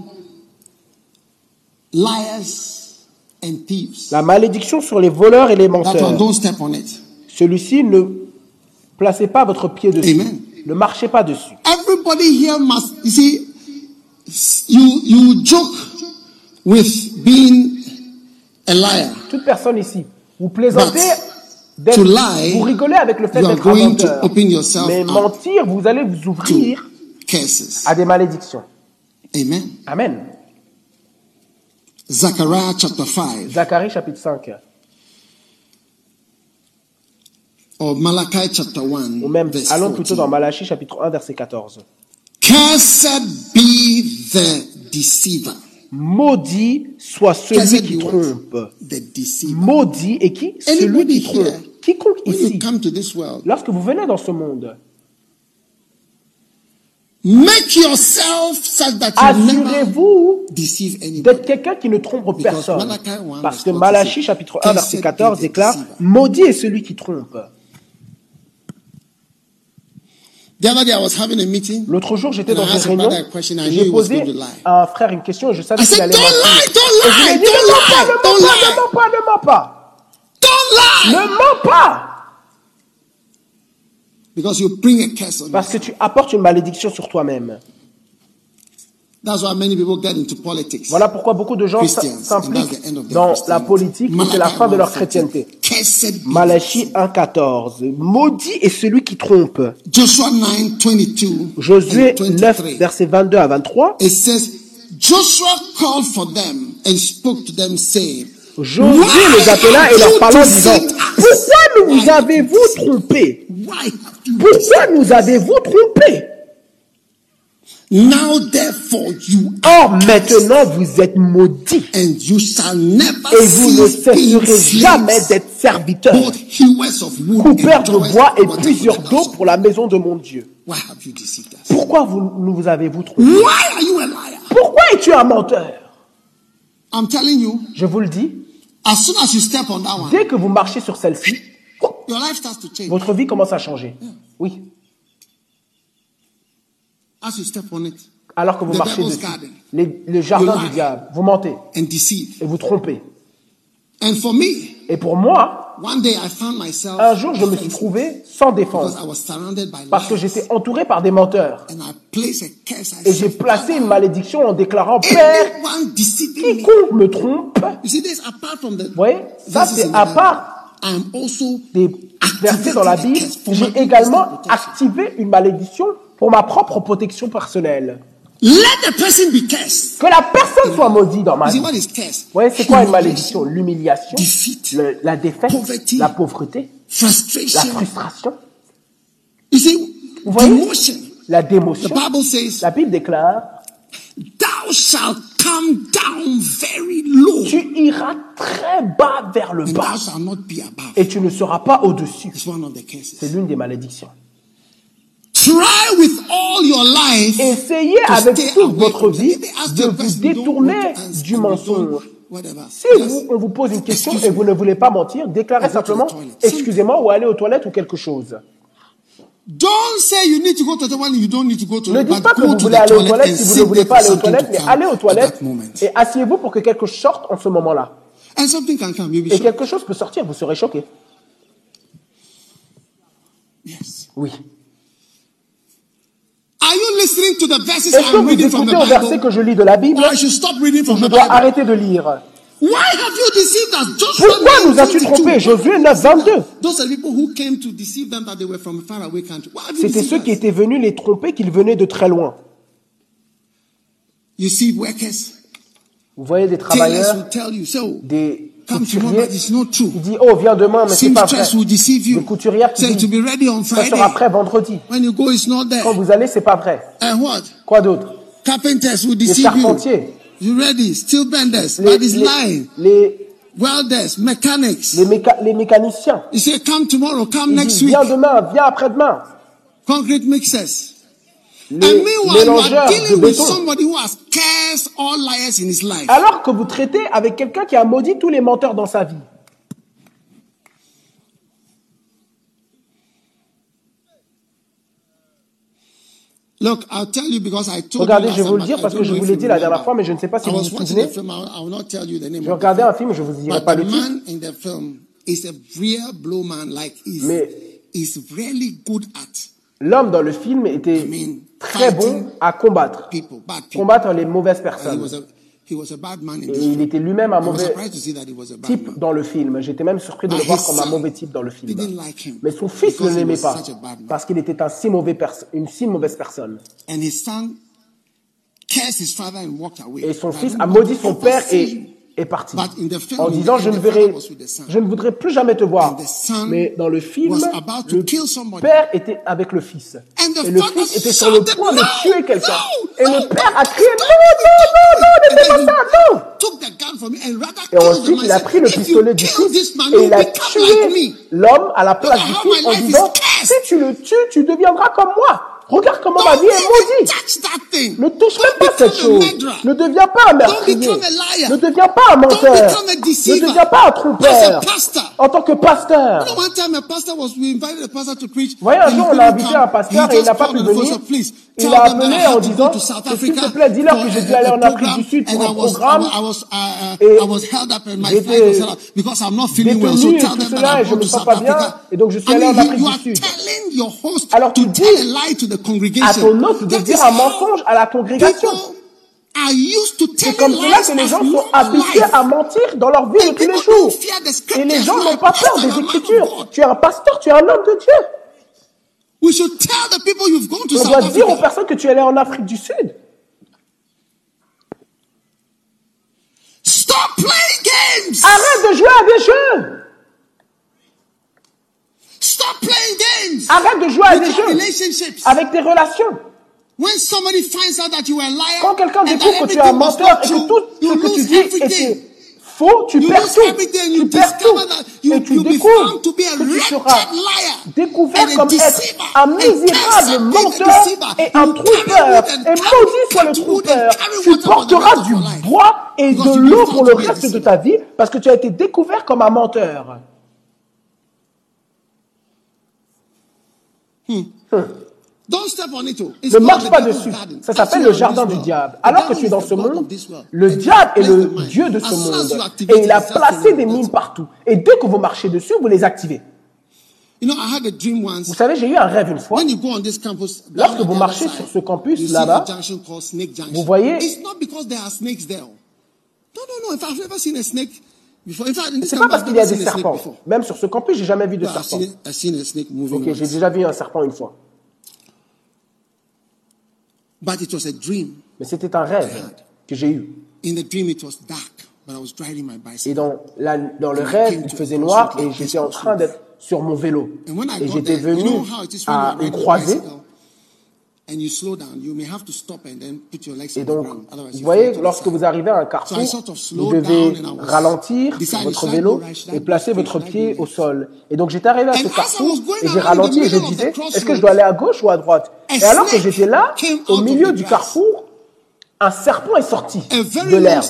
liars and thieves. la malédiction sur les voleurs et les That one, menteurs. don't step on it. Celui-ci, ne placez pas votre pied dessus. Amen. Ne marchez pas dessus. Everybody here must, you see, you, you joke with being a liar. Toute personne ici, vous plaisantez to lie, vous rigolez avec le fait d'être un menteur. Mais mentir, vous allez vous ouvrir à des malédictions. Amen. Amen. Zechariah chapter 5 Zacharie chapitre 5. or Malachi chapter 1 Ou même, verse allons plutôt 14. dans Malachie chapitre 1 verset 14. Cursed be the deceiver. Maudit soit celui qui trompe. Maudit et qui Celui qui trompe. Quiconque ici, lorsque vous venez dans ce monde, assurez-vous d'être quelqu'un qui ne trompe personne. Malachi 1 Parce que 14 Malachie says, chapitre 1 verset Cursed 14 be the déclare. Maudit est celui qui trompe. The other day I was having a meeting. L'autre jour, j'étais dans une réunion. J'ai posé à un frère une question et je savais qu'il allait don't mentir. lie, don't lie, ne mens pas, ne mens pas, ne mens pas, ne mens pas. don't lie. Ne mens Parce que tu apportes une malédiction sur toi-même. That's why many people get into politics. Voilà pourquoi beaucoup de gens s'impliquent dans la politique et c'est la fin de leur 1:14. chrétienté. Malachie 1.14. Maudit est celui qui trompe. Joshua 9, 22 Josué and 9, 23. versets 22 à 23. It says, Joshua called for them and spoke to them, saying, Josué les appela et leur parla en disant, pourquoi nous avez-vous trompés? Pourquoi nous avez-vous trompés? Now therefore you Or maintenant vous êtes maudits and you shall never et vous ne cesserez jamais d'être serviteurs, coupeurs de bois et plusieurs d'eau pour la maison de mon Dieu. Why have you deceived us? Pourquoi vous, nous avez-vous trompés? Why are you a liar? Pourquoi es-tu un menteur? I'm telling you, Je vous le dis, as soon as you step on that one, dès que vous marchez sur celle-ci, your life starts to change. votre vie commence à changer. Oui. As you step on it Alors que vous marchez dessus. Les- le jardin You du diable. Vous mentez et vous trompez. And for me, Et pour moi, one day I found myself un jour, je me suis trouvé sans because défense. I was surrounded by Parce que j'étais entouré par des menteurs. And I placed a curse. I Et j'ai placé une "Father, malédiction en déclarant Père, quiconque me trompe, You see this apart from the vous voyez, ça c'est à part I am also des versets dans la Bible, j'ai également activé une malédiction pour ma propre protection personnelle. let the person be cursed. Que la personne soit maudite dans ma vie. what is curse? Vous voyez, c'est quoi une malédiction? L'humiliation, la défaite, Poverty. la pauvreté, la frustration. frustration, You see, Vous voyez? demotion. la The démotion. Bible says, La Bible déclare "Thou shalt come down very low, Tu iras très bas vers le and bas thou shalt not be above." et tu ne seras pas au-dessus. It's one of the curses. C'est l'une des malédictions. Try with all your life Essayez avec toute votre vie de vous détourner du mensonge. Si vous, on vous pose une question et vous ne voulez pas mentir, déclarez simplement excusez-moi ou allez aux toilettes ou quelque chose. Don't say you need to go to the toilet when you don't need to go to Ne dites pas que vous voulez aller aux toilet toilettes si vous ne voulez pas aller aux toilettes, to mais allez aux toilettes et asseyez-vous pour que quelque chose sorte en ce moment-là. Et quelque chose peut sortir, vous serez choqué. Oui. Are you listening to the verses Est-ce que I'm vous reading from the écoutez Bible? que je lis de la Bible? Or I should stop reading from Je the dois Bible. arrêter de lire. Why have you deceived us? Joshua Pourquoi 9, nous as-tu 22. trompés? Josué 9, 22. Those are the people who came to deceive them that they were from a faraway country. Why have you C'était deceived ceux qui étaient venus les tromper qu'ils venaient de très loin. You see workers, Vous voyez des tailors travailleurs, will tell you, so des il dit, oh, viens demain, mais c'est pas vrai. Le qui dit, ça sera prêt vendredi. Quand vous allez, c'est pas vrai. Quoi d'autre? Les charpentiers. You ready? Steel benders, les, lying. Les, Welders. Les, mécaniciens. Next week. Viens demain, viens après-demain. Concrete mixers. Alors que vous traitez avec quelqu'un qui a maudit tous les menteurs dans sa vie. Regardez, je vais vous le dire parce que je vous l'ai dit la dernière fois, mais je ne sais pas si vous vous souvenez. Je regardais un film, je ne vous dirai pas le titre. Mais L'homme dans le film était très bon à combattre, combattre les mauvaises personnes. Et il était lui-même un mauvais type dans le film. J'étais même surpris de le voir comme un mauvais type dans le film. Mais son fils ne l'aimait pas parce qu'il était un si mauvais une si mauvaise personne. Et son fils a maudit son père et est parti. En disant je ne verrai, je ne voudrais plus jamais te voir. Mais dans le film, le père était avec le fils. Et le fils était sur le point de tuer quelqu'un. et le père a crié non non non non ne fais pas ça non. Et ensuite il a pris le pistolet du fils et il a tué l'homme à la place du fils en disant si tu le tues tu deviendras comme moi. Regarde comment ma vie est maudite. Ne touche même pas cette chose. Ne deviens pas un meurtrier. Ne deviens pas un menteur. Ne deviens pas un trompeur. En tant que pasteur. Voyez, un jour, on a invité un pasteur et il n'a pas pu venir il a appelé en disant, s'il te plaît, dis-leur que j'étais allé en Afrique du Sud pour un programme et j'étais détenu et tout cela et je ne me sens pas bien et donc je suis allé en Afrique du Sud. Alors tu dis à ton hôte de dire un mensonge à la congrégation. C'est comme cela que les gens sont habitués à mentir dans leur vie de tous les jours. Et les gens n'ont pas peur des Écritures. Tu es un pasteur, tu es un homme de Dieu. We should tell the people you've gone to On South doit Africa. dire aux personnes que tu es allé en Afrique du Sud. Stop playing games. Arrête de jouer à des jeux. Stop playing games. Arrête de jouer à des jeux avec tes relations. When somebody finds out that you are a liar Quand quelqu'un découvre que tu es un menteur et que tout ce que tu dis est faux, tu you perds tout. Tu perds tout. Et tu découvres que tu seras découvert comme être un misérable menteur et un trompeur. Et maudit soit le trompeur. Tu porteras du bois et de l'eau pour le reste de ta vie parce que tu as été découvert comme un menteur. Hmm. Ne marche pas dessus. Ça s'appelle le jardin du diable. Alors que tu es dans ce monde, le diable est le dieu de ce monde. Et il a placé des mines partout. Et dès que vous marchez dessus, vous les activez. Vous savez, j'ai eu un rêve une fois. Lorsque vous marchez sur ce campus là-bas, vous voyez... C'est pas parce qu'il y a des serpents. Même sur ce campus, j'ai jamais vu de serpent. Ok, j'ai déjà vu un serpent une fois. But it was a dream Mais c'était un rêve que j'ai eu. In the dream, it was dark, but I was driving my bicycle. Et dans, la, dans le rêve, il faisait noir et j'étais en train d'être sur mon vélo. Et j'étais venu à une croisée. Et donc, vous voyez, lorsque vous arrivez à un carrefour, vous devez ralentir votre vélo et placer votre pied au sol. Et donc, j'étais arrivé à ce carrefour et j'ai ralenti et je disais, est-ce que je dois aller à gauche ou à droite Et alors que j'étais là, au milieu du carrefour, un serpent est sorti de l'air.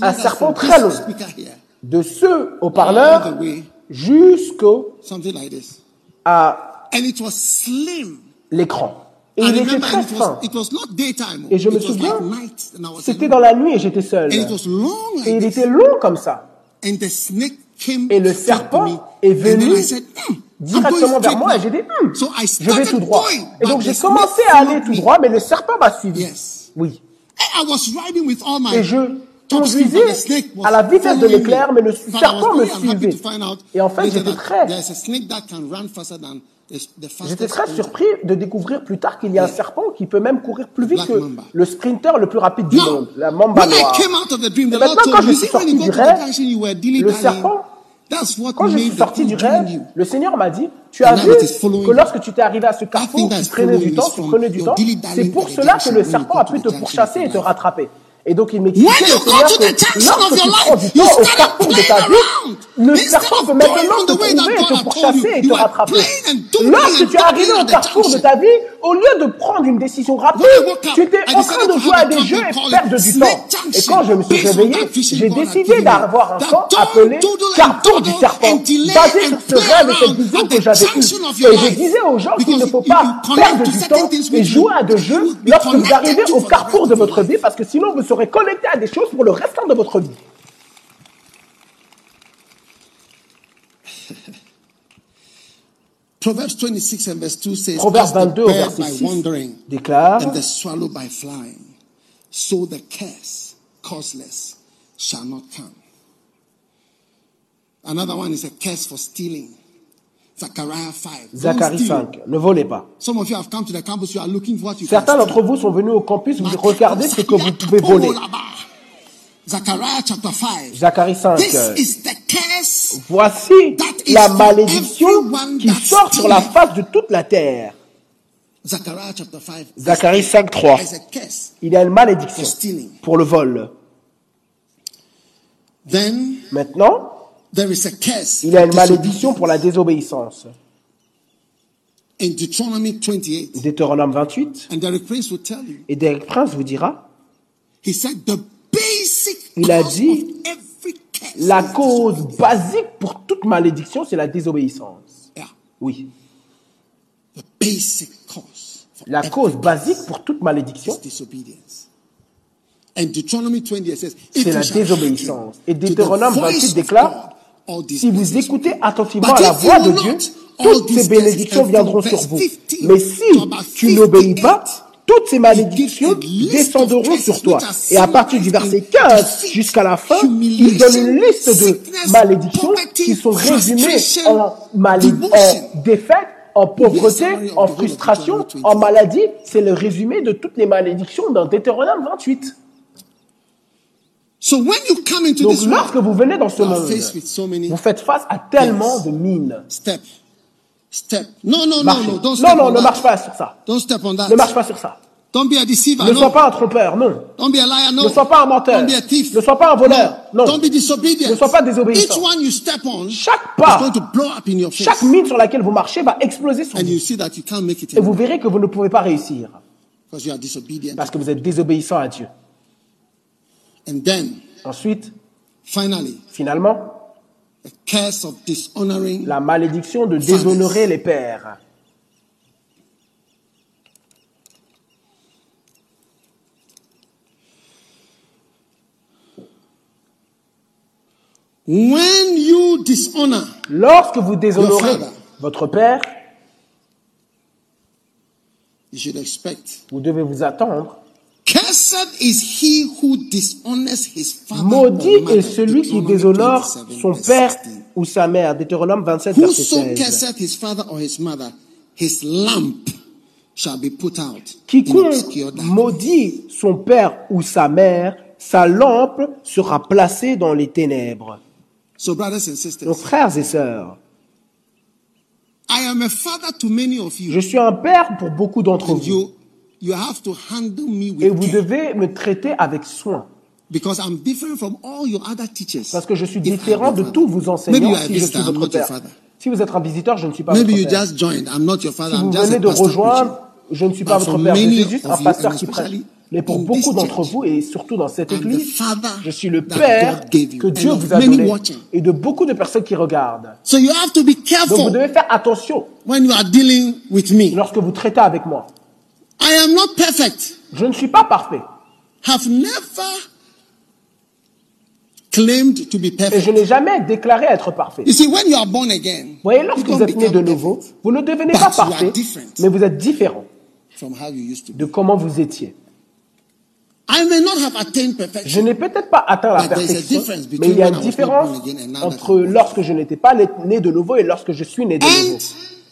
Un serpent très long. De ce haut-parleur jusqu'au à l'écran. Et il était très fin. Et je me souviens, c'était dans la nuit et j'étais seul. Et il était long comme ça. Et le serpent est venu directement vers moi et j'ai dit, hm, je vais tout droit. Et donc j'ai commencé à aller tout droit, mais le serpent m'a suivi. Oui. Et je conduisais à la vitesse de l'éclair, mais le serpent me suivait. Et en fait, j'étais très... J'étais très surpris de découvrir plus tard qu'il y a un serpent qui peut même courir plus vite que le sprinter le plus rapide du monde, la mamba noire. Maintenant, quand je suis sorti du rêve, le serpent quand je suis sorti du rêve, le Seigneur m'a dit, tu as vu que lorsque tu t'es arrivé à ce carrefour, tu prenais du temps, tu prenais du temps. C'est pour cela que le serpent a pu te pourchasser et te rattraper. Et donc il m'expliquait le Seigneur que lorsque tu prends du temps au carrefour de ta vie, le serpent peut maintenant te trouver et te pourchasser et te rattraper. Lorsque tu es arrivé au carrefour de ta vie, au lieu de prendre une décision rapide, tu étais en train de jouer à des jeux et perdre du temps. Et quand je me suis réveillé, j'ai décidé d'avoir un don't appelé carrefour du serpent, basé sur ce rêve et cette vision que j'avais eue. Et je disais aux gens qu'il ne faut pas perdre du temps et jouer à des jeux lorsque vous arrivez au carrefour de votre vie parce que sinon vous serez connecté à des choses pour le restant de votre vie. (laughs) Proverbs 26 and verse 2 says, Proverbe As the 22 au bird verset by 6 wandering déclare and the swallow by flying, so the curse, causeless, shall not come. Another one is a curse for stealing. Zechariah 5. Don't Zacharie steal. 5, ne volez pas. Certains d'entre vous sont venus au campus, vous regardez ce que vous pouvez voler. Zechariah chapter 5. Zacharie 5. This euh, is the curse. Voici la malédiction qui sort sur la face de toute la terre. Zechariah chapter 5. Zacharie 5, 3. There's a curse. Il y a une malédiction pour le vol. Then Maintenant, there is a curse. il y a une malédiction pour la désobéissance. In Deuteronomy 28. Deutéronome 28. And Derek Prince will tell you. Et Derek Prince vous dira, He said the basic Il a cause dit, la cause basique pour toute malédiction, c'est la désobéissance. Yeah. Oui. The basic cause La cause basique pour toute malédiction, is disobedience. And Deuteronomy 20 it says, if c'est la désobéissance. Et Deutéronome voice 28 of déclare, si vous écoutez attentivement à la voix de Dieu, toutes ces bénédictions viendront sur vous. 15 Mais si tu n'obéis 58, pas, toutes ces malédictions descendront sur toi. Et à partir du verset summarized in 15 defeat, jusqu'à la fin, il donne une liste de malédictions qui sont résumées en, en défaite, en pauvreté, en frustration, en 28. maladie. C'est le résumé de toutes les malédictions dans Deutéronome 28. So when you come into Donc lorsque vous venez dans ce monde, faced with so many vous faites face à tellement de mines. step, step. No, no, no, Marchez. no, don't step Non, non, on ne that. marche pas sur ça. Don't step on that. Ne marche pas sur ça. Don't be a deceiver. Ne sois pas un trompeur, non. Don't be a liar. No. Ne sois pas un menteur. Don't be a thief. Ne sois pas un voleur, non. Don't be disobedient. Ne sois pas désobéissant. Each one you step on Chaque pas, going to blow up in your face. chaque mine sur laquelle vous marchez va exploser sur and you vous. see that you can't make it Et vous verrez que vous ne pouvez pas réussir because you are disobedient. parce que vous êtes désobéissant à Dieu. And then, Ensuite, finally, finalement, the curse of dishonoring la malédiction de déshonorer les pères. when you dishonor Lorsque vous déshonorez father. votre père, you should expect vous devez vous attendre. Cursed is he who dishonors his father Maudit est celui qui déshonore 27, son père 16. ou sa mère. Deutéronome 27, verset Whoso 16. curseth his father or his mother, his lamp shall be put out in Quiconque maudit son père ou sa mère, sa lampe sera placée dans les ténèbres. So, brothers and sisters, Donc, frères et sœurs, I am a father to many of you. je suis un père pour beaucoup d'entre vous. You, you have to handle me Et with vous care devez me traiter avec soin. because I'm different from all your other teachers. Parce que je suis différent de tous vos Maybe you enseignants si je suis I'm votre not your père. father. Si vous êtes un visiteur, je ne suis pas Maybe you votre père. just joined. I'm not your father. Si I'm vous venez de rejoindre, je ne suis pas But votre père. Je suis juste un pasteur qui prêche. Mais pour beaucoup d'entre vous, et surtout dans cette église, father je suis le père que Dieu vous a donné et de beaucoup de personnes qui regardent. So you have to be Donc vous careful devez faire attention when you are dealing with me. lorsque vous traitez avec moi. I am not perfect. Je ne suis pas parfait Have never claimed to be et je perfect. n'ai jamais déclaré être parfait. You see, when you are born again, Vous voyez, lorsque vous êtes né de nouveau, perfect vous ne devenez pas parfait, mais vous êtes différent from how you used to be. de comment vous étiez. I may not have attained Je n'ai peut-être pas atteint la perfection, mais il y a une différence entre lorsque je n'étais pas né de nouveau et lorsque je suis né de nouveau.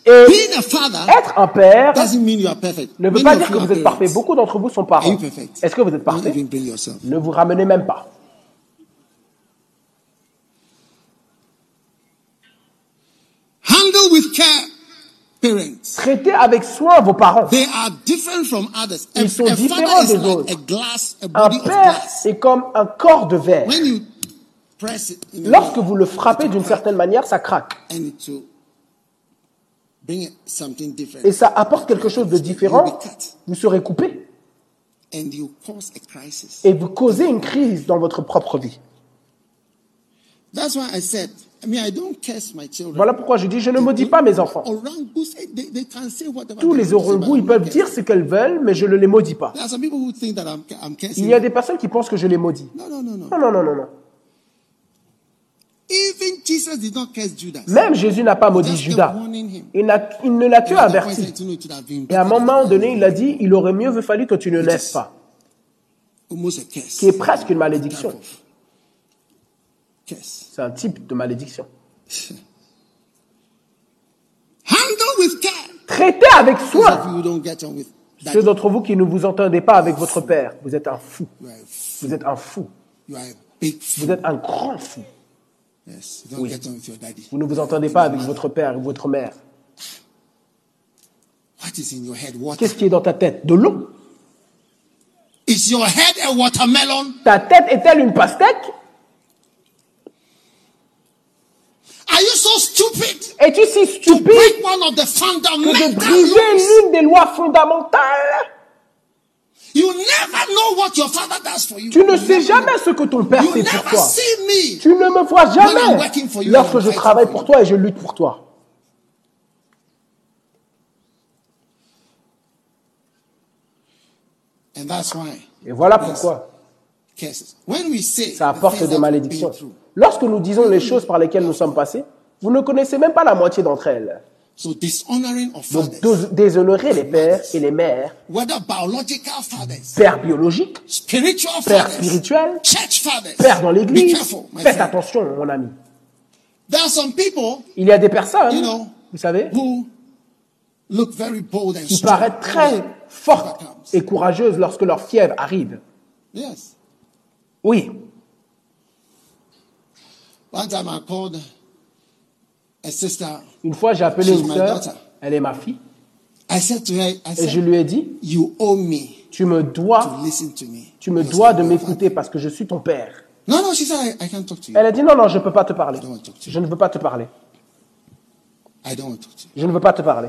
Et being a father être un père doesn't mean you are perfect. ne veut pas dire que vous êtes parfait. Beaucoup d'entre vous sont Are parents. Est-ce que vous êtes parfait? Ne vous ramenez même pas. Handle with care parents. Traitez avec soin vos parents. They are different from others. A, Ils sont différents des autres. a glass, a Un père est comme un corps de verre. When you press it in a Lorsque vous le frappez d'une certaine manière, ça craque. and it will bring it something different. Et ça apporte quelque chose de différent. Vous serez coupé. Et vous causez une crise dans votre propre vie. Voilà pourquoi je dis, je ne maudis pas mes enfants. Tous les orangous, ils peuvent dire ce qu'elles veulent, mais je ne les maudis pas. Il y a des personnes qui pensent que je les maudis. No, no, no, no. Non, non, non, non, non. Even Jesus did not curse Judas. Même Jésus n'a pas maudit Judas. Il, ne l'a que averti. said, "You know, it would have been Et à un moment donné, il a dit, il aurait mieux fallu que tu ne naisses pas. Qui est presque une malédiction. C'est un type de malédiction. (laughs) Traitez avec soin. Ceux d'entre vous qui ne vous entendez pas avec votre père, vous êtes un fou. Vous êtes un fou. Vous êtes un grand fou. Yes. You don't get on with your daddy. Vous ne vous entendez pas avec votre père ou votre mère. What is in your head? Water. Qu'est-ce qui est dans ta tête? De l'eau. Is your head a watermelon? Ta tête est-elle une pastèque? Are you so stupid Es-tu si stupide break one of the que de briser l'une des lois fondamentales? You never know what your father does for you. Tu ne You sais jamais know. ce que ton père You fait pour toi. Tu ne me vois jamais lorsque je travaille pour toi et je lutte pour toi. And that's why Et voilà pourquoi curses. When we say ça apporte des malédictions. Lorsque nous disons les choses par lesquelles nous sommes passés, vous ne connaissez même pas la moitié d'entre elles. So dishonoring of Donc fathers, déshonorer les pères et les mères, whether biological fathers, pères biologiques, spiritual pères fathers, spirituels, church fathers, pères dans l'église, faites friend. attention, mon ami. There are some people Il y a des personnes, You know, vous savez, who look very bold and qui paraissent très fortes et courageuses lorsque leur fièvre arrive. Yes. Oui, One time I called. Une fois j'ai appelé une sœur, elle est ma fille, I said to her, I et je lui ai dit, tu me to dois, listen to me. tu me dois de m'écouter father." parce que je suis ton père. No, no, she said, I, I can't talk to you. Elle a dit, non, non, je ne peux pas te parler. I don't want to talk to you. Je ne veux pas te parler. Je ne veux pas te parler.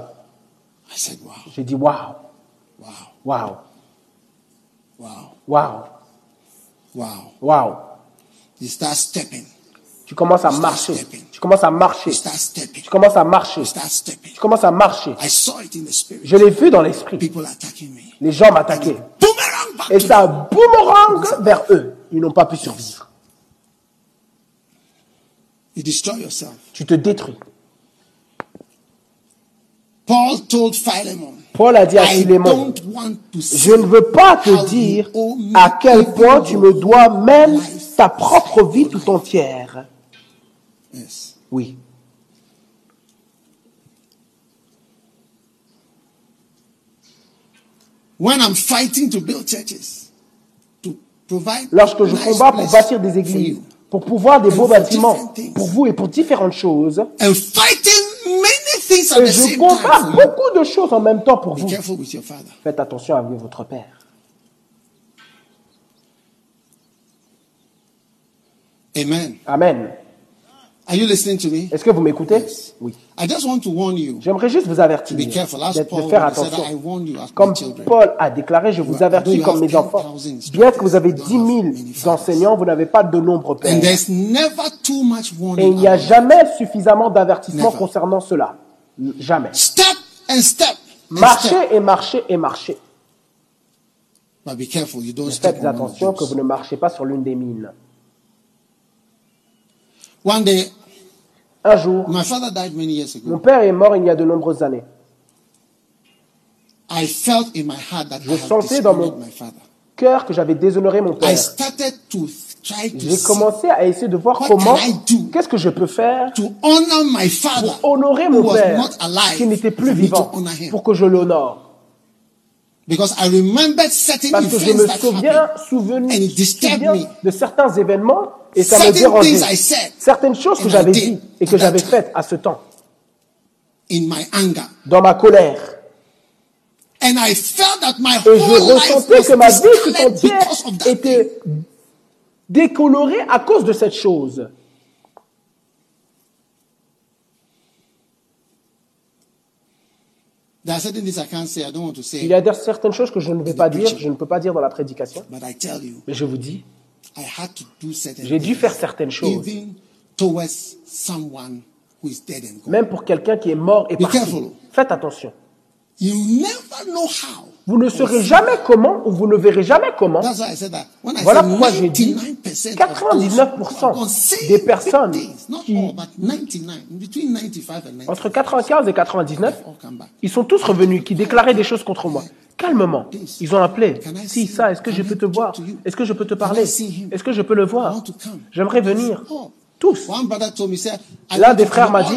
Wow, J'ai dit, waouh, wow, waouh, wow, waouh, wow. waouh. You start stepping. Tu commences à marcher. Tu commences à marcher. Tu commences à marcher. Tu commences à marcher. Je l'ai vu dans l'esprit. Les gens m'attaquaient. Et ça boomerang vers eux. Ils n'ont pas pu survivre. Tu te détruis. Paul a dit à Philémon, je ne veux pas te dire à quel point tu me dois même ta propre vie tout entière. Yes. Oui. When I'm fighting to build churches, to provide Lorsque je combats pour bâtir des églises, pour pouvoir des beaux bâtiments pour vous et pour différentes choses, and fighting many things at et the je same combats time beaucoup de choses en même temps pour be vous. careful with your father. Faites attention avec votre père. Amen. Amen. Are you listening to me? Est-ce que vous m'écoutez? Yes. Oui. I just want to warn you. J'aimerais juste vous avertir Be careful. De Paul faire said, attention. I warn you as my Comme. Paul a déclaré, je vous avertis comme mes 10,000 enfants. Bien que vous avez 10 000 enseignants, vous n'avez pas de nombre And père. there's never too much Et warning. il n'y a jamais suffisamment d'avertissement concernant cela. Jamais. Step and step. Marchez et marchez et marchez. But be careful, you don't Mais step faites attention que vous ne marchez pas sur l'une des mines. One day, Un jour, my father died many years mon père est mort il y a de nombreuses années. I felt in my heart that Je sentais dans mon dishonored my father. cœur que j'avais déshonoré mon père. J'ai commencé à essayer de voir comment, qu'est-ce que je peux faire to honor my father pour honorer mon père qui n'était plus vivant pour que je l'honore. Because I remembered certain Parce que je me souviens, souvenu- And it disturbed souviens me. de certains événements et ça me Certain dérangeait. things I said Certaines choses que j'avais did dites et at que j'avais faites à ce temps. in my anger. dans ma colère. And I felt that my Et je ressentais que ma vie tout entière était décolorée à cause de cette chose. There are certain things I can't say. I don't want to say. Il y a certaines choses que je ne vais pas dire, je ne peux pas dire dans la prédication, But I tell you, mais je vous dis, I had to do certain j'ai dû things, faire certaines choses, even towards someone who is dead and gone. même pour quelqu'un qui est mort et parti. Faites attention. You never know how. Vous ne saurez jamais comment ou vous ne verrez jamais comment. Voilà pourquoi j'ai dit 99% 99% of those who des personnes qui- all, but 99, between 95 and 90, Entre 95 et 99, all come back. ils sont tous revenus qui déclaraient des choses contre moi. Calmement. Ils ont appelé. Si, ça, est-ce que je peux te voir? Est-ce que je peux te parler? Est-ce que je peux le voir? J'aimerais venir. Oh. Tous. L'un des frères m'a dit,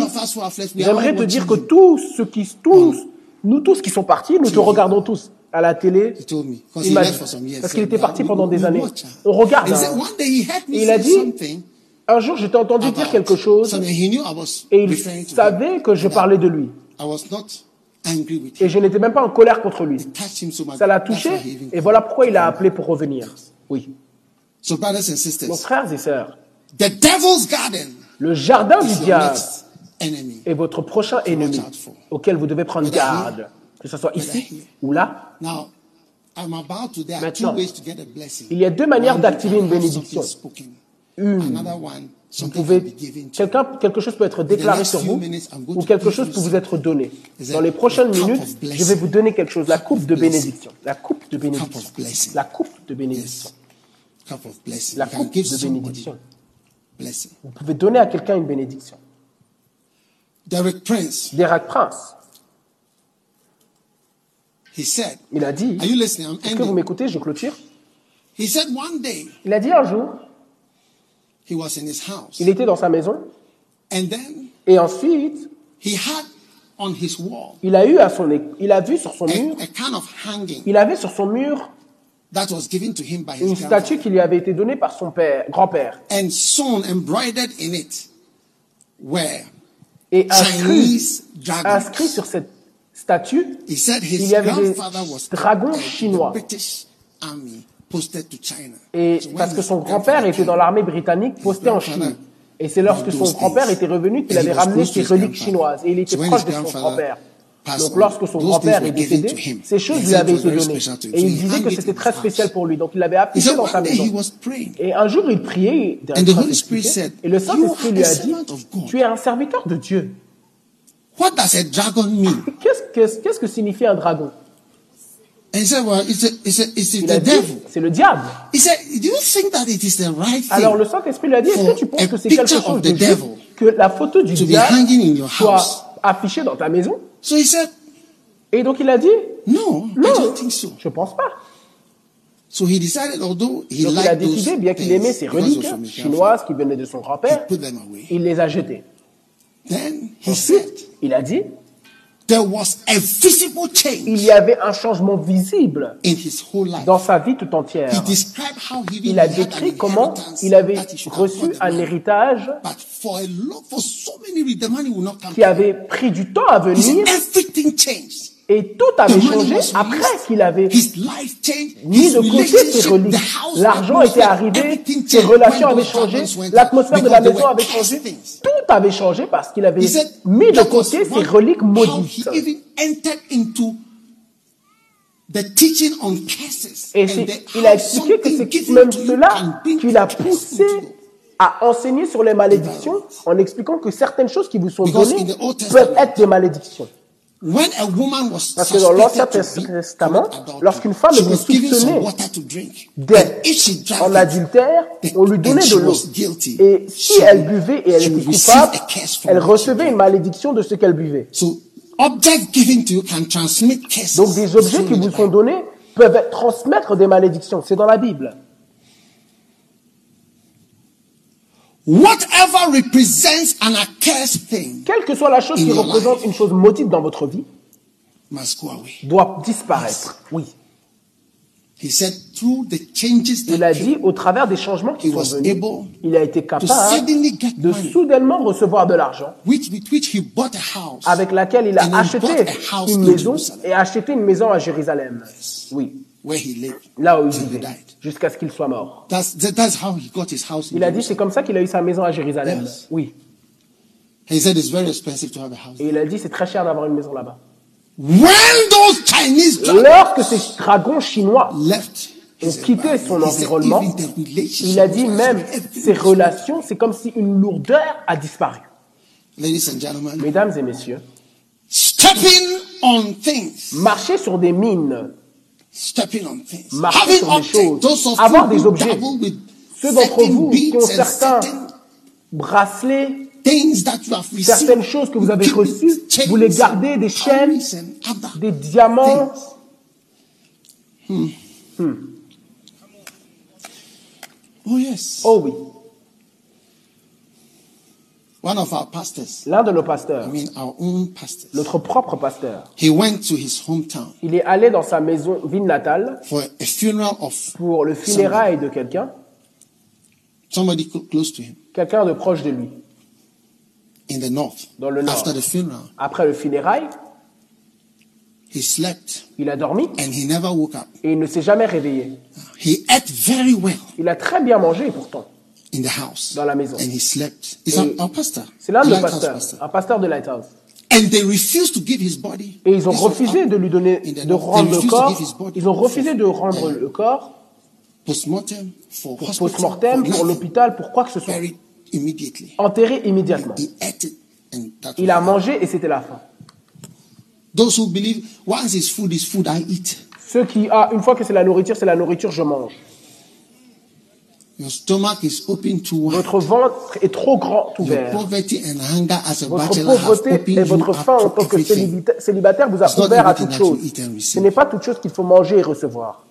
j'aimerais te dire que tous ceux qui, tous, nous tous qui sont partis, nous te regardons tous à la télé. He told me, because Il he m'a left dit, for some years. parce qu'il était "We- parti pendant des années. watch her." On regarde. Hein. Et il a dit, un jour, je t'ai entendu dire quelque chose et il savait que je parlais de lui. Et je n'étais même pas en colère contre lui. Ça l'a touché et voilà pourquoi il a appelé pour revenir. Oui. Sisters, frères et sœurs, le jardin du diable est votre prochain ennemi auquel vous devez prendre garde. Que ce soit ici ou là, Maintenant, il y a deux manières d'activer une bénédiction. Une, vous pouvez, quelqu'un, quelque chose peut être déclaré sur vous ou quelque chose peut vous être donné. Dans les prochaines minutes, je vais vous donner quelque chose, la coupe de bénédiction. La coupe de bénédiction. La coupe de bénédiction. La coupe de bénédiction. Vous pouvez donner à quelqu'un une bénédiction. Derek Prince, Derek Prince, he said, il a dit, are you listening? I'm est-ce que vous m'écoutez, je clôture. He said one day Il a dit un jour, he was in his house il était dans sa maison and then et ensuite, he had on his wall il a eu à son, é- il a vu sur son a, mur, a kind of hanging il avait sur son mur that was given to him by une his statue grandfather qui lui avait été donnée par son père, grand-père, and sewn, embroidered in it were et inscrit, Chinese dragons. inscrit sur cette statue, He said il his y avait des grandfather was dragons chinois. the British army posted to China. Et So when parce que his son grandfather grand-père était came, dans l'armée britannique posté en Chine. Et c'est lorsque son grand-père était revenu qu'il avait ramené ses reliques chinoises. Et il était proche de son grand-père. Donc lorsque son grand-père est décédé, ces choses lui avaient été données. Et il disait que c'était très spécial pour lui. Donc il l'avait said dans sa maison. Et un jour, il priait, et le Saint-Esprit "You lui a dit, servant of God." tu es un serviteur de Dieu. What does a dragon mean? (laughs) Qu'est-ce que, qu'est-ce que signifie un dragon? And he said, Well, it's, a, it's, a, it's Il a the dit, devil. c'est le diable. He said, Do you think that it is the right thing Alors le Saint-Esprit lui a dit, est-ce que tu penses que c'est quelque chose of de the juste devil que la photo du to be diable hanging in your house? soit affichée dans ta maison? So he said, Et donc il a dit, No, I non, don't think so. je pense pas. So he decided, although he Donc il a décidé, bien qu'il aimait ces reliques chinoises qui venaient de son grand-père, he put them away. il les a jetées. Then he said, il a dit, There was a visible change il y avait un changement visible in his whole life. dans sa vie tout entière. He described how he Il a décrit comment il avait reçu un héritage But for a lot, for so many reasons, the money will not come. qui avait pris du temps à venir everything changed. Et tout avait changé après qu'il avait mis de côté ses reliques. L'argent était arrivé, ses relations avaient changé, l'atmosphère de la maison avait changé, tout avait changé parce qu'il avait mis de côté ses reliques maudites. Et il a expliqué que c'est même cela qui l'a poussé à enseigner sur les malédictions en expliquant que certaines choses qui vous sont données peuvent être des malédictions. When a woman was Parce que dans l'Ancien Testament, lorsqu'une femme était soupçonnée water to drink. And d'être if she drank en adultère, on lui donnait de she l'eau. was guilty, Et si she elle buvait et elle était coupable, a curse from elle recevait une malédiction de ce qu'elle buvait. So, objects given to you can transmit curses. Donc des objets qui vous sont donnés peuvent transmettre des malédictions. C'est dans la Bible. Whatever represents an accursed thing Quelle que soit la chose In qui your représente life. une chose maudite dans votre vie, must go away. doit disparaître. Oui. He said, through the changes Il that a dit, au travers des changements qui he sont venus, il a été capable suddenly get de money, soudainement recevoir de l'argent which, with which he bought a house. avec laquelle il And a he acheté bought a house une in maison et a acheté une maison à Jérusalem. Oui, where he lived. là où il vivait, jusqu'à ce qu'il soit mort. That's, that- that's how he got his house. In Il a dit, c'est comme ça qu'il a eu sa maison à Jérusalem. Yes. Oui. He said it's very expensive to have a house. Et il a dit, c'est très cher d'avoir une maison là-bas. When those Chinese dragons Lorsque ces dragons chinois left ont quitté son environnement, il a dit même ses relations, c'est comme si une lourdeur a disparu. Mesdames et messieurs, marcher sur des mines, stepping on things, Marcher having sur des objects, choses, those of avoir des objets. ceux d'entre certain vous qui ont certains certain bracelets, things that you have received, certaines choses que vous avez you keep reçues, vous les gardez, des chaînes, pearls and other des diamants. Oh yes. Oh oui, One of our pastors, l'un de nos I pasteurs, mean our own pastors, notre propre pasteur, he went to his hometown il est allé dans sa maison, ville natale, for a funeral of pour le funérail de quelqu'un, somebody clo- close to him quelqu'un de proche de lui. in the north. Dans le nord. After the funeral, Après le funérail, he slept il a dormi and he never woke up. et il ne s'est jamais réveillé. He ate very well Il a très bien mangé pourtant. In the house Dans la maison. and he slept. He's pastor. C'est l'un de nos Lighthouse pasteurs, un pasteur de Lighthouse. And they refused to give his body. Et ils ont refusé up de lui donner, de rendre le corps. Ils ont refusé de rendre le corps Postmortem for pour post-mortem, l'hôpital, pour quoi que ce soit. Enterré immédiatement. He ate it and that Il a mangé et c'était la fin. Those who believe once is food is food, I eat. Ceux qui, ah, une fois que c'est la nourriture, c'est la nourriture, je mange. Your stomach is open to wine. Votre ventre est trop grand Your ouvert. poverty and hunger as a Votre pauvreté et votre faim en tant que célibataire vous a ouvert à toute chose. Ce n'est pas toute chose qu'il faut manger et recevoir.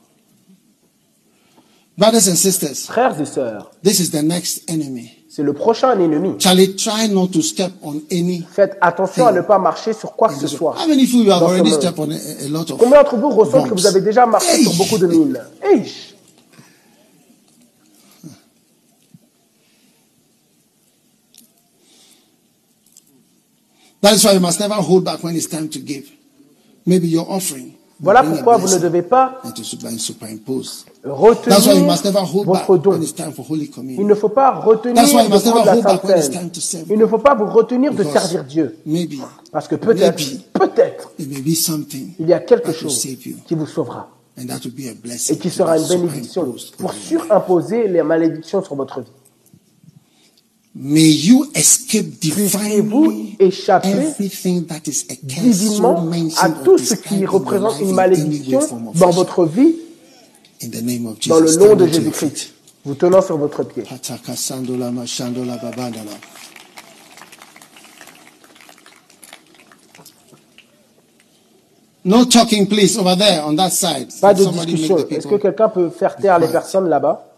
Brothers and sisters, Frères et sœurs, this is the next enemy. c'est le prochain ennemi. Charlie, try not to step on any. Faites attention à ne pas marcher sur quoi que ce soit. How many of you have Dans ce already monde. stepped on a, a lot of Combien d'entre vous ressentent que vous avez déjà marché Hey! sur beaucoup de mines Hey That is why you must never hold back when it's time to give. Maybe your offering. will Voilà pourquoi vous ne devez pas retenir votre don. when it's time for Holy Il Communion. ne faut pas retenir That's why you de must never prendre la hold back Sainte when it's Seine. time to serve. Il ne faut pas vous retenir de servir Dieu. Parce que peut-être, peut-être, il y a quelque chose qui vous sauvera et qui sera une bénédiction pour surimposer les malédictions sur votre vie. May you escape Puissiez-vous divinely échapper everything that is a curse so divinement à tout ce qui représente une malédiction dans votre vie, In the name of dans le nom de. Jésus-Christ, vous tenant sur votre pied. No talking, please, over there on that side. Pas de discussion. Est-ce que quelqu'un peut faire taire les personnes là-bas?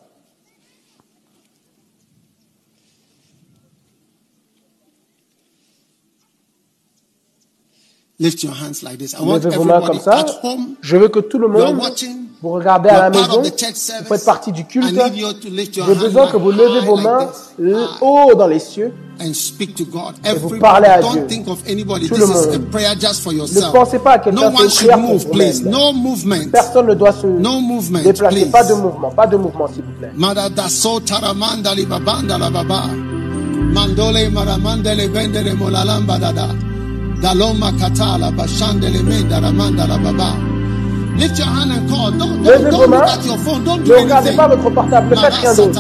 Lift your hands like this. I want Levez vos mains comme ça. at home. Je veux que tout le monde, watching. vous regardez à la maison, church vous service. faites partie du culte. J'ai besoin que vous levez vos like mains this. l- High. haut dans les cieux. and speak to God. vous Everybody, parlez à don't Dieu. think of anybody. Tout This le is a monde. prayer just for Ne yourself. pensez pas à quelqu'un, No c'est one une move, please. No movement. Personne ne doit se No movement, déplacer. please. Pas de mouvement, pas de mouvement, s'il vous plaît. Mada da so taramanda li babanda la baba. Mandole maramandele bendele molalamba dada. Daloma katala bashandele menda ramanda la baba. Lift your hand and call. Don't, look at your phone. Don't Ne do regardez anything. pas votre portable, ne faites rien Mara d'autre.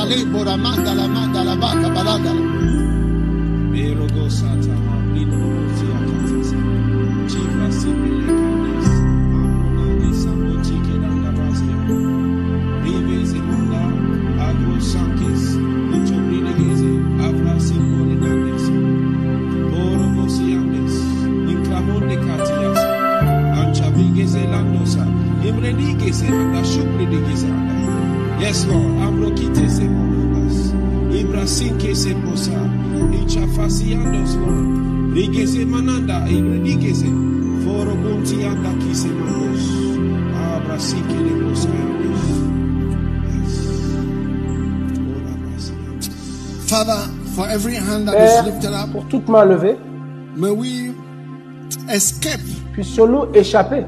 Père, pour toute main levée, may we escape puissions-nous échapper.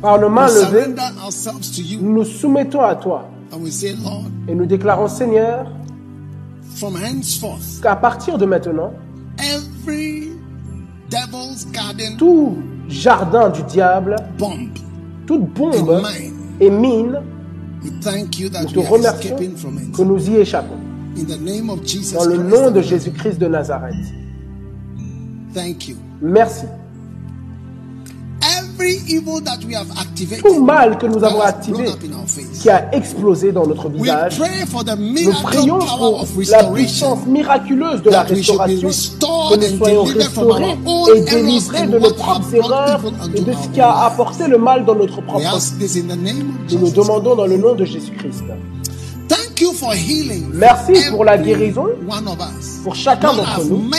Par nos mains levées, Nous nous soumettons à toi et nous déclarons, Seigneur, qu'à partir de maintenant, tout jardin du diable, toute bombe et mine, nous te remercions que nous y échappons. In the name of Jesus Dans le nom de Jésus-Christ de Nazareth. thank you. Merci. Every evil that we have activated, Tout mal que nous avons that has activé, qui a explosé dans notre visage, nous prions pour of la puissance miraculeuse de la restauration, que nous soyons restaurés et délivrés and de nos propres erreurs et de our ce qui a apporté le mal dans notre propre vie. Nous nous Jesus. demandons dans le nom de Jésus-Christ. Merci pour la guérison pour chacun d'entre nous.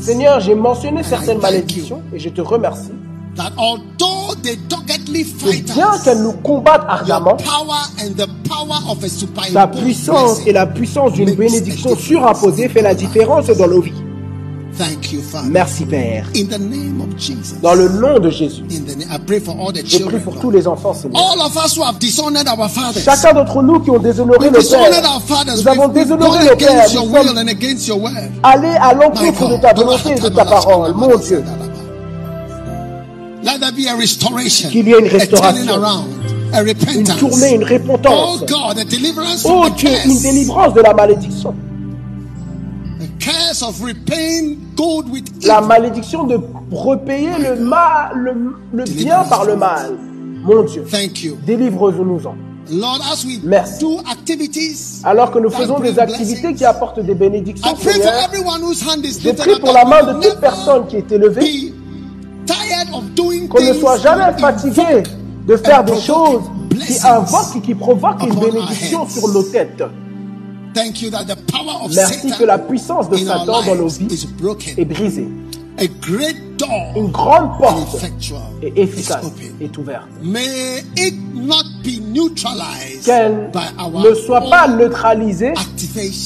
Seigneur, j'ai mentionné certaines malédictions et je te remercie that although they doggedly que fight bien qu'elles nous combattent ardemment, ta puissance et la puissance d'une bénédiction surimposée fait la différence dans nos vies. Thank you, Father. Merci Père. In the name of Jesus. Dans le nom de Jésus, je prie pour tous les enfants, Seigneur. All of us who have dishonored our fathers. Chacun d'entre nous qui ont déshonoré our fathers. nous avons déshonoré your word. allés à l'encontre de ta volonté et de ta parole, mon Dieu. Let there be a restoration. Qu'il y ait une restauration. around. A Une repentance. tournée, une Oh repentance. God, a deliverance Oh the Dieu, une délivrance de la malédiction. La evil. malédiction de repayer le mal, le, le bien par le mal. Mon Dieu, délivre-nous-en. Lord, as we Merci. do activities, Alors que nous faisons des activités qui apportent des I bénédictions, pray for Seigneur, everyone whose hand is je prie pour la main de toute personne qui est élevée, be tired of doing qu'on ne things soit jamais fatigué de faire des choses qui invoquent et qui provoquent une bénédiction sur nos têtes. Merci que la puissance de Satan dans nos vies est brisée. Une grande and porte is efficace est ouverte. May it not be neutralized Qu'elle ne soit pas neutralisée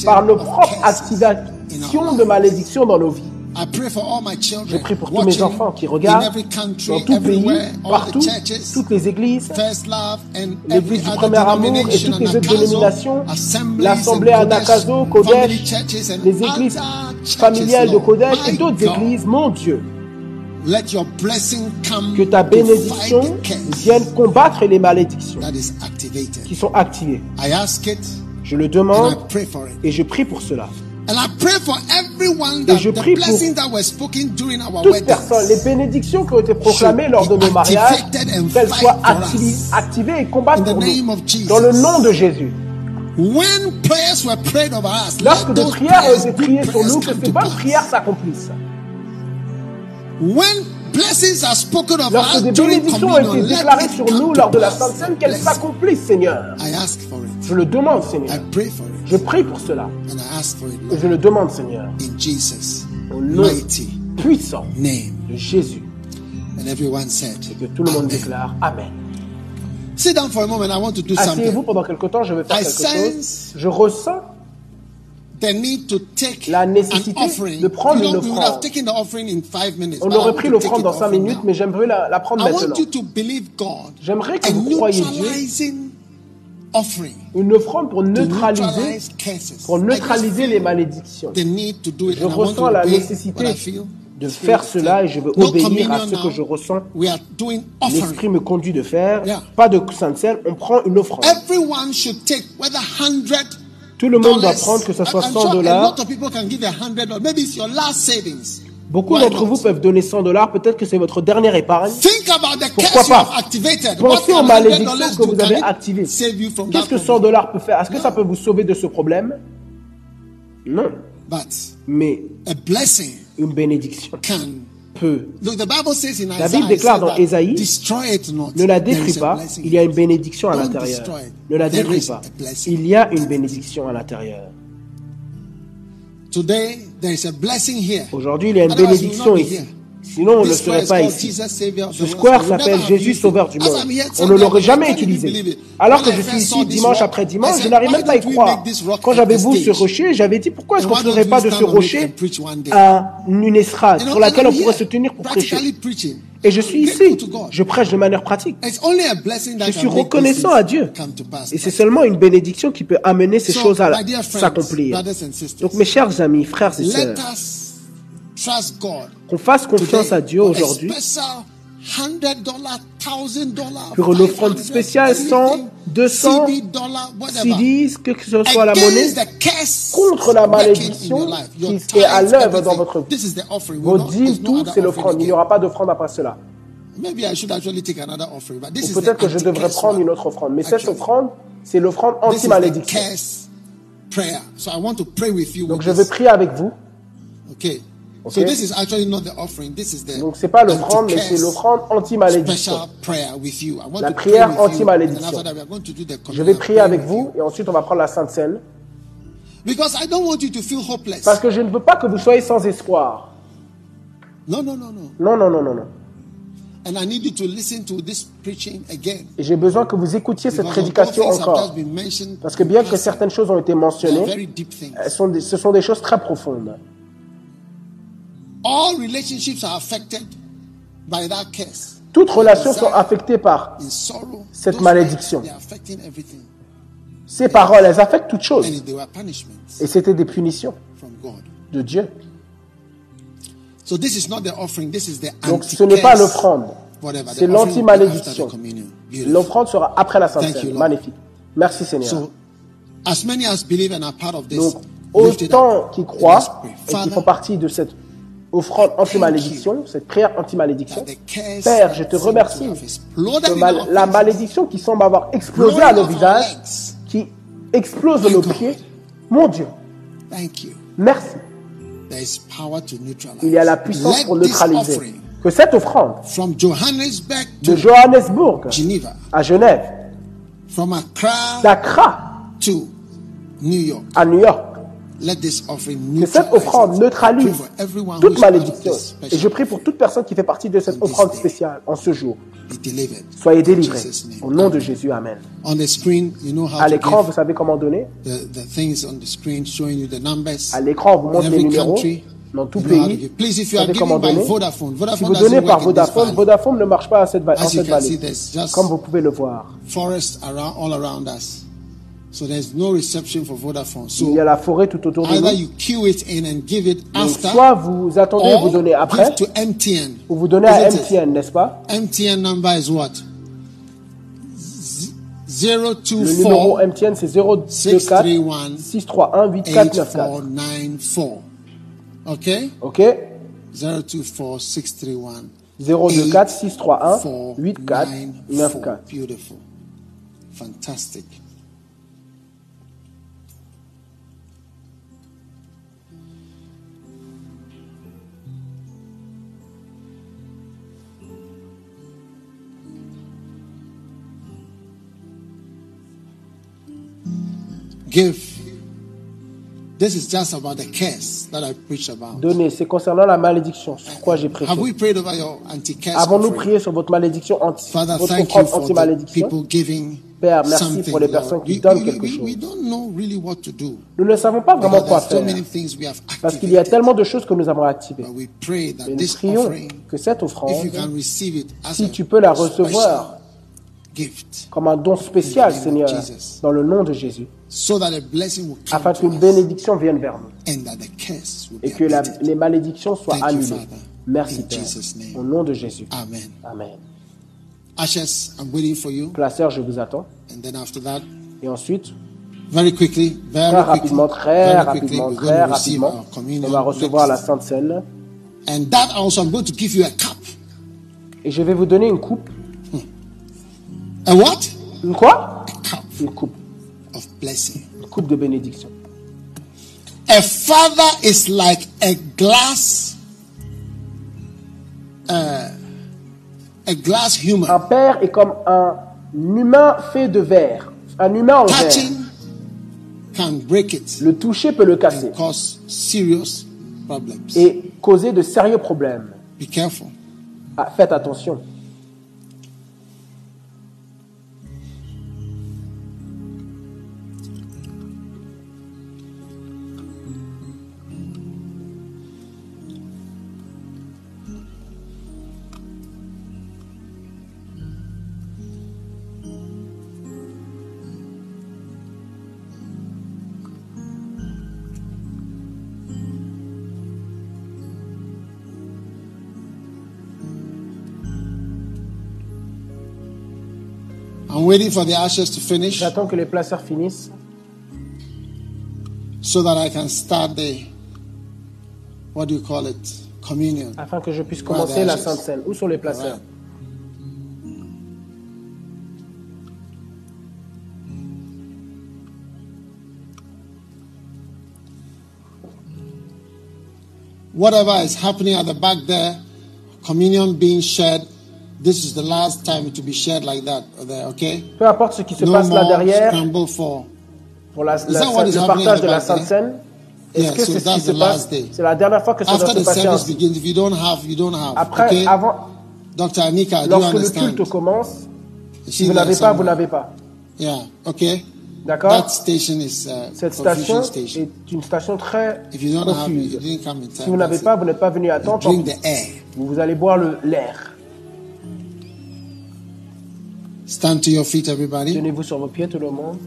par nos propres activations de malédiction dans nos vies. I pray for all my children Je prie pour tous mes enfants qui in regardent every country, dans tout pays, partout, toutes les églises, First Love and l'église du premier amour et toutes les autres dénominations, l'assemblée à Nakazo, Kodesh, les églises familiales de. Kodesh et d'autres églises, mon Dieu, que ta bénédiction vienne combattre les malédictions qui sont activées. I ask it Je le demande et je prie pour cela. And I pray for everyone Et that je the prie pour blessings that were spoken during our Toutes weddings personnes, les bénédictions qui ont été proclamées lors de nos mariages, qu'elles soient activées et combattent In the pour name nous. of Jesus. Dans le nom de Jésus. When prayers were prayed over us, Lorsque des prières ont prayers, été priées sur nous, que ces bonnes prières s'accomplissent. Blessings are spoken of us Lorsque des bénédictions ont été déclarées sur nous lors de la. Sainte Seine, qu'elles s'accomplissent, Seigneur. I ask for it. Je le demande, I Seigneur. pray for it. Je prie pour cela. And I ask for it, Et je le demande, Seigneur. In Jesus' Au nom mighty puissant name. de Jésus. And everyone said, Et que tout le monde Amen. déclare Amen. Sit down for a moment. I want to do Asseyez-vous pendant quelque temps, je vais faire quelque chose. Je ressens The need to take La an nécessité offering. de prendre You know, une offrande. taken the offering in five minutes. On aurait pris l'offrande dans 5 offering minutes, mais j'aimerais la, la prendre I maintenant. want you to believe God. J'aimerais que vous croyiez Dieu. Une offrande pour neutraliser, pour neutraliser les malédictions. Je ressens la nécessité de faire cela et je veux obéir à ce que je ressens. L'Esprit me conduit de faire. Pas de seine, on prend une offrande. Everyone should take whether 100 Tout le monde doit prendre que ce soit I'm 100 sure a dollars. lot of people can give a 100 dollars. Maybe it's your last savings. Beaucoup d'entre vous peuvent donner 100 dollars. Peut-être que c'est votre dernière épargne. Think about the Pourquoi pas? Pensez aux can 100 malédictions que vous avez activées. Qu'est-ce que 100 problem? dollars peut faire? Est-ce que ça peut vous sauver de ce problème? Non. Mais une bénédiction La Bible déclare dans Ésaïe. Ne la détruis pas, il y a une bénédiction à l'intérieur. Ne la détruis is pas, il y a une bénédiction à l'intérieur. Today, there is a blessing here. Aujourd'hui, il y a une bénédiction ici. Sinon, on ne serait pas ici. Ce square s'appelle Jésus. Sauveur du monde. On ne l'aurait jamais utilisé. Alors que je suis ici dimanche après dimanche, je n'arrive même pas à y croire. Quand j'avais vu ce rocher, j'avais dit pourquoi est-ce qu'on ne ferait pas de ce rocher un- une estrade sur laquelle on pourrait se tenir pour prêcher. Et je suis ici. Je prêche de manière pratique. Je suis reconnaissant à Dieu. Et c'est seulement une bénédiction qui peut amener ces choses à s'accomplir. Donc mes chers amis, frères et sœurs, qu'on fasse confiance à Dieu aujourd'hui special $100, $1,000, pour une offrande 500, spéciale 100, anything, 200, CD, dollar, whatever. CDs, que ce soit la monnaie, contre la malédiction qui est à l'œuvre dans votre vie. Vos dîmes, tout, c'est l'offrande. Il n'y aura pas d'offrande après cela. Ou peut-être que je devrais prendre une autre offrande. Mais cette offrande, c'est l'offrande anti-malédiction. curse prayer. So I want to pray with you Donc je vais prier avec vous. Okay. Okay. So this is actually not the offering. This is the Donc c'est pas l'offrande, mais c'est l'offrande anti-malédiction. special prayer with you. I want La prière pray with you, anti-malédiction. Je vais prier avec vous et ensuite on va prendre la Sainte Seine. Because I don't want you to feel hopeless. Parce que je ne veux pas que vous soyez sans espoir. No, no, no, no. Non, non, non, non, non. And I need you to listen to this preaching again. Et j'ai besoin que vous écoutiez cette Because prédication things have encore. just been mentioned Parce que bien que certaines choses ont été mentionnées, elles sont des- ce sont des choses très profondes. All relationships are affected by that curse. Toutes relations sont affectées par Cette malédiction. ces paroles. Elles affectent toutes choses. Et c'était des punitions de Dieu. Donc ce n'est pas l'offrande. C'est l'anti-malédiction. L'offrande sera après la Sainte Seine. Magnifique. Merci Seigneur. So, as many as believe and are part of this, Donc autant qui croient et qui font partie de cette offrande anti-malédiction, cette prière anti-malédiction, Père, je te remercie our la malédiction qui semble avoir explosé à nos visages, qui explose de nos pieds, mon Dieu, merci. Il y a la puissance pour neutraliser. Que cette offrande de Johannesburg à Genève, d'Accra to New York, à New York, que cette offrande neutralise toute malédiction. Et je prie pour toute personne qui fait partie de cette offrande spéciale en ce jour. Soyez délivrés. Au nom de Jésus, Amen. À l'écran, vous savez comment donner? À l'écran, vous montre les numéros dans tout pays. Please, if Vous you are giving by. Vodafone, Si vous donnez par Vodafone. Vodafone ne marche pas à cette, en cette vallée. Comme vous pouvez le voir. forest around all around us. So there's no reception for Vodafone. So Il y a la forêt tout autour de nous. you queue it in and give it after, soit vous attendez et vous donnez après, to MTN. ou vous donnez à? MTN, n'est-ce pas? MTN number is what? Z- Le numéro 024 MTN, c'est 024 631 631 8494. 8494. Okay? OK? 024 631 024 631 8494. Beautiful. Fantastic. Give. This is just about the curse that I preached about. Donnez, c'est concernant la malédiction, sur quoi j'ai prêché. Have we prayed over your anti-curse Avons-nous prié sur votre malédiction anti, Father, votre thank you offrande for the anti-malédiction people giving Père, merci pour les personnes qui We- donnent quelque chose. We don't know really what to do. Nous ne savons pas vraiment quoi faire. Parce qu'il y a tellement de choses que nous avons activées. But we pray that Et nous this prions offering, que cette if you offrande, can receive it as si a tu peux la recevoir comme un don spécial, Seigneur, dans le nom de Jésus, afin qu'une bénédiction vienne vers nous et que la- les malédictions soient annulées. Merci, Père. Au nom de Jésus. Amen. Amen. Ashes, I'm waiting for you. Placeur, je vous attends. And then after that, Et ensuite, very quickly, very très rapidement, très rapidement, très rapidement, on va recevoir la. Sainte Seine. And that also, I'm going to give you a cup. Et je vais vous donner une coupe. A what? Une quoi? A cup Une coupe. of blessing. Une coupe de bénédiction. A father is like a glass, uh, a glass human. Un père est comme un humain fait de verre. Un humain en verre. Touching can break it Le toucher peut le casser and cause serious problems. et causer de sérieux problèmes. Be careful. Ah, faites attention. I'm waiting for the ashes to finish J'attends que les placeurs finissent so that I can start the, what do you call it? Communion. afin que je puisse commencer la Sainte Seine. Où sont les placeurs? Whatever is happening at the back there, communion being shared, this is the last time will be shared like that. There, okay? Peu importe ce qui se No passe là derrière, for. pour la, la- is le partage de la Sainte there? Seine, est-ce Yeah, que so c'est ce qui se passe? C'est la dernière fois que ça doit After se the passer service begins, if you don't have, you don't have. Après, okay? avant, Dr. Anika, lorsque le culte commence, si vous n'avez pas, vous n'avez pas. Yeah, okay? D'accord? Uh, Cette station station. est une station très confuse. you didn't come in time. Si vous n'avez pas, vous n'êtes pas venu à temps, vous, vous allez boire l'air. Stand to your feet, everybody. Tenez-vous sur vos pieds, tout le monde.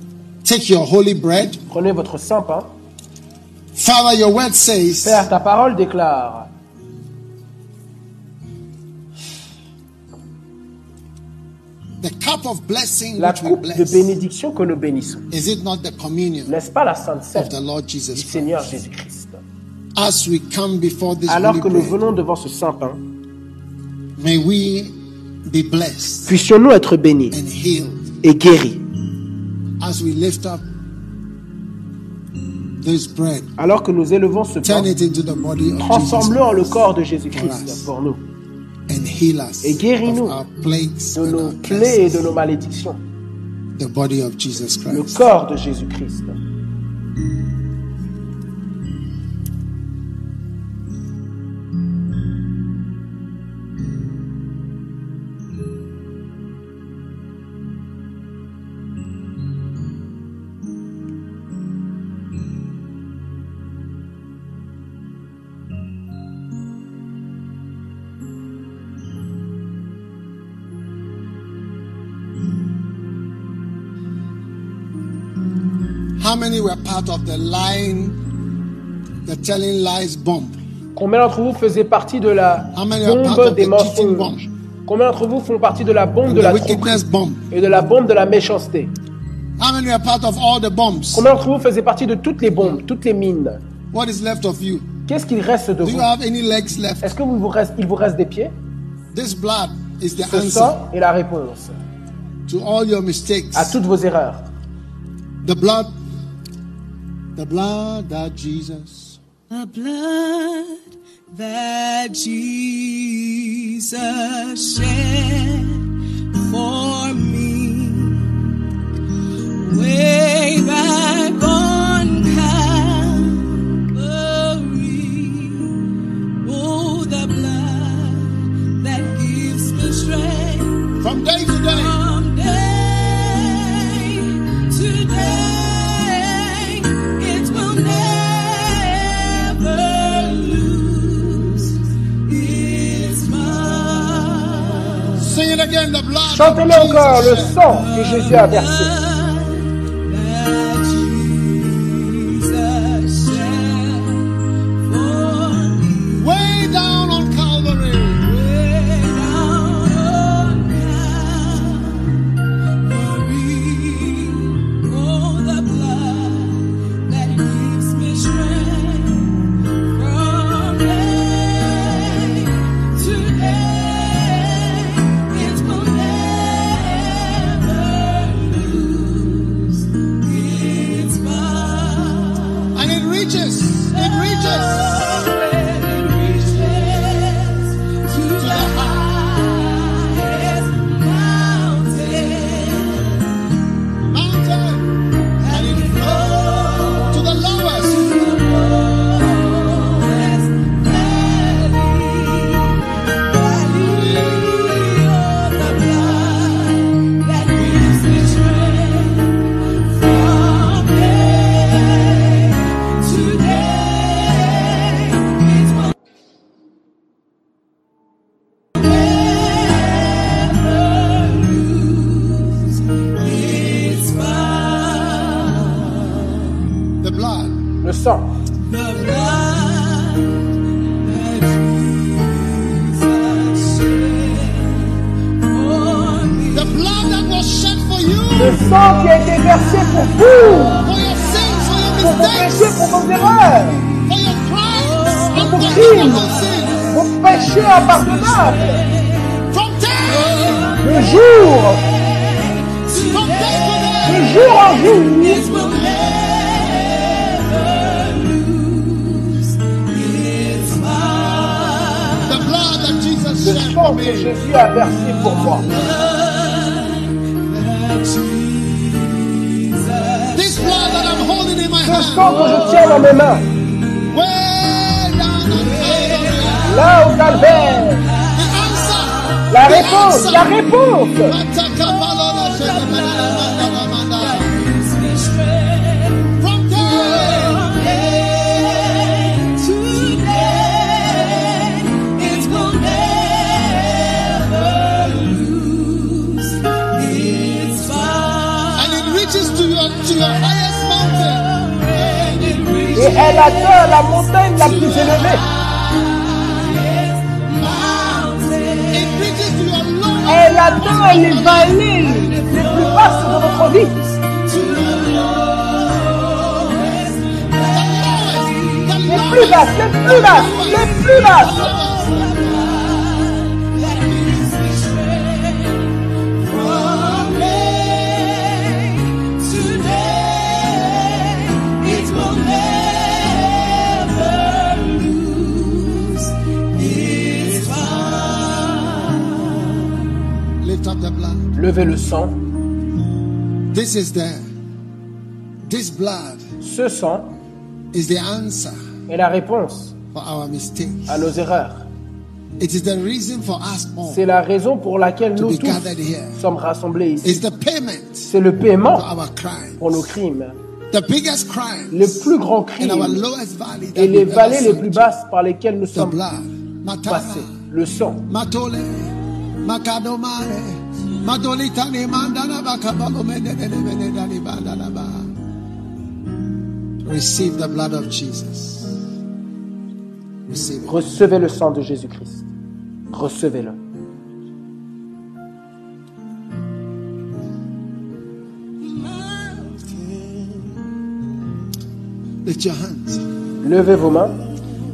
Take your holy bread. Prenez votre saint pain. Father, your word says Père, ta parole déclare the cup of blessing la which we coupe de bless. bénédiction que nous bénissons. Is it not the communion N'est-ce pas la sainte of Seine the Lord du Jesus Seigneur Christ? Jésus-Christ? As we come before this Alors que nous venons devant ce saint pain, may we puissions-nous être bénis and healed et guéris. as we lift up this bread. Alors que nous élevons ce Turn pain, it into the body of Jesus transforme-le en le Christ corps de Jésus-Christ us pour nous, and heal us Et guéris-nous de nos plaies et de nos malédictions. The body of Jesus Le Christ. corps de Jésus-Christ. Combien d'entre vous faisaient partie de la How many are part bombe of des mensonges? Combien d'entre vous font partie de la bombe de the la tromperie bomb? et de la bombe de la méchanceté? How many are part of all the bombs? Combien d'entre vous faisaient partie de toutes les bombes, toutes les mines? What is left of you? Qu'est-ce qu'il reste de Do vous? you have any legs left? Est-ce que vous vous reste, il vous reste des pieds? This blood is the Ce answer sang est la réponse to all your mistakes. à toutes vos erreurs. The blood, the blood that Jesus The blood that Jesus shed for me way back on Calvary. Oh, the blood that gives me strength from day to day. Chantez-le encore, le sang que Jésus a versé. Sang is the answer est la réponse for our mistakes. à nos erreurs. It is the reason for us all C'est la raison pour laquelle nous tous sommes rassemblés ici. It's the payment C'est le paiement for our crime. pour nos crimes. The biggest crime Les plus grands in our crimes lowest valley that et les vallées les plus basses par lesquelles nous sommes passés. Le sang. Matole, Receive the blood of Jesus. Receive it. Recevez le sang de Jésus-Christ. Recevez-le. Lift your hands. Levez vos mains.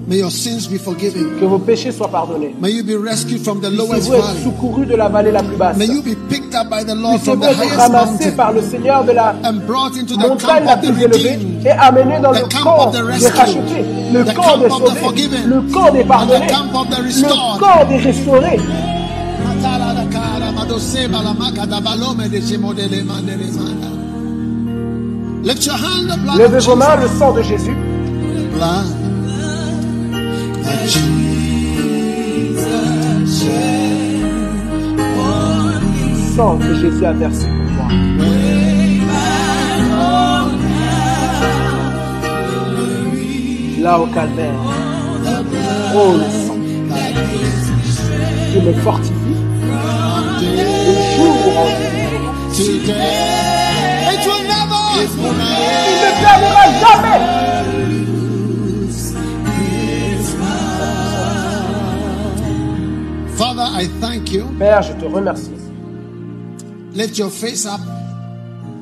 May your sins be forgiven. Que vos péchés soient pardonnés. May you be rescued from the lowest Puissiez-vous être valley. secouru de la vallée la plus basse. May you be picked up by the Lord from Puissiez-vous the être highest ramassé mountain par le Seigneur de la and brought into the montagne la plus élevée et amené dans le camp des rachetés, le camp des sauvés, le camp des pardonnés, le camp des restaurés. Levez vos mains, le sang de Jésus. Sang que Jésus a versé pour moi. Là au calvaire. Oh le sang qui me fortifie de jour en jour. Il ne perdra jamais. Father, I thank you. Père, je te remercie. Lift your face up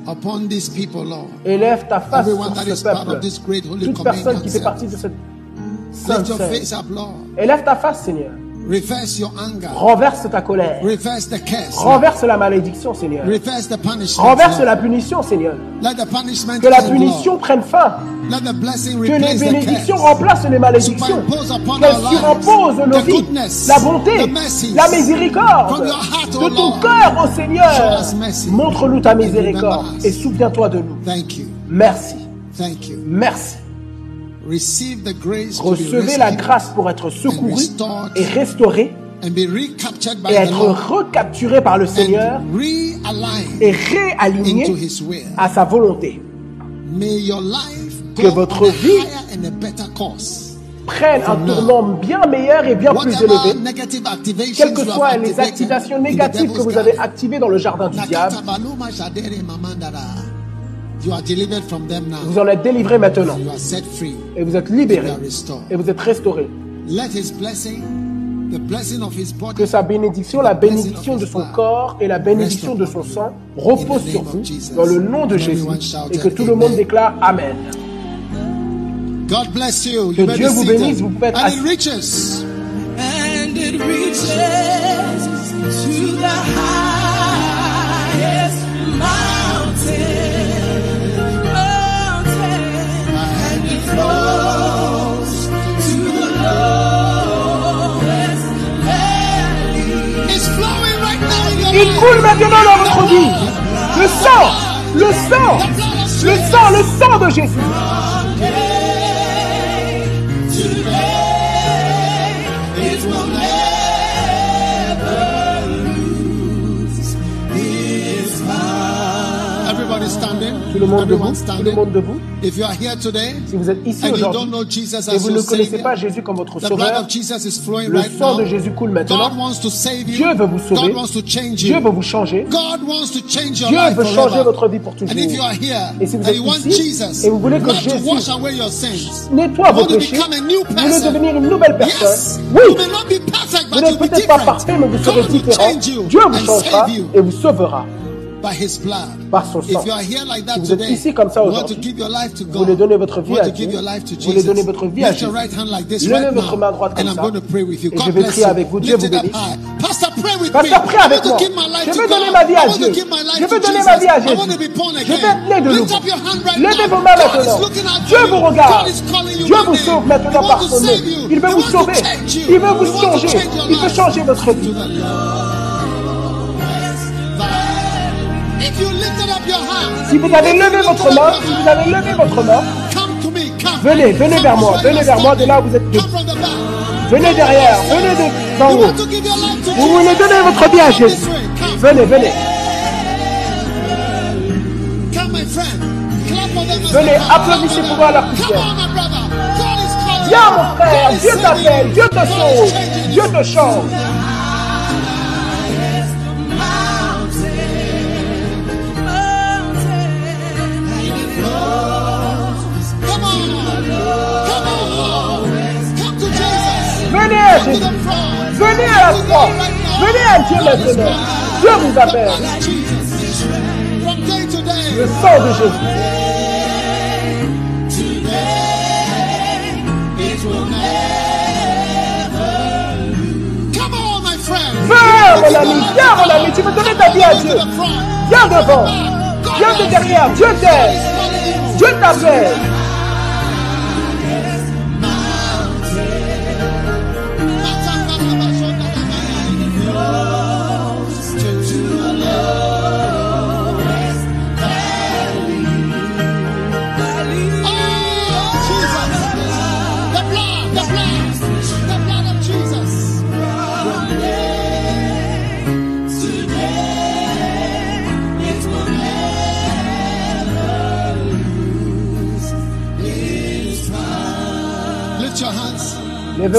upon these people, Lord. Élève ta face Everyone sur ce peuple. of this great holy Toute personne qui fait partie de cette Lift sainte your scène. face up, Lord. Élève ta face, Seigneur. Reverse your anger. Renverse ta colère. Reverse the curse. Renverse la malédiction, Seigneur. Reverse the punishment. Renverse Lord. la punition, Seigneur. Let the punishment Que la Lord. punition prenne fin. Let the blessing Que les bénédictions remplacent les malédictions. Qu'elles nos vies. La bonté, the la miséricorde. from your heart, De ton cœur, ô Seigneur. Montre-nous ta miséricorde. Et souviens-toi de nous. Thank you. Merci. Thank you. Merci. Recevez la grâce pour être secouru et restauré et être recapturé par le Seigneur et réaligné à sa volonté. Que votre vie. Prenne un tournant bien meilleur et bien plus élevé. Quelles que soient les activations négatives que vous avez activées dans le jardin du diable. You are delivered from them now. Vous en êtes délivré maintenant. You are set free. Et vous êtes libéré. Et vous êtes restauré. Let his blessing, the blessing of his body, Que sa bénédiction, la bénédiction de son corps et la bénédiction de son sang reposent sur vous dans le nom de Jésus. Et que tout le monde déclare Amen. God bless you. Que Dieu be vous bénisse, vous pouvez être And it assis. reaches and it reaches to the highest coule maintenant dans votre vie. Le sang, le sang, le sang, le sang de Jésus. Monde debout, tout le monde debout. If you are here today Si vous êtes ici aujourd'hui et vous ne connaissez pas Jésus comme votre sauveur, of Jesus is flowing le right sang de Jésus coule maintenant. God wants to save you. Dieu veut vous sauver. God wants to change Dieu veut vous changer. Dieu life veut changer votre vie pour toujours. And if you are here Et si vous êtes you want ici Jesus et vous voulez que Jésus wash away your sins, (laughs) nettoie vos new vous voulez devenir une nouvelle personne. Oui, vous but n'êtes peut-être pas parfait, mais vous serez différent. Dieu vous changera et vous sauvera by His blood. par son sang. If you are here like that Si vous êtes today, ici comme ça you want to aujourd'hui, give your life to vous God. voulez donner votre vie à to give Dieu, your life to vous voulez Jesus. donner votre vie à Jésus. Levez votre main droite and comme I'm ça. going to pray with you. Et God je vais prier avec vous. Dieu vous bénisse. high. Pastor, pray with me. Pasteur, prie avec moi. Je veux donner ma vie à Dieu. Je veux donner ma vie à Jésus. Je vais être né de nouveau. Levez vos mains maintenant. Dieu vous you. regarde. Dieu vous sauve maintenant par son nom. Il veut vous sauver. Il veut vous changer. Il veut changer votre vie. Si vous avez levé votre main, si vous avez levé votre main. Venez, venez vers moi, venez vers moi de là où vous êtes. Venez derrière, venez de- d'en haut. Vous voulez donner votre vie à Jésus. Venez, venez. Venez, applaudissez pour voir la calling Viens mon frère, Dieu t'appelle. Dieu te sauve, Dieu te change. Venez à la croix. Venez à Dieu maintenant. Dieu vous appelle. Le sang de Jésus. Viens mon ami, viens mon ami, tu veux donner ta vie à Dieu. Viens devant. Viens de derrière. Dieu t'aide. Dieu t'appelle.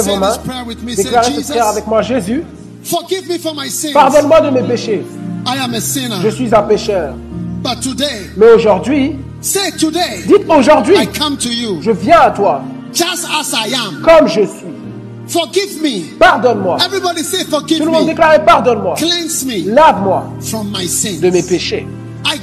Levez vos mains. Déclarez cette prière avec moi. Jésus, pardonne-moi de mes péchés. Je suis un pécheur. Mais aujourd'hui, dites aujourd'hui, je viens à toi comme je suis. Forgive me. Pardonne-moi. Everybody say, forgive Tout le monde déclare pardonne-moi. Cleanse me Lave-moi from my sins. de mes péchés.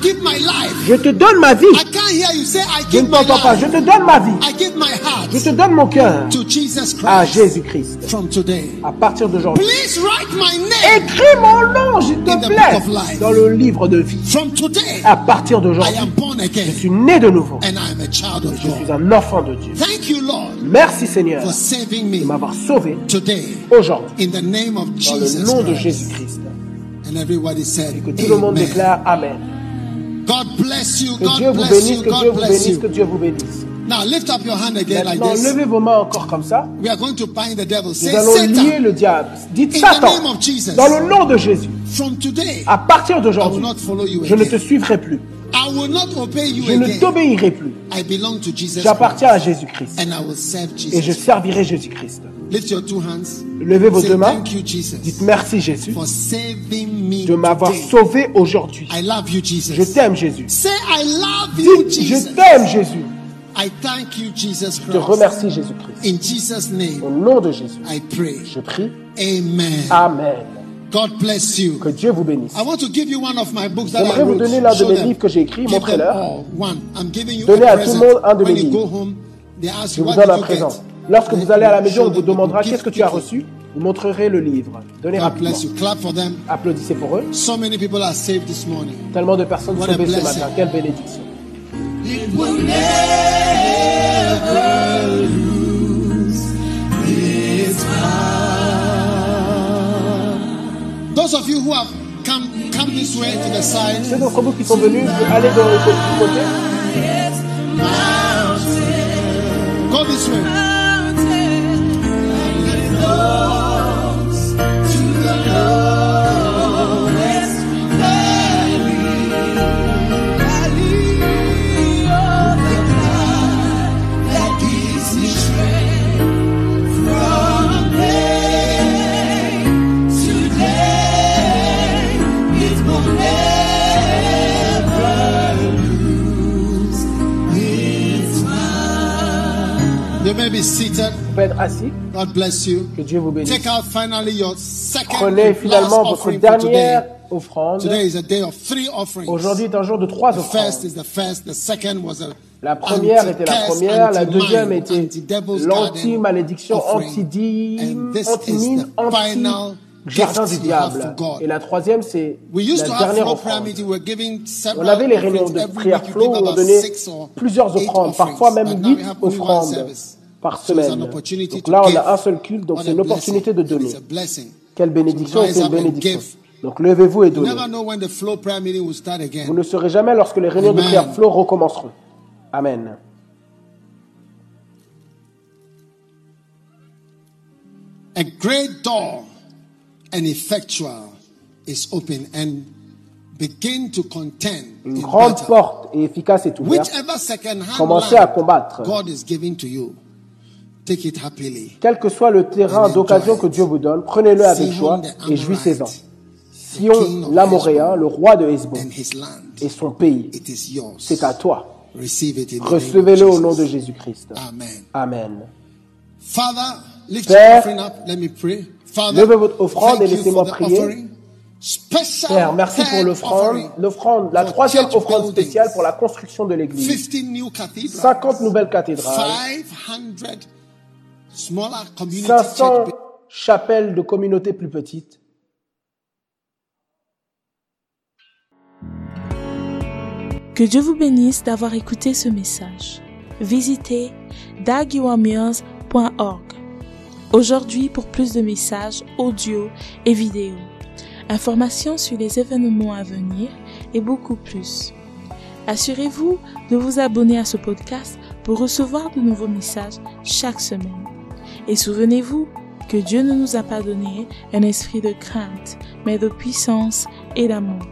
I give my life. Je te donne ma vie. I can't hear you say, I Je give ne my t'entends pas. Je life. te donne ma vie. I give my heart Je te donne mon cœur to Jesus à Christ Jésus-Christ. from today. À partir d'aujourd'hui. Please write my name Écris mon nom, s'il te plaît, book of life. dans le livre de vie. from today. À partir I d'aujourd'hui, am born je again suis né de nouveau. and I am a child of Je suis un enfant de Dieu. Thank you, Lord, Merci Seigneur for saving de me m'avoir sauvé today aujourd'hui in the name of dans le Jesus nom de Christ. Jésus-Christ. And everybody said, Et que tout le monde déclare Amen. God bless you. Que God Dieu vous bless bénisse, you. que Dieu God vous bless bénisse, you. que Dieu vous bénisse. Now lift up your hand again like Maintenant, this. levez vos mains encore comme ça. We are going to bind the devil. Nous Say allons lier le diable. Dites In the Satan, name of Jesus. dans le nom de Jésus. From today, À partir I will d'aujourd'hui, not follow you je ne te suivrai plus. I will not obey you Je ne t'obéirai plus. I belong to Jesus Christ. J'appartiens à Jésus-Christ. And I will serve Et je servirai Jésus-Christ. Lift your two hands. Levez vos deux mains. Thank you, Jesus, Dites merci Jésus for saving me de m'avoir sauvé aujourd'hui. I love you, Jesus. Je t'aime Jésus. Say, I love you, Dites Jesus. je t'aime Jésus. I thank you, Jesus Je te Christ. remercie Jésus-Christ. In Jesus' name, Au nom de Jésus, I pray. je prie. Amen. Amen. God bless you. Que Dieu vous bénisse. I want to give you one of my books that I J'aimerais vous donner l'un de mes livres que j'ai them Montrez-leur. Donnez à tout le monde un de When mes you go livres. home, they ask Je you vous donne un présent. Lorsque vous allez à la maison, on vous demandera qu'est-ce que tu as reçu? Vous montrerez le livre. Donnez rapidement. Applaudissez pour eux. Tellement de personnes a sauvées ce matin. Quelle bénédiction. Those of you who have come come this way to the side, Ceux d'entre vous qui sont venus, allez dans le côté. go this way. Be seated. Vous pouvez être assis. God bless you. Que Dieu vous bénisse. Take out finally your second Prenez finalement votre dernière today. offrande. Today is a day of three offerings. Aujourd'hui est un jour de trois The first offrandes. is the first, the second was a La première était la première, la deuxième était l'anti-malédiction, anti-dîme, anti-mine, anti-jardin gift du diable. Et la troisième, c'est la dernière offrande. On avait les réunions de prière flow où on donnait plusieurs offrandes, parfois même huit offrandes. Par semaine. Donc là, on a un seul culte, donc c'est a une opportunité de donner. Quelle bénédiction c'est une bénédiction. Donc levez-vous et donnez. Vous ne saurez jamais lorsque les réunions de prière flow recommenceront. Amen. A great door and effectual is open and begin to contend Une grande porte et efficace est ouverte. Whichever second hand Commencez à combattre. God is giving to you. Quel que soit le terrain d'occasion que. Dieu vous donne, prenez-le avec joie et jouissez-en. Sion, l'Amoréen, le roi de land. et son pays, c'est à toi. Recevez-le au nom de Jésus-Christ. Amen. Père, levez votre offrande et laissez-moi prier. Père, merci pour l'offrande, l'offrande, la troisième offrande spéciale pour la construction de l'église. 50 new cathedrals. 50 nouvelles cathédrales, 500 smaller community 500 church chapelles de communautés plus petites. Que Dieu vous bénisse d'avoir écouté ce message. Visitez daguiwamias.org aujourd'hui pour plus de messages audio et vidéo, informations sur les événements à venir et beaucoup plus. Assurez-vous de vous abonner à ce podcast pour recevoir de nouveaux messages chaque semaine. Et souvenez-vous que Dieu ne nous a pas donné un esprit de crainte, mais de puissance et d'amour.